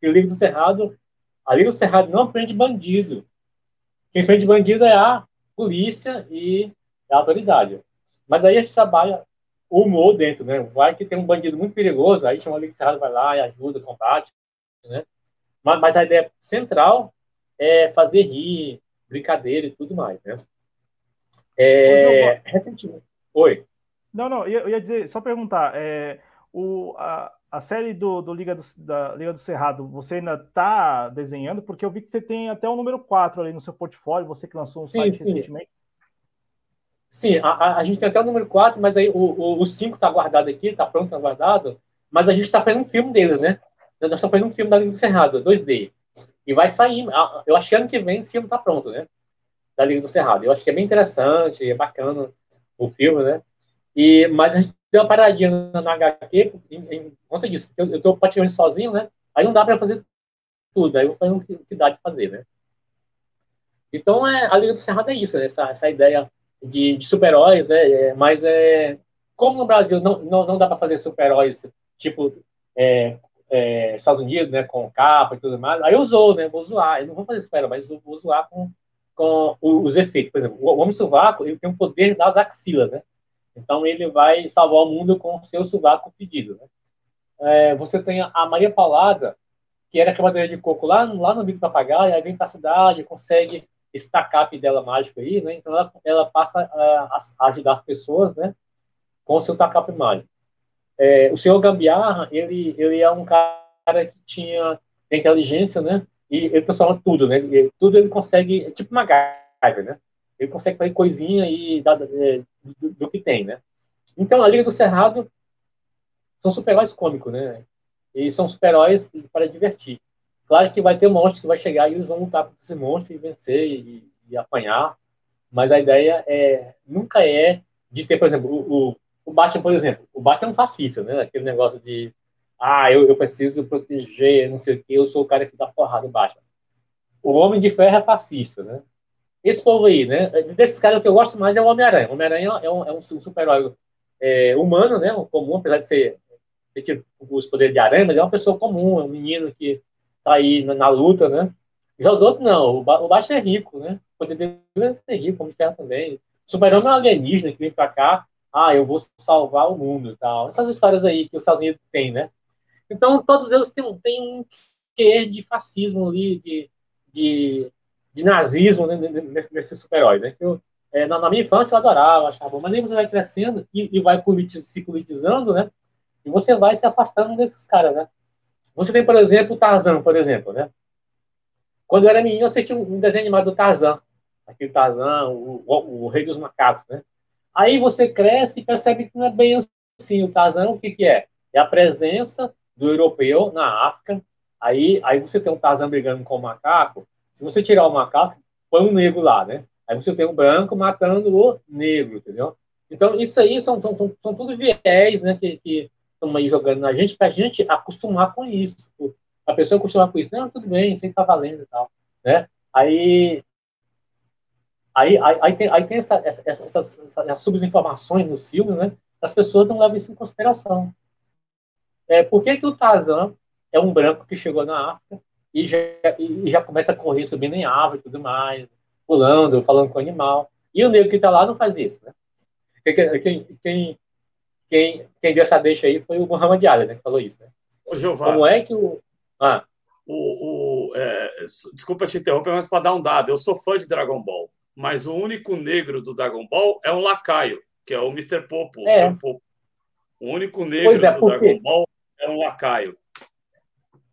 E o Liga do Cerrado, a Liga do Cerrado não prende bandido. Quem prende bandido é a polícia e a autoridade. Mas aí a gente trabalha o humor dentro, né? Vai que tem um bandido muito perigoso, aí chama a Liga do Cerrado, vai lá e ajuda, combate, né? Mas, mas a ideia central é fazer rir, brincadeira e tudo mais, né? É, recentemente. Oi. Não, não, eu ia dizer, só perguntar, é, o, a, a série do, do Liga do, da Liga do Cerrado, você ainda está desenhando? Porque eu vi que você tem até o número 4 ali no seu portfólio, você que lançou um sim, site sim. recentemente. Sim, a, a, a, gente tem até o número 4, mas aí o 5 está guardado aqui, está pronto, está guardado, mas a gente está fazendo um filme deles, né? Nós estamos fazendo um filme da Liga do Cerrado, 2D. E vai sair, eu acho que ano que vem esse filme está pronto, né? Da Liga do Cerrado. Eu acho que é bem interessante, é bacana o filme, né? E, mas a gente deu uma paradinha na, na HQ em, em conta disso, eu estou praticamente sozinho, né? Aí não dá para fazer tudo, aí eu vou fazer o que, dá de fazer, né? Então, é, a Liga do Cerrado é isso, né? essa, essa ideia de, de super-heróis, né? É, mas é, como no Brasil não, não, não dá para fazer super-heróis tipo é, é, Estados Unidos, né? Com capa e tudo mais, aí eu usou, né? Vou zoar, eu não vou fazer super mas eu vou zoar com, com os efeitos. Por exemplo, o Homem Sovaco, ele tem o poder das axilas, né? Então ele vai salvar o mundo com o seu sovaco pedido, né? É, você tem a Maria Paulada, que era queimadeira de coco lá, lá no bico papagaio, aí vem para a cidade, consegue esse dela mágico aí, né? Então ela, ela passa a, a, ajudar as pessoas, né? Com o seu tacape mágico. É, o senhor Gambiarra, ele, ele é um cara que tinha inteligência, né? E ele transforma tudo, né? E tudo ele consegue, é tipo uma gaiva, né? Ele consegue fazer coisinha e é, do, do, que tem, né? Então, a Liga do Cerrado são super-heróis cômicos, né? E são super-heróis para divertir. Claro que vai ter um que vai chegar e eles vão lutar contra esse monstro e vencer e, e apanhar, mas a ideia é nunca é de ter, por exemplo, o Batman, por exemplo, o Batman é um fascista, né? Aquele negócio de ah, eu, eu preciso proteger, não sei o quê, eu sou o cara que dá porrada no Batman. O Homem de Ferro é fascista, né? Esse povo aí, né? Desses caras, o que eu gosto mais é o Homem-Aranha. O Homem-Aranha é um, é um super-herói é, humano, né? Comum, apesar de ser ter os poderes de aranha, mas é uma pessoa comum, é um menino que tá aí na, na luta, né? Já os outros não, o, ba o Batman é rico, né? O poder dele é rico, como ferro também. O Super-Homem é um alienígena que vem pra cá, ah, eu vou salvar o mundo e tal. Essas histórias aí que os Estados Unidos têm, né? Então, todos eles têm, têm um quê de fascismo ali, de, de, de nazismo né, nesse super-herói, né? Eu, é, na, na, minha infância eu adorava, achava bom, mas aí você vai crescendo e, e vai politiz, se politizando, né? E você vai se afastando desses caras, né? Você tem, por exemplo, o Tarzan, por exemplo, né? Quando eu era menino, eu assisti um desenho animado do Tarzan. Aquele Tarzan, o, o, o, rei dos macacos, né? Aí você cresce e percebe que não é bem assim. O Tarzan, o que, que é? É a presença do europeu na África. Aí, aí você tem um Tarzan brigando com o macaco. Se você tirar o macaco, põe um negro lá, né? Aí você tem um branco matando o negro, entendeu? Então, isso aí são, são, são, são tudo viés, né? Que, que estão aí jogando na gente, para a gente acostumar com isso. A pessoa acostumar com isso, não, tudo bem, isso aí tá valendo e tal, né? Aí, aí, aí, aí tem, aí tem essa, essa, essas, essas subinformações no filme, né? As pessoas não levam isso em consideração. É, por que, que o Tarzan é um branco que chegou na África e já, e já começa a correr subindo em árvore e tudo mais, pulando, falando com o animal. E o negro que está lá não faz isso, né? Quem, quem, quem, quem deu essa deixa aí foi o Muhammad Ali, né? Que falou isso, né? Ô, Giová, Como é que o. Ah. O, o, é, desculpa te interromper, mas para dar um dado, eu sou fã de Dragon Ball, mas o único negro do Dragon Ball é um lacaio, que é o Mr. Popo. O, é. Popo. o único negro é, do Dragon Ball é um lacaio.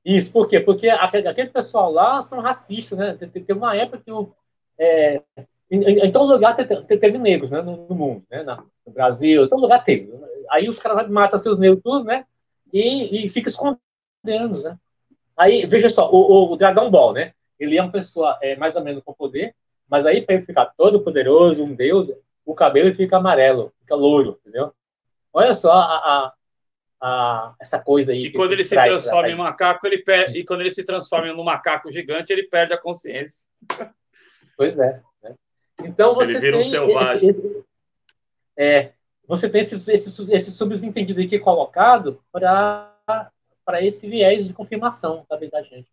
Isso, por quê? Porque aquele pessoal lá são racistas, né? Teve uma época que o, é, em, em, todo lugar teve, negros né, no, no mundo, né? no Brasil, em todo lugar teve. Aí os caras matam seus negros tudo, né? E, e fica escondendo, né? Aí, veja só, o, o Dragão Ball, né? Ele é uma pessoa é, mais ou menos com poder, mas aí para ele ficar todo poderoso, um deus, o cabelo fica amarelo, fica louro, entendeu? Olha só a, a, a essa coisa aí. E quando ele se transforma em macaco, ele perde, e quando ele se transforma em um macaco gigante, ele perde a consciência. Pois é. Né? Então você ele vira um selvagem. Esse, é, você tem esse, esse, esse subentendido aqui colocado para esse viés de confirmação da vida da gente.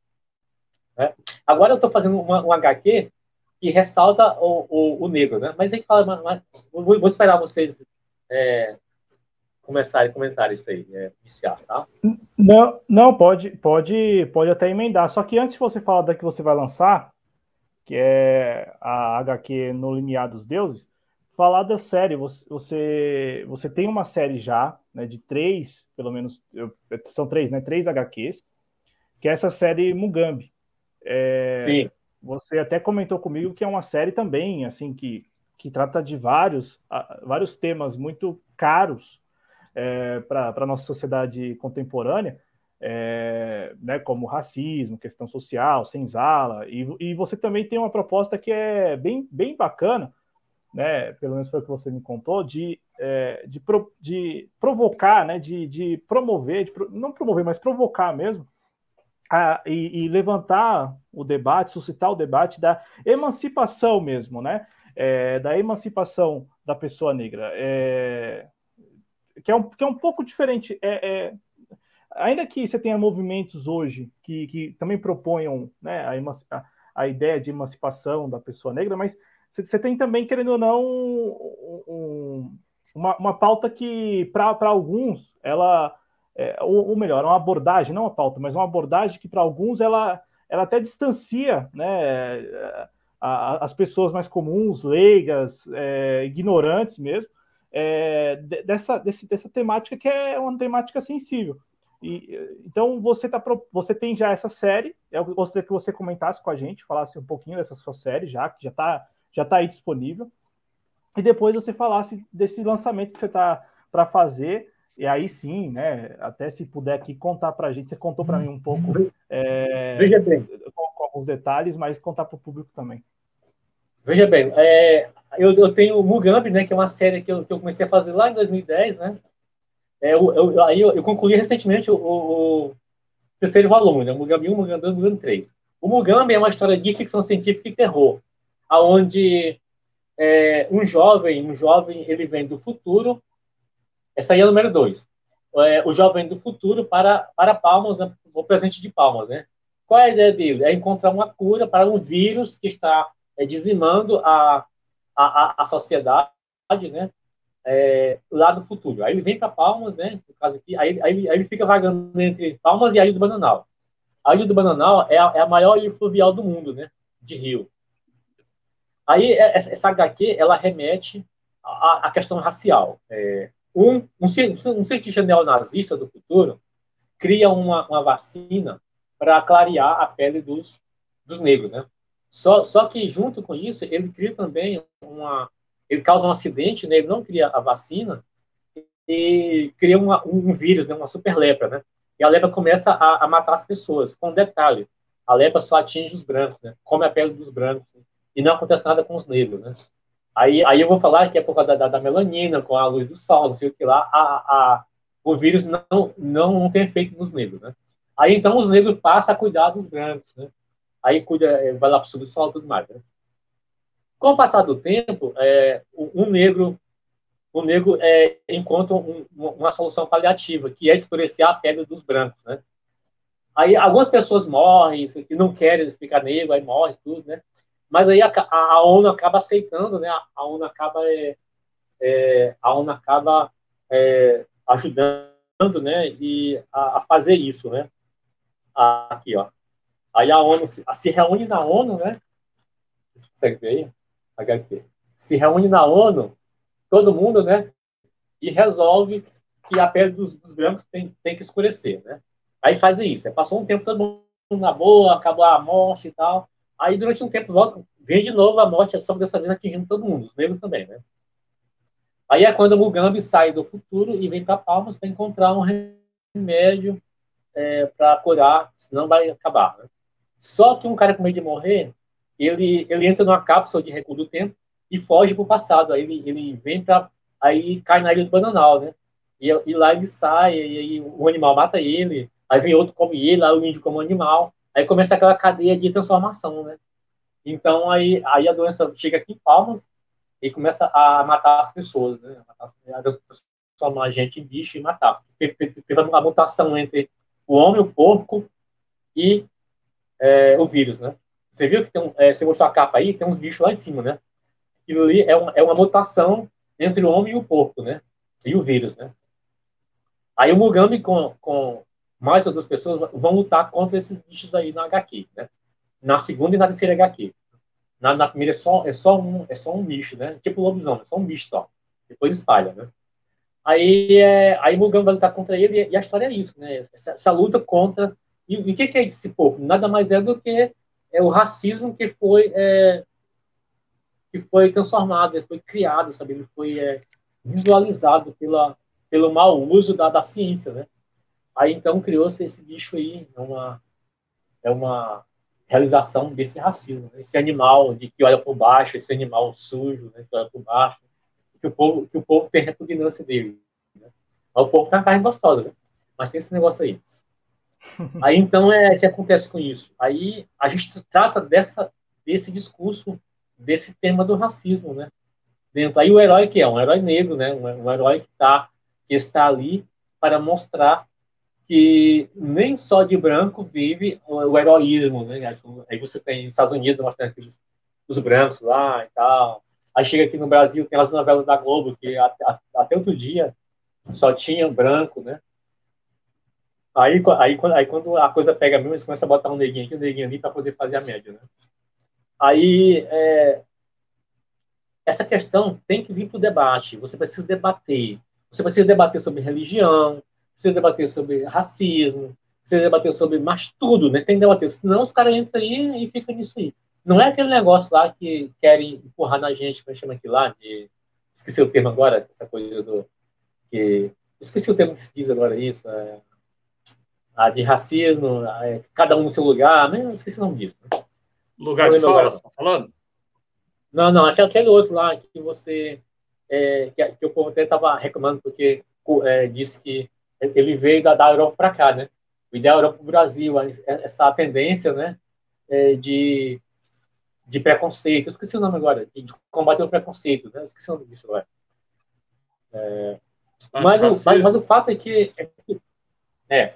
Né? Agora eu estou fazendo um HQ que ressalta o, o, o negro, né? Mas aí fala, mas, mas, vou, vou, esperar vocês é, começar a comentar isso aí, é, iniciar, tá? Não, não pode, pode, pode até emendar. Só que antes de você falar da que você vai lançar, que é a HQ no Limiar dos Deuses, falar da série. Você, você, você tem uma série já, né, de três, pelo menos, eu, são três, né? Três HQs, que é essa série Mugambi. É, Sim. Você até comentou comigo que é uma série também, assim, que, que trata de vários, vários temas muito caros é, para a nossa sociedade contemporânea, é, né, como racismo, questão social, senzala, e, e você também tem uma proposta que é bem, bem bacana, né, pelo menos foi o que você me contou, de, é, de, pro, de provocar, né, de, de promover, de, não promover, mas provocar mesmo, a, e, e, levantar o debate, suscitar o debate da emancipação mesmo, né, é, da emancipação da pessoa negra, é, que, é um, que é um pouco diferente, é, é ainda que você tenha movimentos hoje que, que também proponham né, a, a, ideia de emancipação da pessoa negra, mas você tem também, querendo ou não, um, uma, uma pauta que, para alguns, ela. É, ou, ou, melhor, uma abordagem, não uma pauta, mas uma abordagem que, para alguns, ela, ela até distancia né, a, a, as pessoas mais comuns, leigas, é, ignorantes mesmo, é, dessa, desse, dessa temática que é uma temática sensível. E, então você tá você tem já essa série. Eu gostaria que você comentasse com a gente, falasse um pouquinho dessa sua série já que já está já tá aí disponível. E depois você falasse desse lançamento que você está para fazer. E aí sim, né? Até se puder aqui contar para a gente, você contou para mim um pouco é, Veja bem. Com, com, alguns detalhes, mas contar para o público também. Veja bem, é, eu, eu tenho o Mugambi, né? Que é uma série que eu, que eu comecei a fazer lá em 2010, né? É, eu, eu, aí eu, eu, concluí recentemente o, o, o terceiro volume, né? Mugambi 1, Mugambi 2, Mugambi 3. O Mugambi é uma história de ficção científica e terror, aonde é, um jovem, um jovem, ele vem do futuro, essa aí é o número 2. É, o jovem do futuro para, para Palmas, né, o presente de Palmas, né? Qual é a ideia dele? É encontrar uma cura para um vírus que está é, dizimando a, a, a sociedade, né? é, lá do futuro. Aí ele vem para Palmas, né? No caso aqui, aí, aí, aí, ele fica vagando entre Palmas e a Ilha do Bananal. A Ilha do Bananal é a, é a maior ilha fluvial do mundo, né? De rio. Aí é, essa HQ ela remete à, à questão racial. É, um, um, um cientista neonazista do futuro cria uma, uma vacina para clarear a pele dos, dos negros, né? Só, só que junto com isso ele cria também uma ele causa um acidente, né? ele não cria a vacina e cria uma, um vírus, né? uma super lepra, né? E a lepra começa a, a, matar as pessoas. Com um detalhe, a lepra só atinge os brancos, né? Come a pele dos brancos né? e não acontece nada com os negros, né? Aí, aí eu vou falar que é por causa da, da, melanina, com a luz do sol, não sei o que lá, a, a, o vírus não, não, não tem efeito nos negros, né? Aí então os negros passam a cuidar dos brancos, né? Aí cuida, eh, vai lá para o subsolo e tudo mais, né? Com o passar do tempo, é, um negro, o negro é, encontra um, uma solução paliativa, que é escurecer a pele dos brancos, né? Aí algumas pessoas morrem, que não querem ficar negro, aí morre tudo, né? Mas aí a, a, ONU acaba aceitando, né? A ONU acaba, é, é, a ONU acaba é, ajudando, né? E a, a, fazer isso, né? Aqui, ó. Aí a ONU se, se reúne na ONU, né? Você consegue ver aí? HQ, se reúne na ONU, todo mundo, né, e resolve que a pele dos, dos brancos tem, tem que escurecer, né? Aí faz isso. Passou um tempo todo mundo na boa, acabou a morte e tal. Aí durante um tempo volta, vem de novo a morte, só dessa vez atingindo todo mundo, os negros também, né? Aí é quando o Mugambi sai do futuro e vem para Palmas para encontrar um remédio é, para curar, senão vai acabar. Né? Só que um cara com medo de morrer, ele, ele entra numa cápsula de recuo do tempo e foge para o passado. Aí ele, ele vem para. Aí cai na ilha do Bananal, né? E, e lá ele sai, e o animal mata ele, aí vem outro come ele, aí o índio come o animal. Aí começa aquela cadeia de transformação, né? Então aí, aí a doença chega aqui em Palmas e começa a matar as pessoas, né? A transformar a gente em bicho e matar. Teve uma mutação entre o homem, o porco e é, o vírus, né? Você viu que tem um, é, você mostrou a capa aí, tem uns bichos lá em cima, né? Aquilo ali é uma, é uma mutação entre o homem e o porco, né? E o vírus, né? Aí o Mugambi com, com mais outras pessoas vão lutar contra esses bichos aí na HQ, né? Na segunda e na terceira HQ. Na, na primeira é só, é, só um, é só um bicho, né? Tipo lobisomem, é só um bicho só. Depois espalha, né? Aí, é, aí Mugambi vai lutar contra ele e, a história é isso, né? Essa, essa luta contra... E, o que, que é esse povo? Nada mais é do que é, o racismo que foi... É, que foi transformado, foi criado, sabe? Ele foi é, visualizado pela, pelo mau uso da, da ciência, né? Aí então criou-se esse bicho aí, é uma, é uma realização desse racismo, né? esse animal de que olha por baixo, esse animal sujo, né? que olha por baixo, que o povo, que o povo tem repugnância dele. Né? Mas o povo tem uma carne gostosa, né? mas tem esse negócio aí. Aí então é que acontece com isso. Aí a gente trata dessa desse discurso, desse tema do racismo, né? Dentro aí o herói que é um herói negro, né? Um, um herói que tá que está ali para mostrar que nem só de branco vive o, heroísmo, né? Aí você tem nos Estados Unidos mostrando os brancos lá e tal. Aí chega aqui no Brasil, tem as novelas da Globo, que até, até outro dia só tinha branco, né? Aí, aí, aí quando a coisa pega mesmo, você começa a botar um neguinho aqui, um neguinho ali, para poder fazer a média, né? Aí, é, essa questão tem que vir para o debate. Você precisa debater. Você precisa debater sobre religião, precisa debater sobre racismo, precisa debater sobre mais tudo, né? Tem que debater, senão os caras entram aí e ficam nisso aí. Não é aquele negócio lá que querem empurrar na gente, como chama aquilo lá, de... esqueci o termo agora, essa coisa do... Que... Esqueci o termo que se diz agora isso, é... ah, de racismo, é... cada um no seu lugar, eu esqueci o nome disso. Né? Lugar de fala, você tá falando? Não, não, aquele outro lá que você é, que, que, o povo até estava reclamando, porque é, disse que ele veio da, da Europa para cá, né? Veio da Europa para o Brasil, essa tendência, né? É, de, de preconceito. Eu esqueci o nome agora, de combater o preconceito, né? Eu esqueci o nome disso agora. É, mas, o, mas, mas, o fato é que. É.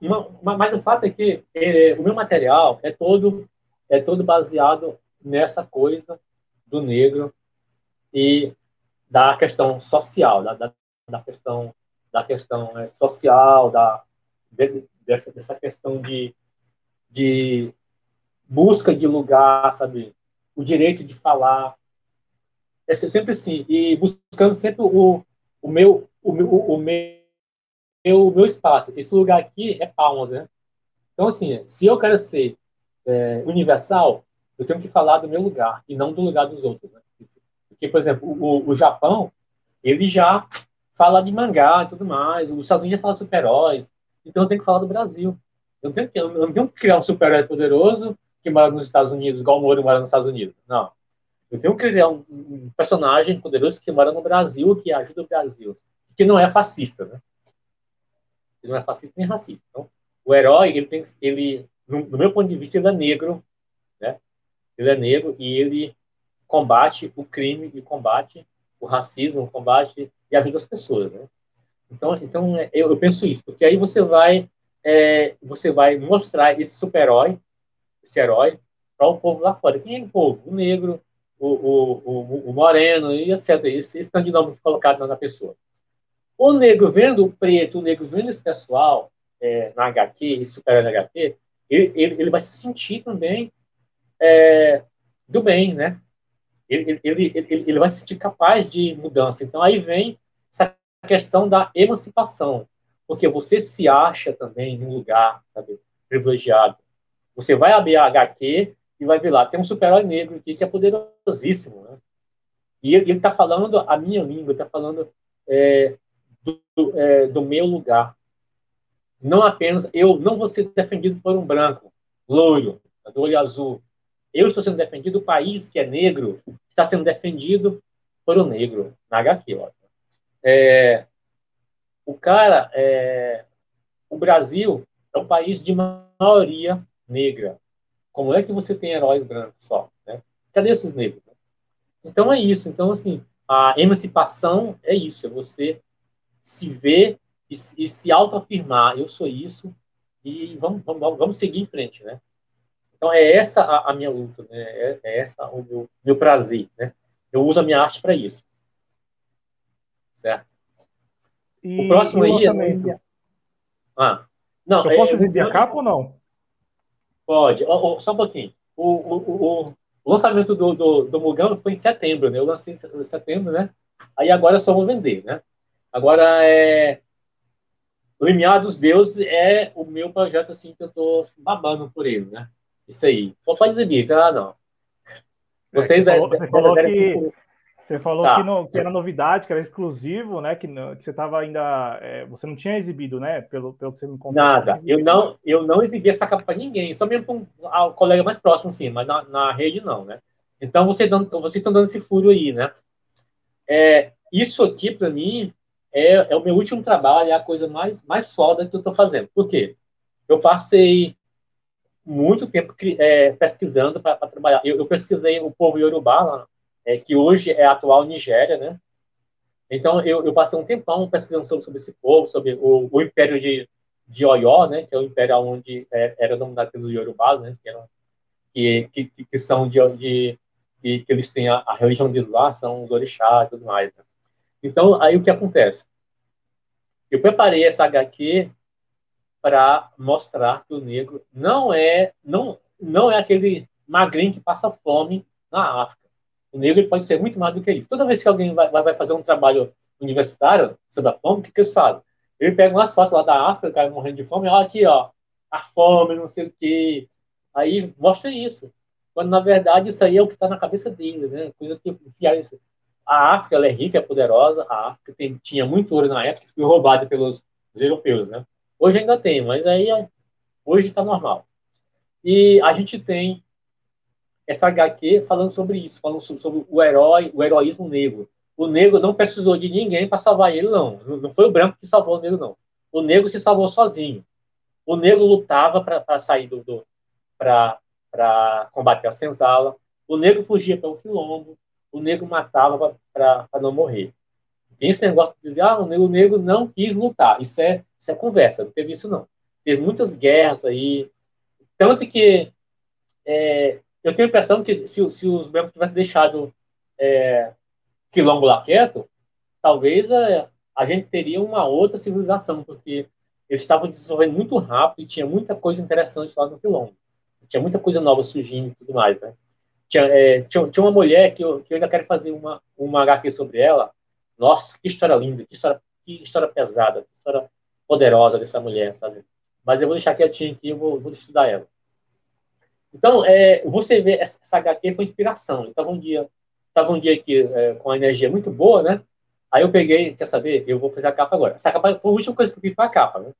Uma, mas o fato é que é, o meu material é todo, é todo baseado nessa coisa do negro e da questão social, da, da, da questão da questão né, social, da de, dessa, dessa questão de, de busca de lugar, sabe, o direito de falar, é sempre assim e buscando sempre o, o meu o meu o meu o meu espaço. Esse lugar aqui é Palmas, né? Então assim, se eu quero ser é, universal, eu tenho que falar do meu lugar e não do lugar dos outros. Né? Porque, por exemplo, o, o Japão, ele já fala de mangá e tudo mais, os Estados Unidos já fala de super-heróis, então eu tenho que falar do Brasil. Eu não tenho eu não tenho que criar um super-herói poderoso que mora nos Estados Unidos, igual o Moro mora nos Estados Unidos. Não. Eu tenho que criar um, um, personagem poderoso que mora no Brasil, que ajuda o Brasil, que não é fascista, né? Não é fascista nem racista. Então, o herói, ele tem, ele, no meu ponto de vista, ele é negro, né? Ele é negro e ele combate o crime e combate o racismo, combate e ajuda as pessoas, né? Então, então é, eu, eu penso isso, porque aí você vai é, você vai mostrar esse super-herói, esse herói, para o povo lá fora. Quem é o povo? O negro, o, o, o, o moreno, e etc. Esse, esse tanto de nome colocado na pessoa. O negro vendo o preto, o negro vendo esse pessoal é, na HQ, esse super-herói na HQ, ele, ele, ele, vai se sentir também é, do bem, né? Ele, ele, ele, vai se sentir capaz de mudança. Então, aí vem essa questão da emancipação, porque você se acha também num lugar, sabe, privilegiado. Você vai abrir a HQ e vai ver lá, tem um super-herói negro aqui que é poderosíssimo, né? E ele está falando a minha língua, está falando é, do, é, do meu lugar. Não apenas, eu não vou ser defendido por um branco, loiro, do olho azul. Eu estou sendo defendido, o país que é negro está sendo defendido por um negro, na HQ. É, o cara, é, o Brasil é um país de maioria negra. Como é que você tem heróis brancos só? Né? Cadê esses negros? Então é isso. Então, assim, a emancipação é isso, é você se ver e, e se autoafirmar, eu sou isso, e vamos, vamos, vamos seguir em frente, né? Então é essa a, a minha luta, né? é, é essa o meu, meu prazer, né? Eu uso a minha arte para isso, certo? E, o próximo aí é... Ah, não, Eu posso é, exibir a capa ou não? Pode. Oh, oh, só um pouquinho. O, o, o, o lançamento do, do, do Mugano foi em setembro, né? Eu lancei em setembro, né? Aí agora só vou vender, né? Agora é. Limiar dos Deuses é o meu projeto, assim, que eu tô babando por ele, né? Isso aí. Só pode exibir, tá? Não. Vocês é, você falou, você falou que, você falou tá. que, no, que, era novidade, que era exclusivo, né? Que, que você estava ainda. É, você não tinha exibido, né? Pelo, pelo que você me contou. Nada. Eu não, eu não exibi essa capa para ninguém, só mesmo para um colega mais próximo, sim, mas na, na rede não, né? Então vocês, dando, vocês estão dando esse furo aí, né? É, isso aqui, para mim, é, é, o meu último trabalho, é a coisa mais, mais foda que eu estou fazendo. Por quê? Eu passei muito tempo é, pesquisando para trabalhar. Eu, eu, pesquisei o povo Yorubá, lá, é, que hoje é a atual Nigéria, né? Então, eu, eu passei um tempão pesquisando sobre, sobre esse povo, sobre o, o Império de, de Oió, né? Que é o império onde é, era dominado pelos Yorubás, né? Que, eram, que, que, que são de, de que, que eles têm a, a religião de lá, são os orixás e tudo mais. Né? Então, aí o que acontece? Eu preparei essa HQ para mostrar que o negro não é não não é aquele magrinho que passa fome na África. O negro pode ser muito mais do que isso. Toda vez que alguém vai, vai fazer um trabalho universitário sobre a fome, o que, que eles fazem? Ele pega umas fotos lá da África, o cara morrendo de fome, olha aqui, ó, a fome, não sei o quê. Aí mostra isso. Quando, na verdade, isso aí é o que está na cabeça dele, né? Coisa que isso. A África é rica, é poderosa. A África tem, tinha muito ouro na época, que foi roubada pelos europeus, né? Hoje ainda tem, mas aí hoje está normal. E a gente tem essa HQ falando sobre isso, falando sobre, sobre, o herói, o heroísmo negro. O negro não precisou de ninguém para salvar ele, não. Não foi o branco que salvou o negro, não. O negro se salvou sozinho. O negro lutava para sair do, do para combater a senzala. O negro fugia para o quilombo. O negro matava para não morrer. Tem esse negócio de dizer, ah, o negro, o negro não quis lutar. Isso é, isso é conversa, não teve isso não. Teve muitas guerras aí. Tanto que é, eu tenho a impressão que se, se os brancos tivessem deixado é, Quilombo lá quieto, talvez a, é, a gente teria uma outra civilização, porque eles estavam desenvolvendo muito rápido e tinha muita coisa interessante lá no Quilombo. Tinha muita coisa nova surgindo e tudo mais, né? Tinha, é, tinha, tinha, uma mulher que eu, que eu ainda quero fazer uma, uma HQ sobre ela. Nossa, que história linda, que história, que história pesada, que história poderosa dessa mulher, sabe? Mas eu vou deixar quietinho aqui, eu vou, vou estudar ela. Então, é, você vê, essa, HQ foi inspiração. Estava um dia, tava um dia aqui é, com uma energia muito boa, né? Aí eu peguei, quer saber? Eu vou fazer a capa agora. Essa capa foi a última coisa que eu fiz foi a capa, né?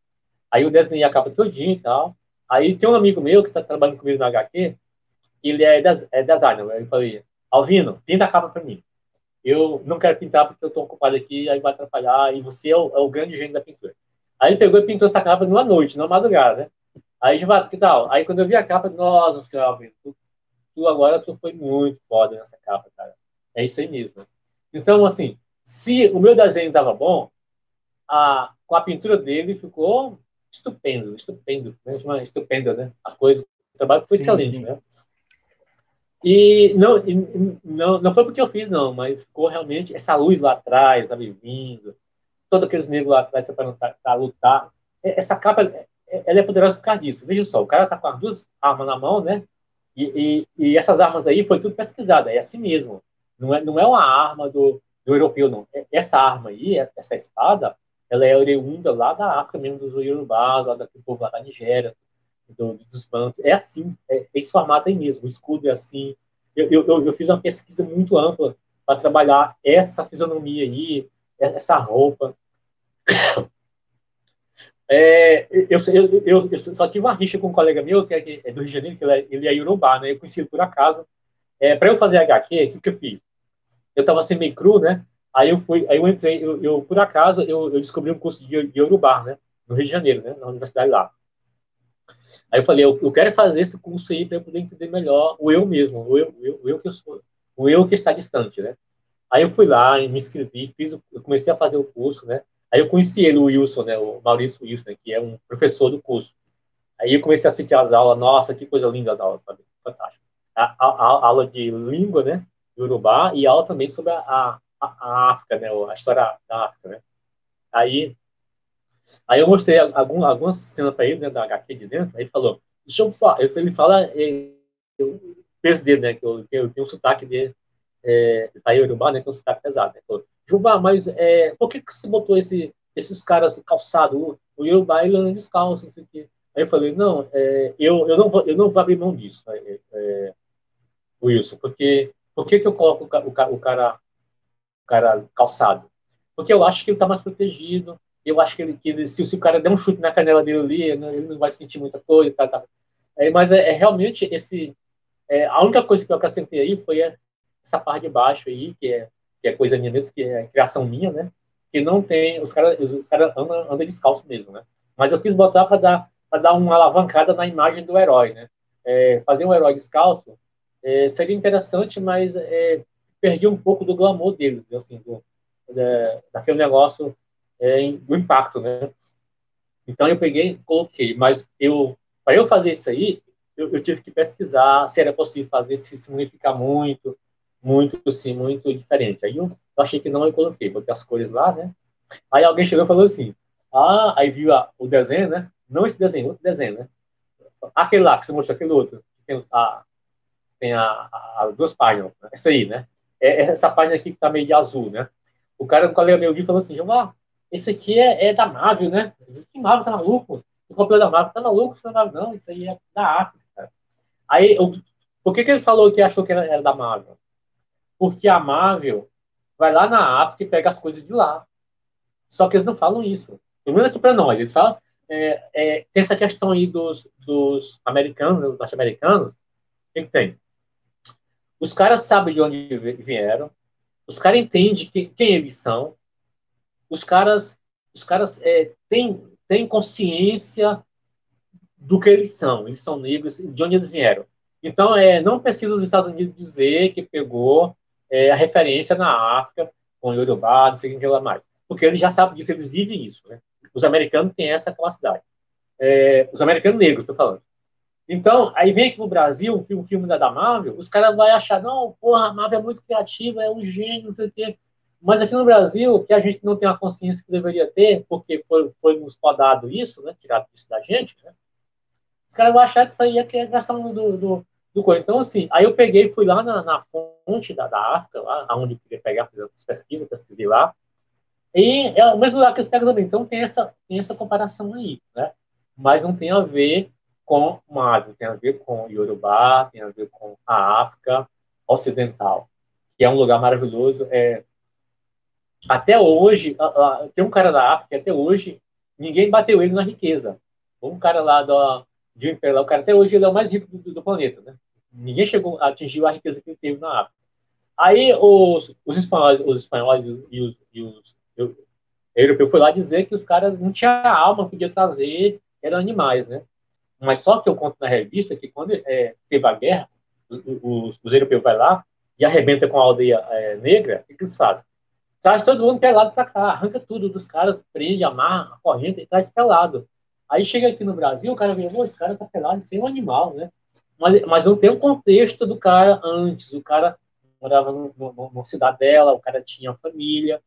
Aí eu desenhei a capa todinha e tal. Aí tem um amigo meu que está trabalhando comigo na HQ, ele é, des, é designer. Ele falou, Alvino, pinta a capa para mim. Eu não quero pintar porque eu estou ocupado aqui, aí vai atrapalhar, e você é o, é o grande gênio da pintura. Aí pegou e pintou essa capa numa noite, numa madrugada, né? Aí, Givato, que tal? Aí, quando eu vi a capa, nossa senhora, tu, tu agora tu foi muito foda nessa capa, cara. É isso aí mesmo. Então, assim, se o meu desenho estava bom, a, com a pintura dele ficou estupendo, estupendo, né? estupenda, né? A coisa, o trabalho ficou sim, excelente, sim. né? E não, e não, não foi porque eu fiz, não, mas ficou realmente essa luz lá atrás, sabe, vindo, todos aqueles negros lá atrás para lutar. Essa capa, ela é poderosa por causa disso. Veja só, o cara tá com as duas armas na mão, né? E, e, e, essas armas aí foi tudo pesquisado, é assim mesmo. Não é, não é uma arma do, do europeu, não. É, essa arma aí, essa espada, ela é oriunda lá da África mesmo, dos Yorubás, lá daquele povo lá da Nigéria, do, dos bantos. É assim, é esse formato aí mesmo. O escudo é assim. Eu, eu, eu fiz uma pesquisa muito ampla para trabalhar essa fisionomia aí, essa roupa. É, eu, eu, eu, eu, só tive uma rixa com um colega meu, que é, é do Rio de Janeiro, que ele é, ele é Yorubá, né? Eu conheci ele por acaso. É, para eu fazer HQ, o que, que eu fiz? Eu estava sem meio cru, né? Aí eu fui, aí eu entrei, eu, eu por acaso, eu, descobri um curso de, de Yorubá, né? No Rio de Janeiro, né? Na universidade lá. Aí eu falei, eu quero fazer esse curso aí para eu poder entender melhor o eu mesmo, o eu, o eu, o eu que eu sou, o eu que está distante, né? Aí eu fui lá, me inscrevi, fiz, eu comecei a fazer o curso, né? Aí eu conheci ele, o Wilson, né, o Maurício Wilson, que é um professor do curso. Aí eu comecei a assistir as aulas, nossa, que coisa linda as aulas, sabe? Fantástico. A, a, a aula de língua, né, de Urubá, e aula também sobre a, a, África, né, a história da África, né? Aí, aí eu mostrei algum, algumas cenas para ele, né, da HQ de dentro, aí ele falou, deixa eu falar, ele fala, ele, o peso dele, né, que eu, eu tenho um sotaque de é, aí Urubá, né, que é um sotaque pesado, né, Jubá, mas é, por que, que você botou esse, esses caras calçados? O, Yorubá, ele anda descalço, isso aqui. Aí eu falei, não, é, eu, eu, não vou, eu não vou abrir mão disso, é, é, Wilson, porque por que, que eu coloco o, o, o, cara, o cara calçado? Porque eu acho que ele está mais protegido, eu acho que, ele, que ele, se, se, o cara der um chute na canela dele ali, né, ele não vai sentir muita coisa, tá, tá. É, mas é, é, realmente esse, é, a única coisa que eu acrescentei aí foi essa parte de baixo aí, que é, que é coisa minha mesmo, que é criação minha, né, que não tem, os caras os cara andam, andam descalço mesmo, né, mas eu quis botar para dar para dar uma alavancada na imagem do herói, né? É, fazer um herói descalço é, seria interessante, mas é, perdi um pouco do glamour dele, assim, do, da, daquele negócio, é, do impacto, né? Então eu peguei, coloquei, mas eu para eu fazer isso aí, eu, eu, tive que pesquisar se era possível fazer, se significar muito, muito, assim, muito diferente. Aí eu, achei que não, eu coloquei, botei as cores lá, né? Aí alguém chegou e falou assim, ah, aí viu a, o desenho, né? Não esse desenho, outro desenho, né? Aquele lá que você mostrou, aquele outro, tem, a, tem a, as duas páginas, né? essa aí, né? É, é essa página aqui que tá meio de azul, né? O cara, do colega meu, falou assim, João, esse aqui é, é, da Marvel, né? Que Marvel tá maluco? O copiou da Marvel, tá maluco? Você não, não, isso aí é da África. Aí, eu, por que, que ele falou que achou que era, era da Marvel? Porque a Marvel vai lá na África e pega as coisas de lá. Só que eles não falam isso. Pelo menos aqui para nós. Eles falam, é, é, tem essa questão aí dos, dos americanos, dos norte-americanos, o que, tem? Os caras sabem de onde vieram, os caras entendem que, quem eles são, os caras, os caras é, têm, têm consciência do que eles são, eles são negros, de onde eles vieram. Então, é, não precisa os Estados Unidos dizer que pegou é, a referência na África, com Yorubá, não sei o que lá mais, porque eles já sabem disso, eles vivem isso, né? Os americanos têm essa capacidade. É, os americanos negros, estou falando. Então, aí vem aqui no Brasil, um filme da, da Marvel, os caras vão achar, não, porra, a Marvel é muito criativa, é um gênio, não sei o quê. Mas aqui no Brasil, que a gente não tem a consciência que deveria ter, porque foi, foi nos podado isso, né, tirado isso da gente, né, os caras vão achar que isso aí é criação do, do, do. Então, assim, aí eu peguei, fui lá na, na fonte da, da África, lá onde eu queria pegar, fazer as pesquisas, pesquisei lá, e é o mesmo lugar que eles pegam também. Então tem essa, tem essa comparação aí, né? Mas não tem a ver com Mário, tem a ver com Yorubá, tem a ver com a África Ocidental, que é um lugar maravilhoso. É, até hoje, tem um cara da África, até hoje, ninguém bateu ele na riqueza. Um cara lá do, de Imperial, o cara até hoje ele é o mais rico do, do planeta, né? Ninguém chegou, atingiu a riqueza que ele teve na África. Aí os, os espanhóis, os espanhóis e os, e os eu, europeu foi lá dizer que os caras não tinham alma, podia trazer, eram animais, né? Mas só que eu conto na revista que quando é, teve a guerra, os, os, os, europeus vai lá e arrebenta com a aldeia é, negra, o que eles fazem? Traz todo mundo pelado para cá, arranca tudo dos caras, prende, amarra corrente e traz pelado. Aí chega aqui no Brasil, o cara vê, esse cara tá pelado, sem é um animal, né? Mas, mas não tem o um contexto do cara antes. O cara morava numa cidadela, o cara tinha família,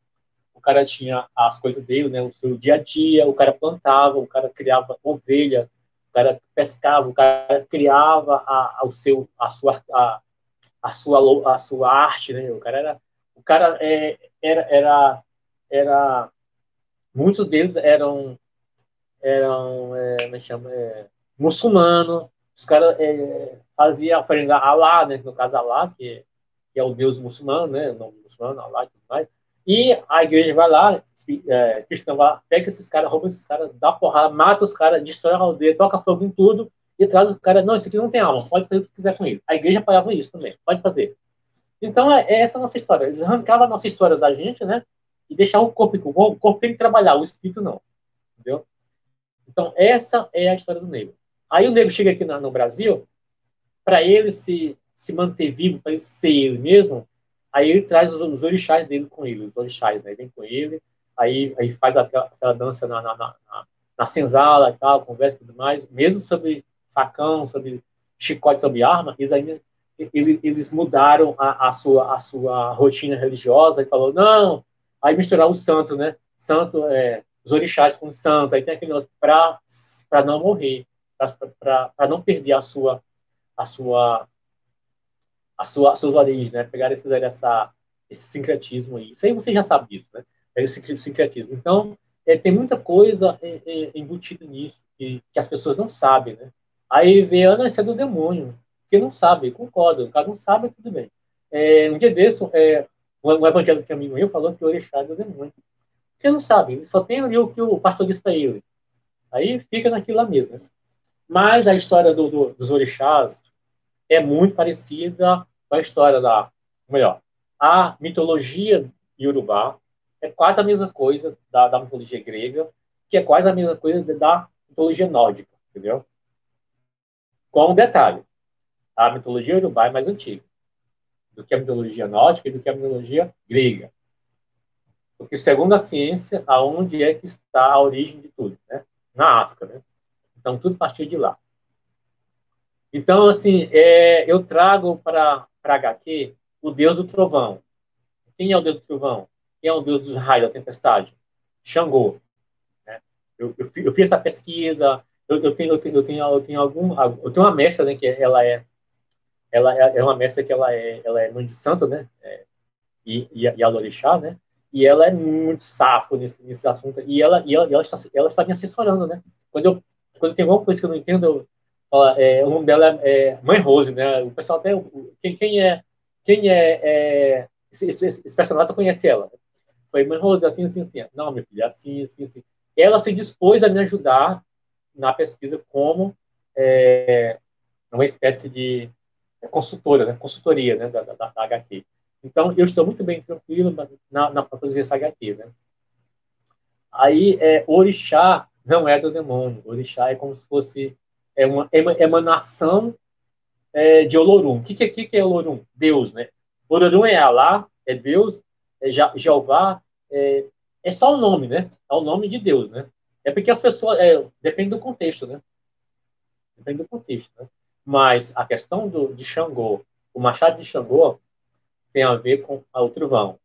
o cara tinha as coisas dele, né, o seu dia a dia, o cara plantava, o cara criava ovelha, o cara pescava, o cara criava a, a, o seu, a sua, a, a sua, a sua arte, né, o cara era, o cara é, era, era, era, muitos deles eram, eram, é, como é chama, é, muçulmano, os caras é, faziam oferenda a Alá, né, no caso Alá, que, que é o deus muçulmano, né, o muçulmano, Alá e tudo mais, e a igreja vai lá, é, cristã vai pega esses caras, rouba esses caras, dá porrada, mata os caras, destrói a aldeia, toca fogo em tudo e traz os caras. Não, isso aqui não tem alma, pode fazer o que quiser com ele. A igreja apoiava isso também, pode fazer. Então é, é essa a nossa história. Eles arrancavam a nossa história da gente, né? E deixavam o corpo. O corpo tem que trabalhar, o espírito não. Entendeu? Então essa é a história do negro. Aí o negro chega aqui no, Brasil, para ele se, se manter vivo, para ele ser ele mesmo, Aí ele traz os, os orixás dele com ele, os orixás, né? Vem com ele, aí, aí faz aquela, aquela dança na, na, na, na senzala e tal, conversa e tudo mais, mesmo sobre facão, sobre chicote, sobre arma, eles ainda eles, mudaram a, a, sua, a sua rotina religiosa e falou, não, aí misturar os santos, né? santo, é, os orixás com santo, aí tem aquele negócio para não morrer, para não perder a sua, a sua, a sua, as suas origens, né? Pegaram e fizeram essa, esse sincretismo aí. Isso aí você já sabe disso, né? Esse sincretismo. Então, é, tem muita coisa é, é, embutida nisso que, que, as pessoas não sabem, né? Aí vê, ah, não, isso é do demônio. Que não sabe, concordo. O cara não sabe, tudo bem. É, um dia desse, é, um evangelho que amigo meu falou que o orixá é do demônio. Porque não sabe, ele só tem ali o que o pastor disse para ele. Aí fica naquilo lá mesmo. Né? Mas a história do, do, dos orixás é muito parecida com a história da, melhor, a mitologia iorubá é quase a mesma coisa da, da mitologia grega, que é quase a mesma coisa da mitologia nórdica, entendeu? Com um detalhe, a mitologia iorubá é mais antiga do que a mitologia nórdica e do que a mitologia grega. Porque, segundo a ciência, aonde é que está a origem de tudo? Né? Na África, né? Então, tudo partiu de lá. Então, assim, é, eu trago para HQ o deus do trovão. Quem é o deus do trovão? Quem é o deus dos raios, da tempestade? Xangô. Né? Eu, eu, eu, fiz essa pesquisa, eu, eu, tenho, eu, tenho, eu, tenho, eu tenho algum... Eu tenho uma mestra, né, que ela é ela é, é uma mestra que ela é, ela é mãe de santo, né, é, e, e, e a Lorixá, né, e ela é muito safo nesse, nesse assunto, e ela, e ela, ela, está, ela está me assessorando, né, quando eu, quando tem alguma coisa que eu não entendo, eu, ela, é, o nome dela é, é, Mãe Rose, né, o pessoal até, quem, quem é, quem é, é esse, esse, esse personagem conhece ela, foi Mãe Rose, assim, assim, assim, não, minha filha, assim, assim, assim, ela se dispôs a me ajudar na pesquisa como é, uma espécie de consultora, né, consultoria né, da, da, da, HQ. Então, eu estou muito bem tranquilo na, na HQ. Né? Aí, é, orixá não é do demônio. Orixá é como se fosse é uma emanação é, de Olorum. O que, que, que é Olorum? Deus, né? Olorum é Alá, é Deus, é Jeová, é, é só o nome, né? É o nome de Deus, né? É porque as pessoas, é, depende do contexto, né? Depende do contexto, né? Mas a questão do, de Xangô, o machado de Xangô tem a ver com o trovão.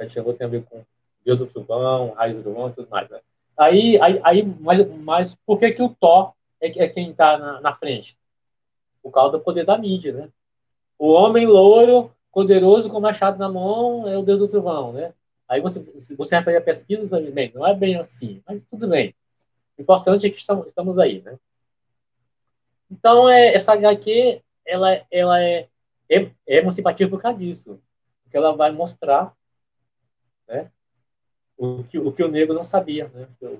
De Xangô tem a ver com Deus do trovão, raiz do trovão e tudo mais. Né? Aí, aí, aí mas, mas por que, que o Thor é, é quem está na, na, frente? Por causa do poder da mídia, né? O homem louro, poderoso com machado na mão, é o Deus do trovão, né? Aí você, você vai fazer a pesquisa, bem, não é bem assim, mas tudo bem. O importante é que estamos, estamos aí, né? Então, é, essa HQ, ela, ela é, é, é emancipativa por causa disso. Porque ela vai mostrar né, o, que, o que o negro não sabia, né? O,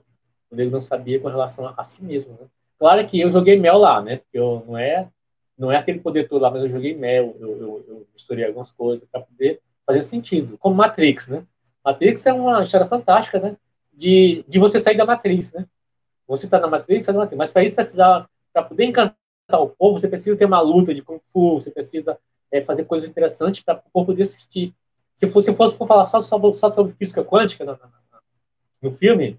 o negro não sabia com relação a, a si mesmo, né? Claro que eu joguei mel lá, né? Porque eu não é não é aquele poder todo lá, mas eu joguei mel, eu, eu, eu misturei algumas coisas para poder fazer sentido. Como Matrix, né? Matrix é uma história fantástica, né? De, de você sair da Matrix, né? Você está na Matrix, você na Matrix, mas para isso precisar para poder encantar o povo, você precisa ter uma luta de Kung Fu, você precisa é, fazer coisas interessantes para o povo poder assistir. Se fosse, se fosse falar só sobre, só sobre física quântica no, no, no filme,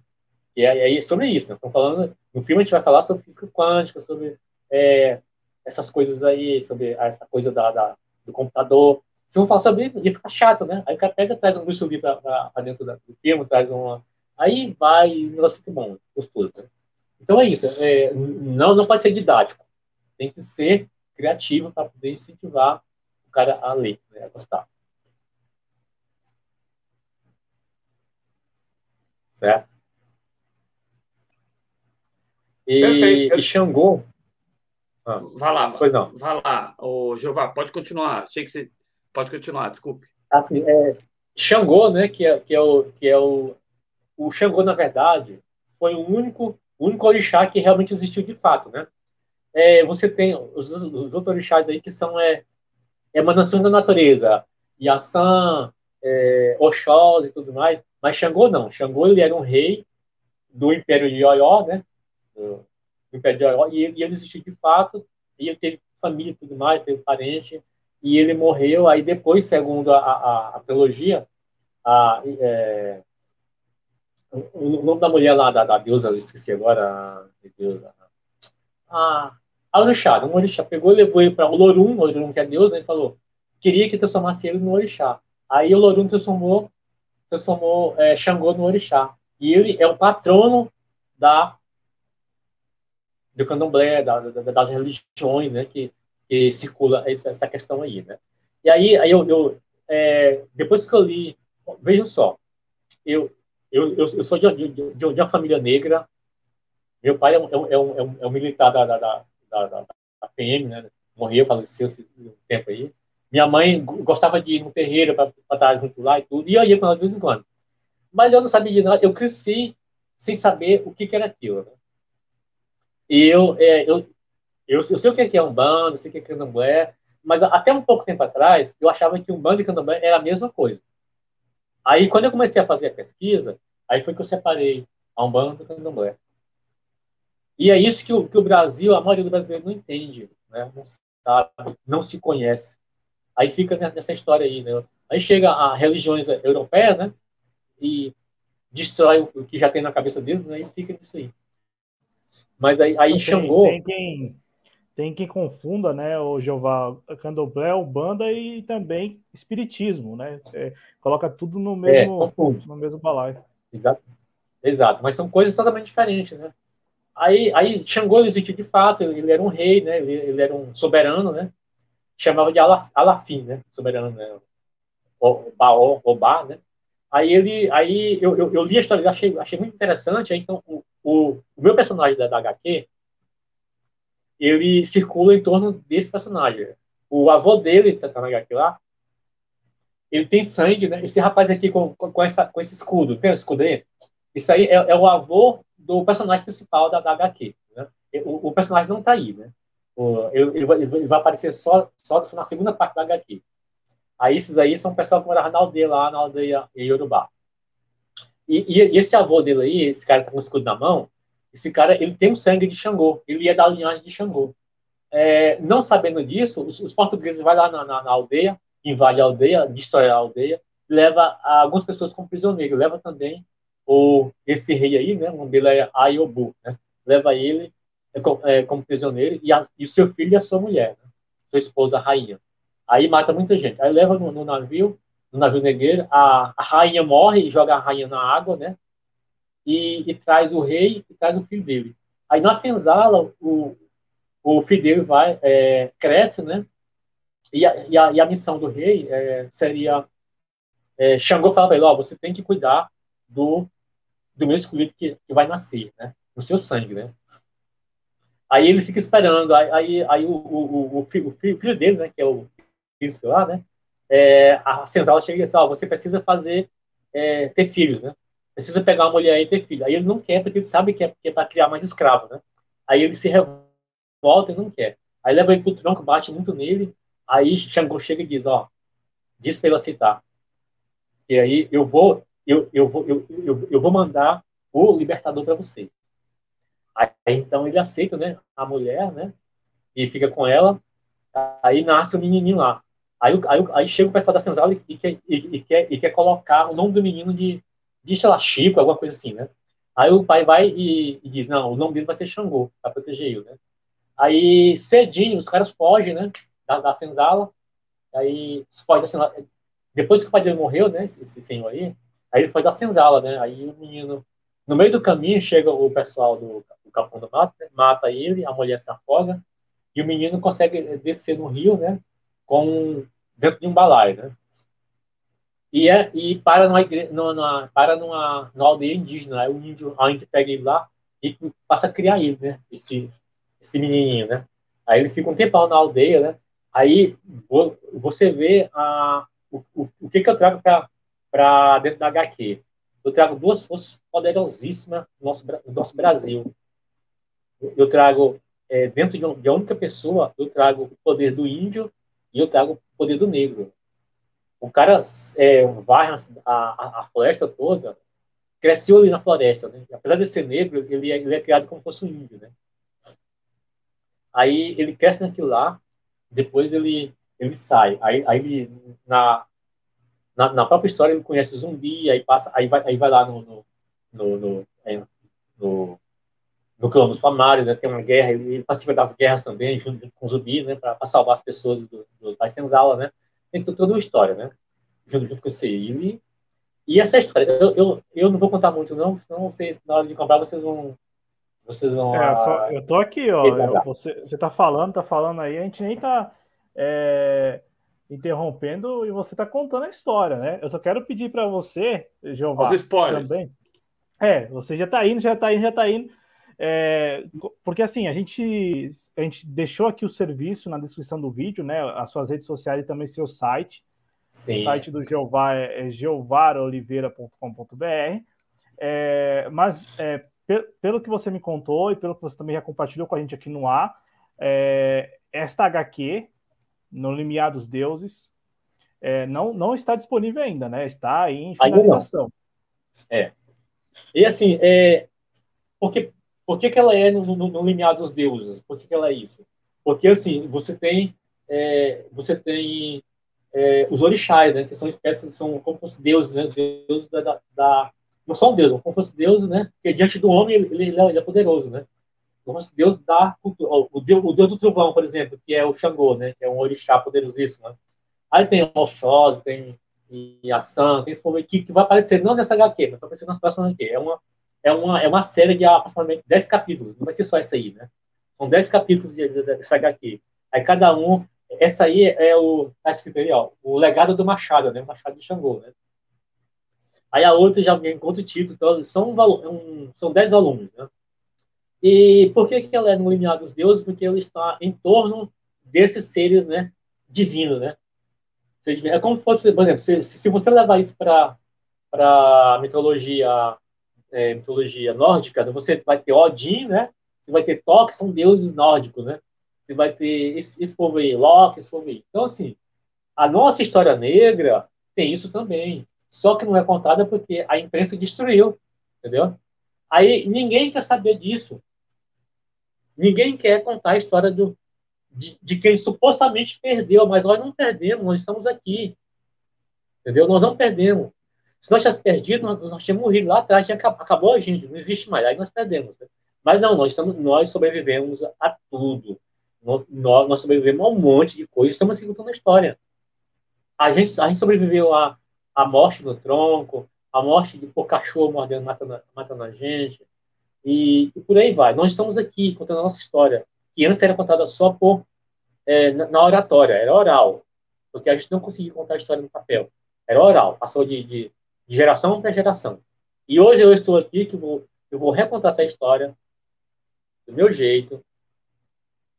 e aí é sobre isso, né? Falando, no filme a gente vai falar sobre física quântica, sobre é, essas coisas aí, sobre essa coisa da, da do computador. Se vão falar sobre isso, ia ficar chato, né? Aí o cara pega, traz um Bruce Lee para dentro do filme, traz uma. Aí vai, um negócio bom, gostoso. Né? Então é isso. É, não, não pode ser didático. Tem que ser criativo para poder incentivar o cara a ler, né, a gostar. Certo? E, Perfeito. e Xangô. Ah, vai lá, pois não. vai lá, o Jeová, pode continuar. Achei que você pode continuar, desculpe. Assim, é, Xangô, né, que é, que é o que é o o Xangô na verdade foi o único único orixá que realmente existiu de fato, né? É, você tem os, os, outros orixás aí que são é, emanações da natureza, Yassan, é, Oxós e tudo mais, mas Xangô não. Xangô ele era um rei do Império de Oió, né? Do, Império de Oió, e, ele existiu de fato, e ele teve família e tudo mais, teve parente, e ele morreu, aí depois, segundo a, a, a teologia, a, é, o nome da mulher lá, da, da deusa, eu esqueci agora, a deusa. A, a orixá, um orixá pegou levou ele para o Lorum, o Lorum que é deus, né, falou, queria que transformasse ele no orixá. Aí o Lorum transformou, transformou é, Xangô no orixá. E ele é o patrono da do candomblé, da, da, das religiões, né, que, que circula essa, essa, questão aí, né. E aí, aí eu, eu é, depois que eu li, vejam só, eu, eu, eu, eu sou de, de, de, uma família negra, meu pai é um, é um, é um, é um militar da, da, da, da, da PM, né, morreu, faleceu um tempo aí. Minha mãe gostava de ir no terreiro para estar junto lá e tudo, e eu ia com ela de vez em quando. Mas eu não sabia de nada, eu cresci sem saber o que, que era aquilo. Né? E eu, é, eu, eu, eu, sei o que é um bando, sei o que é candomblé, mas até um pouco tempo atrás, eu achava que um bando e candomblé era a mesma coisa. Aí, quando eu comecei a fazer a pesquisa, aí foi que eu separei a Umbanda e candomblé. E é isso que o, que o Brasil, a maioria do brasileiro não entende, né? não sabe, não se conhece. Aí fica nessa história aí, né? Aí chega a religiões europeias, né? E destrói o que já tem na cabeça deles, né? E fica nisso aí. Mas aí, aí tem, Xangô... Tem quem, tem quem confunda, né, o Jeová, candomblé, banda e também espiritismo, né? É, coloca tudo no mesmo, é, no mesmo balaio. Exato. Exato, mas são coisas totalmente diferentes, né? Aí, aí Xangô existe de fato, ele era um rei, né? Ele, ele era um soberano, né? Chamava de Alafim, né? Soberano, né? Baó, Obá, né? Aí ele, aí eu, eu, eu, li a história, achei, achei muito interessante. Aí, então, o, o, o meu personagem da, da HQ, ele circula em torno desse personagem. O avô dele, tá, tá na HQ lá, ele tem sangue, né? Esse rapaz aqui com, com, essa, com esse escudo, tem o escudo aí? Isso aí é, é, o avô do personagem principal da, da HQ. Né? O, o, personagem não tá aí, né? O, ele, ele, vai, aparecer só, só na segunda parte da HQ. Aí esses aí são pessoal que morava na aldeia lá, na aldeia Yorubá. E, e, e, esse avô dele aí, esse cara tá com o escudo na mão, esse cara, ele tem o sangue de Xangô. Ele é da linhagem de Xangô. É, não sabendo disso, os, os portugueses vão lá na, na, na, aldeia, invade a aldeia, destrói a aldeia, leva algumas pessoas como prisioneiro, leva também o, esse rei aí, né, o nome dele é Ayobu, né, leva ele é, é, como prisioneiro e, a, e seu filho e a sua mulher, né, sua esposa, a rainha. Aí mata muita gente. Aí leva no, no navio, no navio negreiro, a, a rainha morre e joga a rainha na água, né, e, e, traz o rei e traz o filho dele. Aí na senzala, o, o filho dele vai, é, cresce, né? E a, e a, e a missão do rei é, seria. É, Xangô fala para ele: Ó, você tem que cuidar do, do meu escolhido que, que vai nascer, né? No seu sangue, né? Aí ele fica esperando. Aí, aí, o, o, o, filho, o, filho, dele, né? Que é o príncipe lá, né? É, a senzala chega e diz: Ó, você precisa fazer. É, ter filhos, né? precisa pegar uma mulher e ter filho. Aí ele não quer, porque ele sabe que é, é para criar mais escravos, né? Aí ele se revolta e não quer. Aí leva ele pro tronco, bate muito nele. Aí Xangô chega e diz, ó, diz para ele aceitar. E aí eu vou, eu, eu vou, eu, eu, eu vou mandar o libertador para vocês. Aí então ele aceita, né, a mulher, né, e fica com ela. Aí nasce o menininho lá. Aí, aí, aí chega o pessoal da senzala e, quer, e, e, quer, e quer colocar o nome do menino de diz, sei lá, Chico, alguma coisa assim, né? Aí o pai vai e, e diz, não, o nome dele vai ser Xangô, para proteger ele, né? Aí, cedinho, os caras fogem, né, da, da senzala, aí foge da senzala. Depois que o pai dele morreu, né, esse, esse senhor aí, aí ele foi da senzala, né, aí o menino, no meio do caminho, chega o pessoal do, do Capão do Mato, né, mata ele, a mulher se afoga, e o menino consegue descer no rio, né, com, dentro de um balaio, né. E, é, e para numa, igreja, numa, para numa, numa aldeia indígena. Aí o índio, a índio pega ele lá e passa a criar ele, né? Esse, esse menininho, né? Aí ele fica um tempão na aldeia, né? Aí você vê a, o, o, o que, que eu trago para dentro da HQ. Eu trago duas forças poderosíssimas no nosso, no nosso Brasil. Eu trago, é, dentro de, um, uma única pessoa, eu trago o poder do índio e eu trago o poder do negro. O cara é, a, a, a, floresta toda, cresceu ali na floresta, né? Apesar de ser negro, ele é, ele é criado como se fosse um índio, né? Aí ele cresce naquilo lá, depois ele, ele sai. Aí, aí ele, na, na, na, própria história, ele conhece zumbi, aí passa, aí vai, aí vai lá no, no, no, no, é, no, no clã dos Famares, né? Tem uma guerra, ele, participa das guerras também, junto com zumbi, né? Para salvar as pessoas do, do, da senzala, né? tem toda uma história, né? Junto, junto com esse ele E essa história, eu, eu, eu não vou contar muito, não, senão vocês, na hora de comprar, vocês vão. Vocês vão. É, eu, só, eu tô aqui, ó. Eu, você, você tá falando, tá falando aí, a gente nem tá é, interrompendo e você tá contando a história, né? Eu só quero pedir para você, Jeová. Os spoilers. Também. É, você já tá indo, já tá indo, já tá indo. É, porque assim, a gente, a gente deixou aqui o serviço na descrição do vídeo, né? As suas redes sociais e também seu site. Sim. O site do Jeová é, é geovaroliveira.com.br. É, mas é, pelo que você me contou e pelo que você também já compartilhou com a gente aqui no ar, é, esta HQ, no Limiar dos Deuses, é, não, não está disponível ainda, né? Está em finalização. É. E assim, é, porque, por que, que ela é no, no, no Limiar dos Deuses? Por que, que ela é isso? Porque assim, você tem, é, você tem é, os orixás, né, que são espécies, são como fosse deuses, né, deuses da, da, não são deuses, como fosse deuses, né, porque diante do homem ele, ele, ele é poderoso, né, como fosse deus da cultura, o deus, o deus do trovão, por exemplo, que é o Xangô, né, que é um orixá poderosíssimo, né? aí tem Oxóssi, tem Yassan, tem esse povo aqui que vai aparecer não nessa HQ, mas vai aparecer nas próximas HQ, é uma, é uma, é uma série de aproximadamente 10 capítulos, não vai ser só essa aí, né, são 10 capítulos de, de, dessa HQ, aí cada um essa aí é o, tá aí, ó, o legado do Machado, né? O Machado de Xangô, né? Aí a outra já vem com outro título, então são, um, são dez volumes, né? E por que, que ela é no limiar dos deuses? Porque ela está em torno desses seres, né? Divinos, né? É como se fosse, por exemplo, se, se você levar isso para para mitologia é, mitologia nórdica, né? você vai ter Odin, né? Você vai ter Thor, que são deuses nórdicos, né? Você vai ter esse, esse povo aí, Locke, esse povo aí. Então, assim, a nossa história negra tem isso também. Só que não é contada porque a imprensa destruiu, entendeu? Aí ninguém quer saber disso. Ninguém quer contar a história do, de, de, quem supostamente perdeu, mas nós não perdemos, nós estamos aqui. Entendeu? Nós não perdemos. Se nós tivéssemos perdido, nós, nós tínhamos morrido lá atrás, tinha, acabou a gente, não existe mais. Aí nós perdemos. Né? Mas não, nós, estamos, nós sobrevivemos a tudo. Nós, nós sobrevivemos a um monte de coisas, estamos aqui contando a história. A gente, a gente sobreviveu à, à morte do tronco, à morte de por cachorro mordendo, matando, matando a gente, e, e, por aí vai. Nós estamos aqui contando a nossa história, que antes era contada só por é, na, oratória, era oral, porque a gente não conseguia contar a história no papel. Era oral, passou de, de, de geração para geração. E hoje eu estou aqui que vou, eu vou recontar essa história do meu jeito,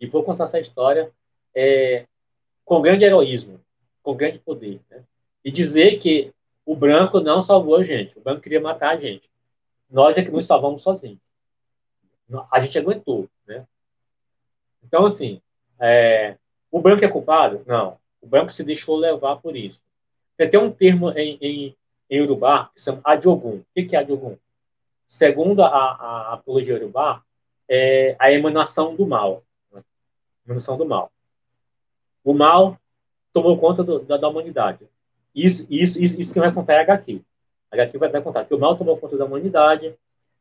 e vou contar essa história é, com grande heroísmo, com grande poder. Né? E dizer que o branco não salvou a gente. O branco queria matar a gente. Nós é que nos salvamos sozinhos. A gente aguentou. Né? Então, assim, é, o branco é culpado? Não. O branco se deixou levar por isso. Tem um termo em, em, em Urubá que chama Adiogun. O que é Adiogun? Segundo a, a, apologia Urubá, é a emanação do mal diminuição do mal. O mal tomou conta do, da, da, humanidade. Isso, isso, isso, isso que vai contar é HQ. HQ vai, vai contar que o mal tomou conta da humanidade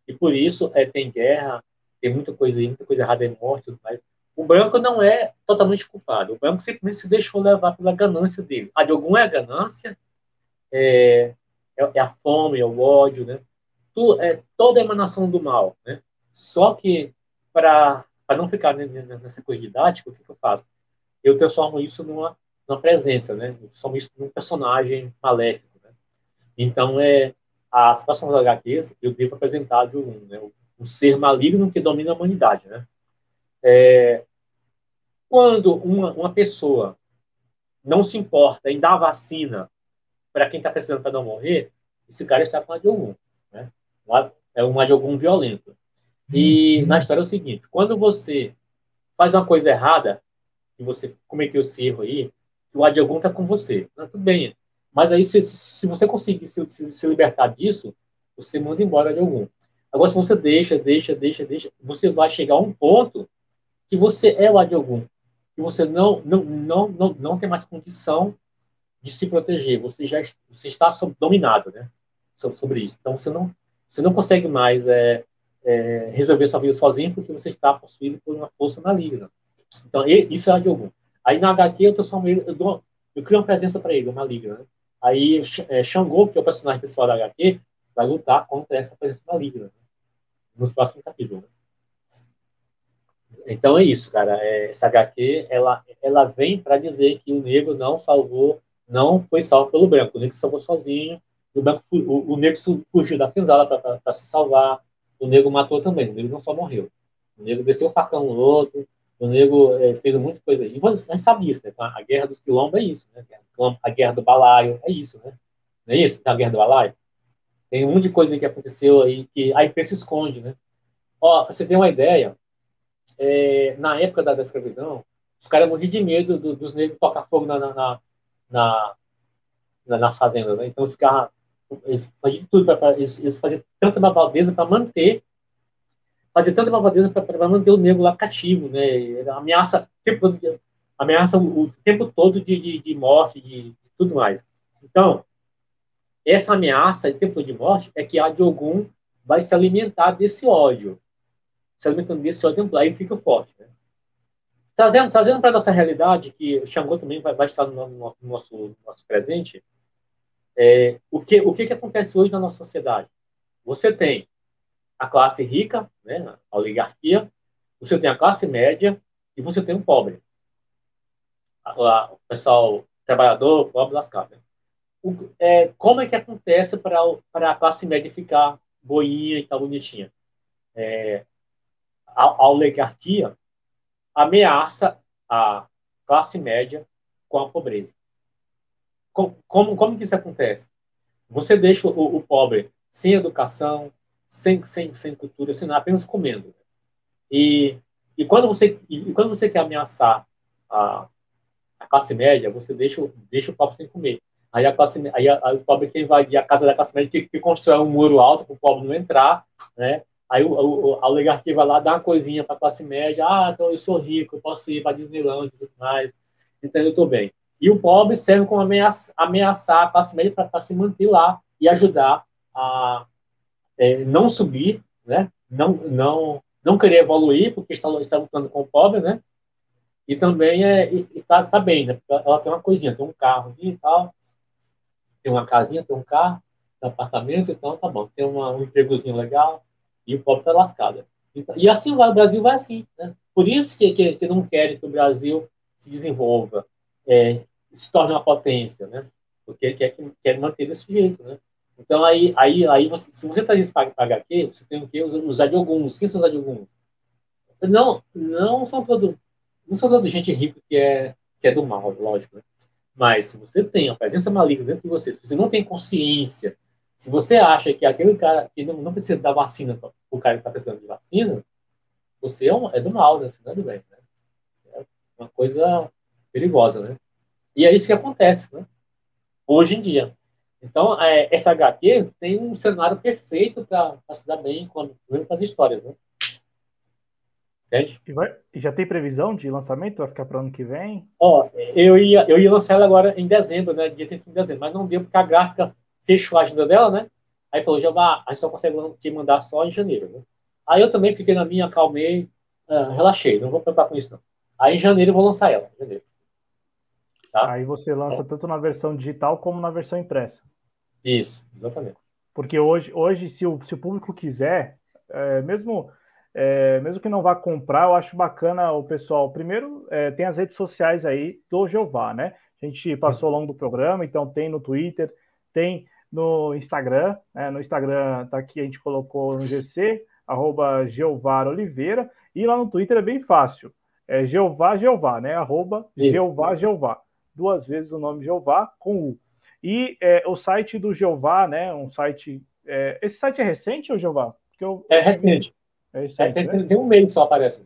e por isso é, tem guerra, tem muita coisa aí, muita coisa errada em morte. Mas o branco não é totalmente culpado. O branco simplesmente se deixou levar pela ganância dele. A de algum é a ganância, é, é, é a fome, é o ódio, né? Tu, é toda a emanação do mal, né? Só que para não ficar nessa coisa didática, o que, que eu faço? Eu transformo isso numa, numa presença, né? Eu transformo isso num personagem maléfico, né? Então, é, as próximas HQs, eu devo apresentar de um, né, um ser maligno que domina a humanidade, né? É, quando uma, uma pessoa não se importa em dar vacina para quem está precisando para não morrer, esse cara está com a de algum, né? É uma de algum violento. E na história é o seguinte: quando você faz uma coisa errada, e você cometeu esse erro aí, o Adiogun está com você. Tá tudo bem. Mas aí, se, se você conseguir se, se, se, libertar disso, você manda embora de algum. Agora, se você deixa, deixa, deixa, deixa, você vai chegar a um ponto que você é o Adiogun. Que você não, não, não, não, não tem mais condição de se proteger. Você já você está dominado né, sobre isso. Então, você não, você não consegue mais é, é, resolver sua vida sozinho porque você está possuído por uma força maligna. Então, isso é a Diogun. Aí na HQ eu transformo ele, eu, dou, eu crio uma presença para ele, uma maligna. Né? Aí é, Xangô, que é o personagem principal da HQ, vai lutar contra essa presença maligna né? nos próximos capítulos. Né? Então é isso, cara. É, essa HQ ela, ela vem para dizer que o negro não salvou, não foi salvo pelo branco. O negro salvou sozinho. O, branco, o, o negro fugiu da senzala para se salvar. O negro matou também. O negro não só morreu. O negro desceu o facão no outro. O negro é, fez muita coisa. E gente sabe isso, né? A guerra dos quilombos é isso, né? A guerra do balaio é isso, né? Não é isso? A guerra do balaio. Tem um monte de coisa que aconteceu aí que a imprensa esconde, né? Ó, você tem uma ideia, é, na época da, da, escravidão, os caras morriam de medo do, dos negros tocar fogo na, na, na, nas fazendas, né? Então, ficar, eles faziam tudo, pra, eles, eles faziam tanta malvadeza para manter fazer tanta malvadeza para manter o negro lá cativo, né? Ameaça, ameaça o, o tempo todo de, de, de morte, de, de, tudo mais. Então, essa ameaça de tempo de morte é que a de algum vai se alimentar desse ódio se alimentando desse ódio templar e fica forte. Né? Trazendo, trazendo para a nossa realidade, que o Xangô também vai, vai estar no, no, no nosso, nosso presente, é, o, que, o que, que acontece hoje na nossa sociedade? Você tem a classe rica, né, a oligarquia, você tem a classe média e você tem o pobre. O pessoal trabalhador, pobre, lascado. Né? O, é, como é que acontece para a classe média ficar boinha e tal, bonitinha? É, a, a oligarquia ameaça a classe média com a pobreza. Como, como, que isso acontece? Você deixa o, o, pobre sem educação, sem, sem, sem cultura, sem apenas comendo. E, e, quando você, e quando você quer ameaçar a, a classe média, você deixa, deixa o pobre sem comer. Aí, a classe, aí, a, o pobre que invadir a casa da classe média que, que constrói um muro alto para o pobre não entrar, né? Aí o, o, a oligarquia vai lá dar uma coisinha para a classe média. Ah, então eu sou rico, eu posso ir para Disneyland e tudo mais. Então eu estou bem. E o pobre serve como ameaça, ameaçar a classe média para se manter lá e ajudar a é, não subir, né? não, não, não querer evoluir, porque está, está lutando com o pobre, né? E também é, está, está bem, né? Ela tem uma coisinha, tem um carro e tal, tem uma casinha, tem um carro, tem um apartamento, então tá bom. Tem uma, um empregozinho legal, e o pobre está lascado. Então, e assim vai, o Brasil vai assim. Né? Por isso que, que, que não querem que o Brasil se desenvolva, é, se torne uma potência, né? porque quer, quer manter desse jeito. Né? Então, aí, aí, aí você, se você está isso para HQ, você tem que usar de alguns. Quem são os alguns? Não, não são todos não são toda gente rica que é, que é do mal, lógico. Né? Mas se você tem a presença maligna dentro de você, se você não tem consciência se você acha que aquele cara que não, precisa dar vacina para o cara que está precisando de vacina, você é, um, é do mal, né? Você não é do bem, né? É uma coisa perigosa, né? E é isso que acontece, né? Hoje em dia. Então, é, essa HQ tem um cenário perfeito para se dar bem com, com as histórias, né? Entende? E, vai, e já tem previsão de lançamento? Vai ficar para o ano que vem? Ó, eu ia, eu ia lançar ela agora em dezembro, né? Dia 31 de dezembro, mas não deu porque a gráfica fechou a agenda dela, né? Aí falou, já a gente só consegue te mandar só em janeiro, né? Aí eu também fiquei na minha, acalmei, uh, relaxei, não vou preocupar com isso não. Aí em janeiro eu vou lançar ela, janeiro. Tá? Aí você lança é. tanto na versão digital como na versão impressa. Isso, exatamente. Porque hoje, hoje se, o, se o público quiser, é, mesmo, é, mesmo que não vá comprar, eu acho bacana o pessoal. Primeiro, é, tem as redes sociais aí do Jeová, né? A gente passou ao longo do programa, então tem no Twitter, tem no Instagram, né? no Instagram tá aqui, a gente colocou no GC, arroba Geovar Oliveira, e lá no Twitter é bem fácil, é Jeová Jeová, né? Arroba Jeová Jeová, duas vezes o nome Jeová com U. E é, o site do Jeová, né? Um site. É, esse site é recente, ou Jeová? Eu, é recente. É recente. É, tem, né? tem, um mês só aparece.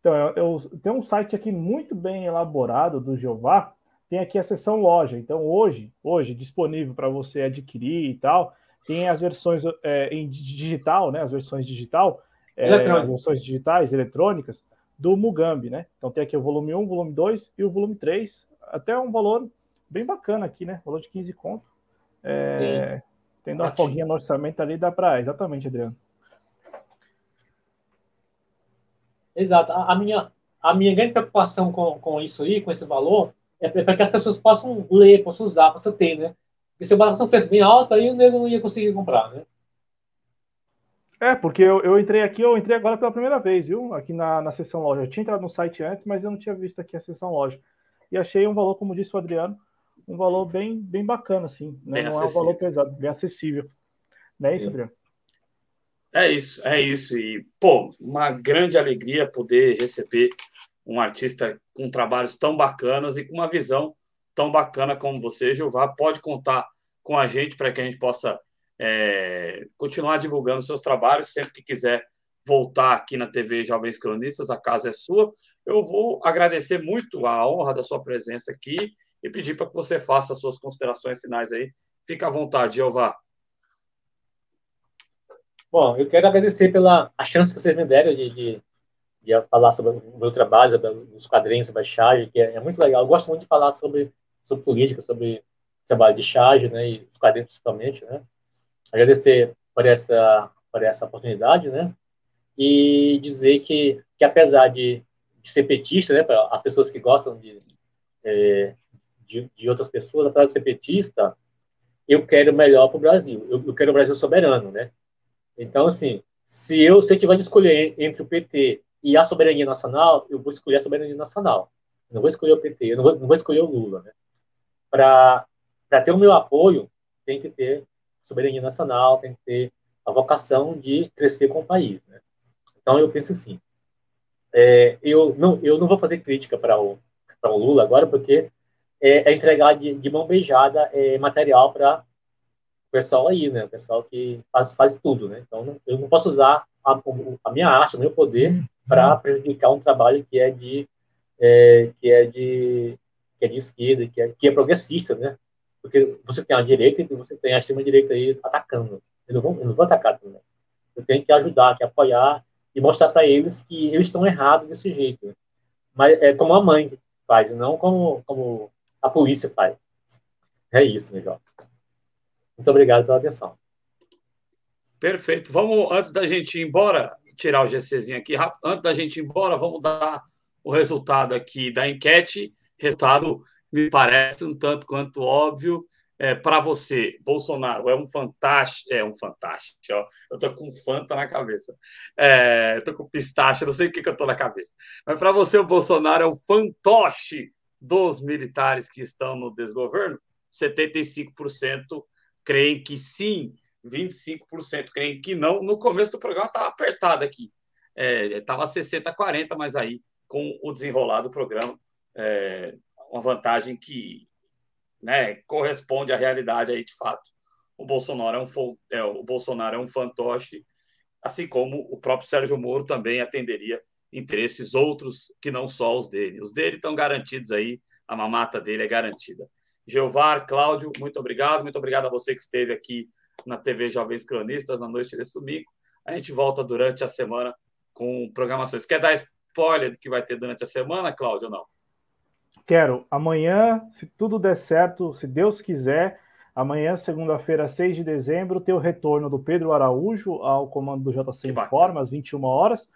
Então, eu, eu, tem um site aqui muito bem elaborado do Jeová, tem aqui a seção loja. Então, hoje, hoje disponível para você adquirir e tal, tem as versões é, em digital, né? As versões digital, é, as versões digitais, eletrônicas, do Mugambi, né? Então tem aqui o volume 1, o volume 2 e o volume 3, até um valor bem bacana aqui, né? Valor de 15 conto. É, tendo uma folguinha no orçamento ali, dá para. Exatamente, Adriano. Exato. A, a, minha, a minha grande preocupação com, com isso aí, com esse valor, é para que as pessoas possam ler, possam usar, possam ter, né? Porque se eu botasse um preço bem alto, aí o nego não ia conseguir comprar, né? É, porque eu, eu entrei aqui, eu entrei agora pela primeira vez, viu? Aqui na, na seção loja. Eu tinha entrado no site antes, mas eu não tinha visto aqui a seção loja. E achei um valor, como disse o Adriano, um valor bem, bem bacana, assim. Né? Não acessível. é um valor pesado, bem acessível. Não é isso, Adriano? É isso, é isso. E, pô, uma grande alegria poder receber um artista com trabalhos tão bacanas e com uma visão tão bacana como você, Jeová. Pode contar com a gente para que a gente possa é, continuar divulgando seus trabalhos. Sempre que quiser voltar aqui na TV Jovens Cronistas, a casa é sua. Eu vou agradecer muito a honra da sua presença aqui e pedir para que você faça as suas considerações finais aí. Fica à vontade, Jeová. Bom, eu quero agradecer pela a chance que vocês me deram de, de, de falar sobre o meu trabalho, sobre os quadrinhos, sobre a charge, que é, é, muito legal. Eu gosto muito de falar sobre, sobre política, sobre trabalho de charge, né, e os quadrinhos principalmente, né. Agradecer por essa, por essa oportunidade, né, e dizer que, que apesar de, de ser petista, né, para as pessoas que gostam de, é, de, de, outras pessoas, apesar de ser petista, eu quero melhor para o Brasil. Eu, eu, quero o Brasil soberano, né? Então, assim, se eu, se eu tiver de escolher entre o PT e a soberania nacional, eu vou escolher a soberania nacional. Eu não vou escolher o PT, eu não vou, não vou escolher o Lula, né? Para ter o meu apoio, tem que ter soberania nacional, tem que ter a vocação de crescer com o país, né? Então, eu penso assim, é, eu, não, eu não vou fazer crítica para o, o Lula agora, porque é, é entregar de, de, mão beijada é, material para pessoal aí, né? O pessoal que faz, faz tudo, né? Então, eu não posso usar a, a minha arte, o meu poder, para prejudicar um trabalho que é de é, que é de que é de esquerda, que é, que é progressista, né? Porque você tem a direita e você tem a extrema direita aí atacando. Eu não vou, eu não vou atacar também. Eu tenho que ajudar, que apoiar e mostrar para eles que eles estão errados desse jeito. Mas é como a mãe faz, não como, como a polícia faz. É isso, meu jovem. Muito obrigado pela atenção. Perfeito. Vamos, antes da gente ir embora, tirar o GCzinho aqui, antes da gente ir embora, vamos dar o resultado aqui da enquete. Resultado me parece um tanto quanto óbvio é, para você, Bolsonaro é um fantástico, é um fantástico, ó, eu tô com Fanta na cabeça, é, tô com pistache, não sei o que, que eu tô na cabeça, mas para você o Bolsonaro é um fantoche dos militares que estão no desgoverno, 75% creem que sim, 25% creem que não. No começo do programa estava apertado aqui, estava é, 60-40, mas aí com o desenrolar do programa, é, uma vantagem que né, corresponde à realidade aí de fato. O Bolsonaro é um, é, o Bolsonaro é um fantoche, assim como o próprio Sérgio Moro também atenderia interesses outros que não só os dele. Os dele estão garantidos aí, a mamata dele é garantida. Geovar, Cláudio, muito obrigado. Muito obrigado a você que esteve aqui na TV Jovens Cronistas na noite desse domingo. A gente volta durante a semana com programações. Quer dar spoiler do que vai ter durante a semana, Cláudio, ou não? Quero. Amanhã, se tudo der certo, se Deus quiser, amanhã, segunda-feira, 6 de dezembro, ter o retorno do Pedro Araújo ao comando do JC Informa, às 21 horas.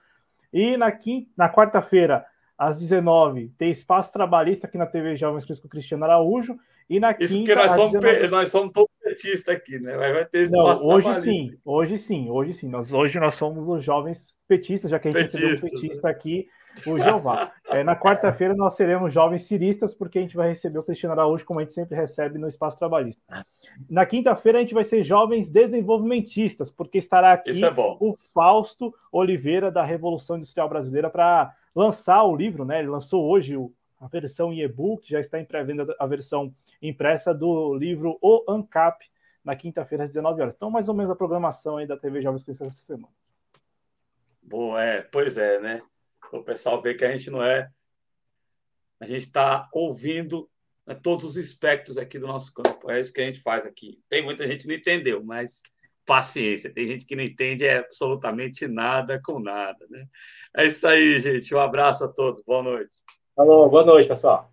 E na, quinta, na quarta-feira, às 19 tem espaço trabalhista aqui na TV Jovens com o Cristiano Araújo. E na Isso quinta, porque nós somos, 19... nós somos todos petistas aqui, né? Vai ter espaço Não, hoje sim, hoje sim, hoje sim. Nós, hoje nós somos os jovens petistas, já que a gente Petista, recebeu um petista né? aqui o Jeová. É, na quarta-feira nós seremos jovens ciristas, porque a gente vai receber o Cristiano Araújo, como a gente sempre recebe no Espaço Trabalhista. Na quinta-feira a gente vai ser jovens desenvolvimentistas, porque estará aqui é o Fausto Oliveira, da Revolução Industrial Brasileira, para lançar o livro, né? Ele lançou hoje o, a versão em e-book, já está em pré-venda a versão impressa do livro O ANCAP, na quinta-feira às 19 horas. Então, mais ou menos a programação aí da TV Jovens Cristãs essa semana. Boa, é, pois é, né? o pessoal ver que a gente não é. A gente está ouvindo né, todos os espectros aqui do nosso campo. É isso que a gente faz aqui. Tem muita gente que não entendeu, mas paciência. Tem gente que não entende absolutamente nada com nada. Né? É isso aí, gente. Um abraço a todos. Boa noite. Falou, boa noite, pessoal.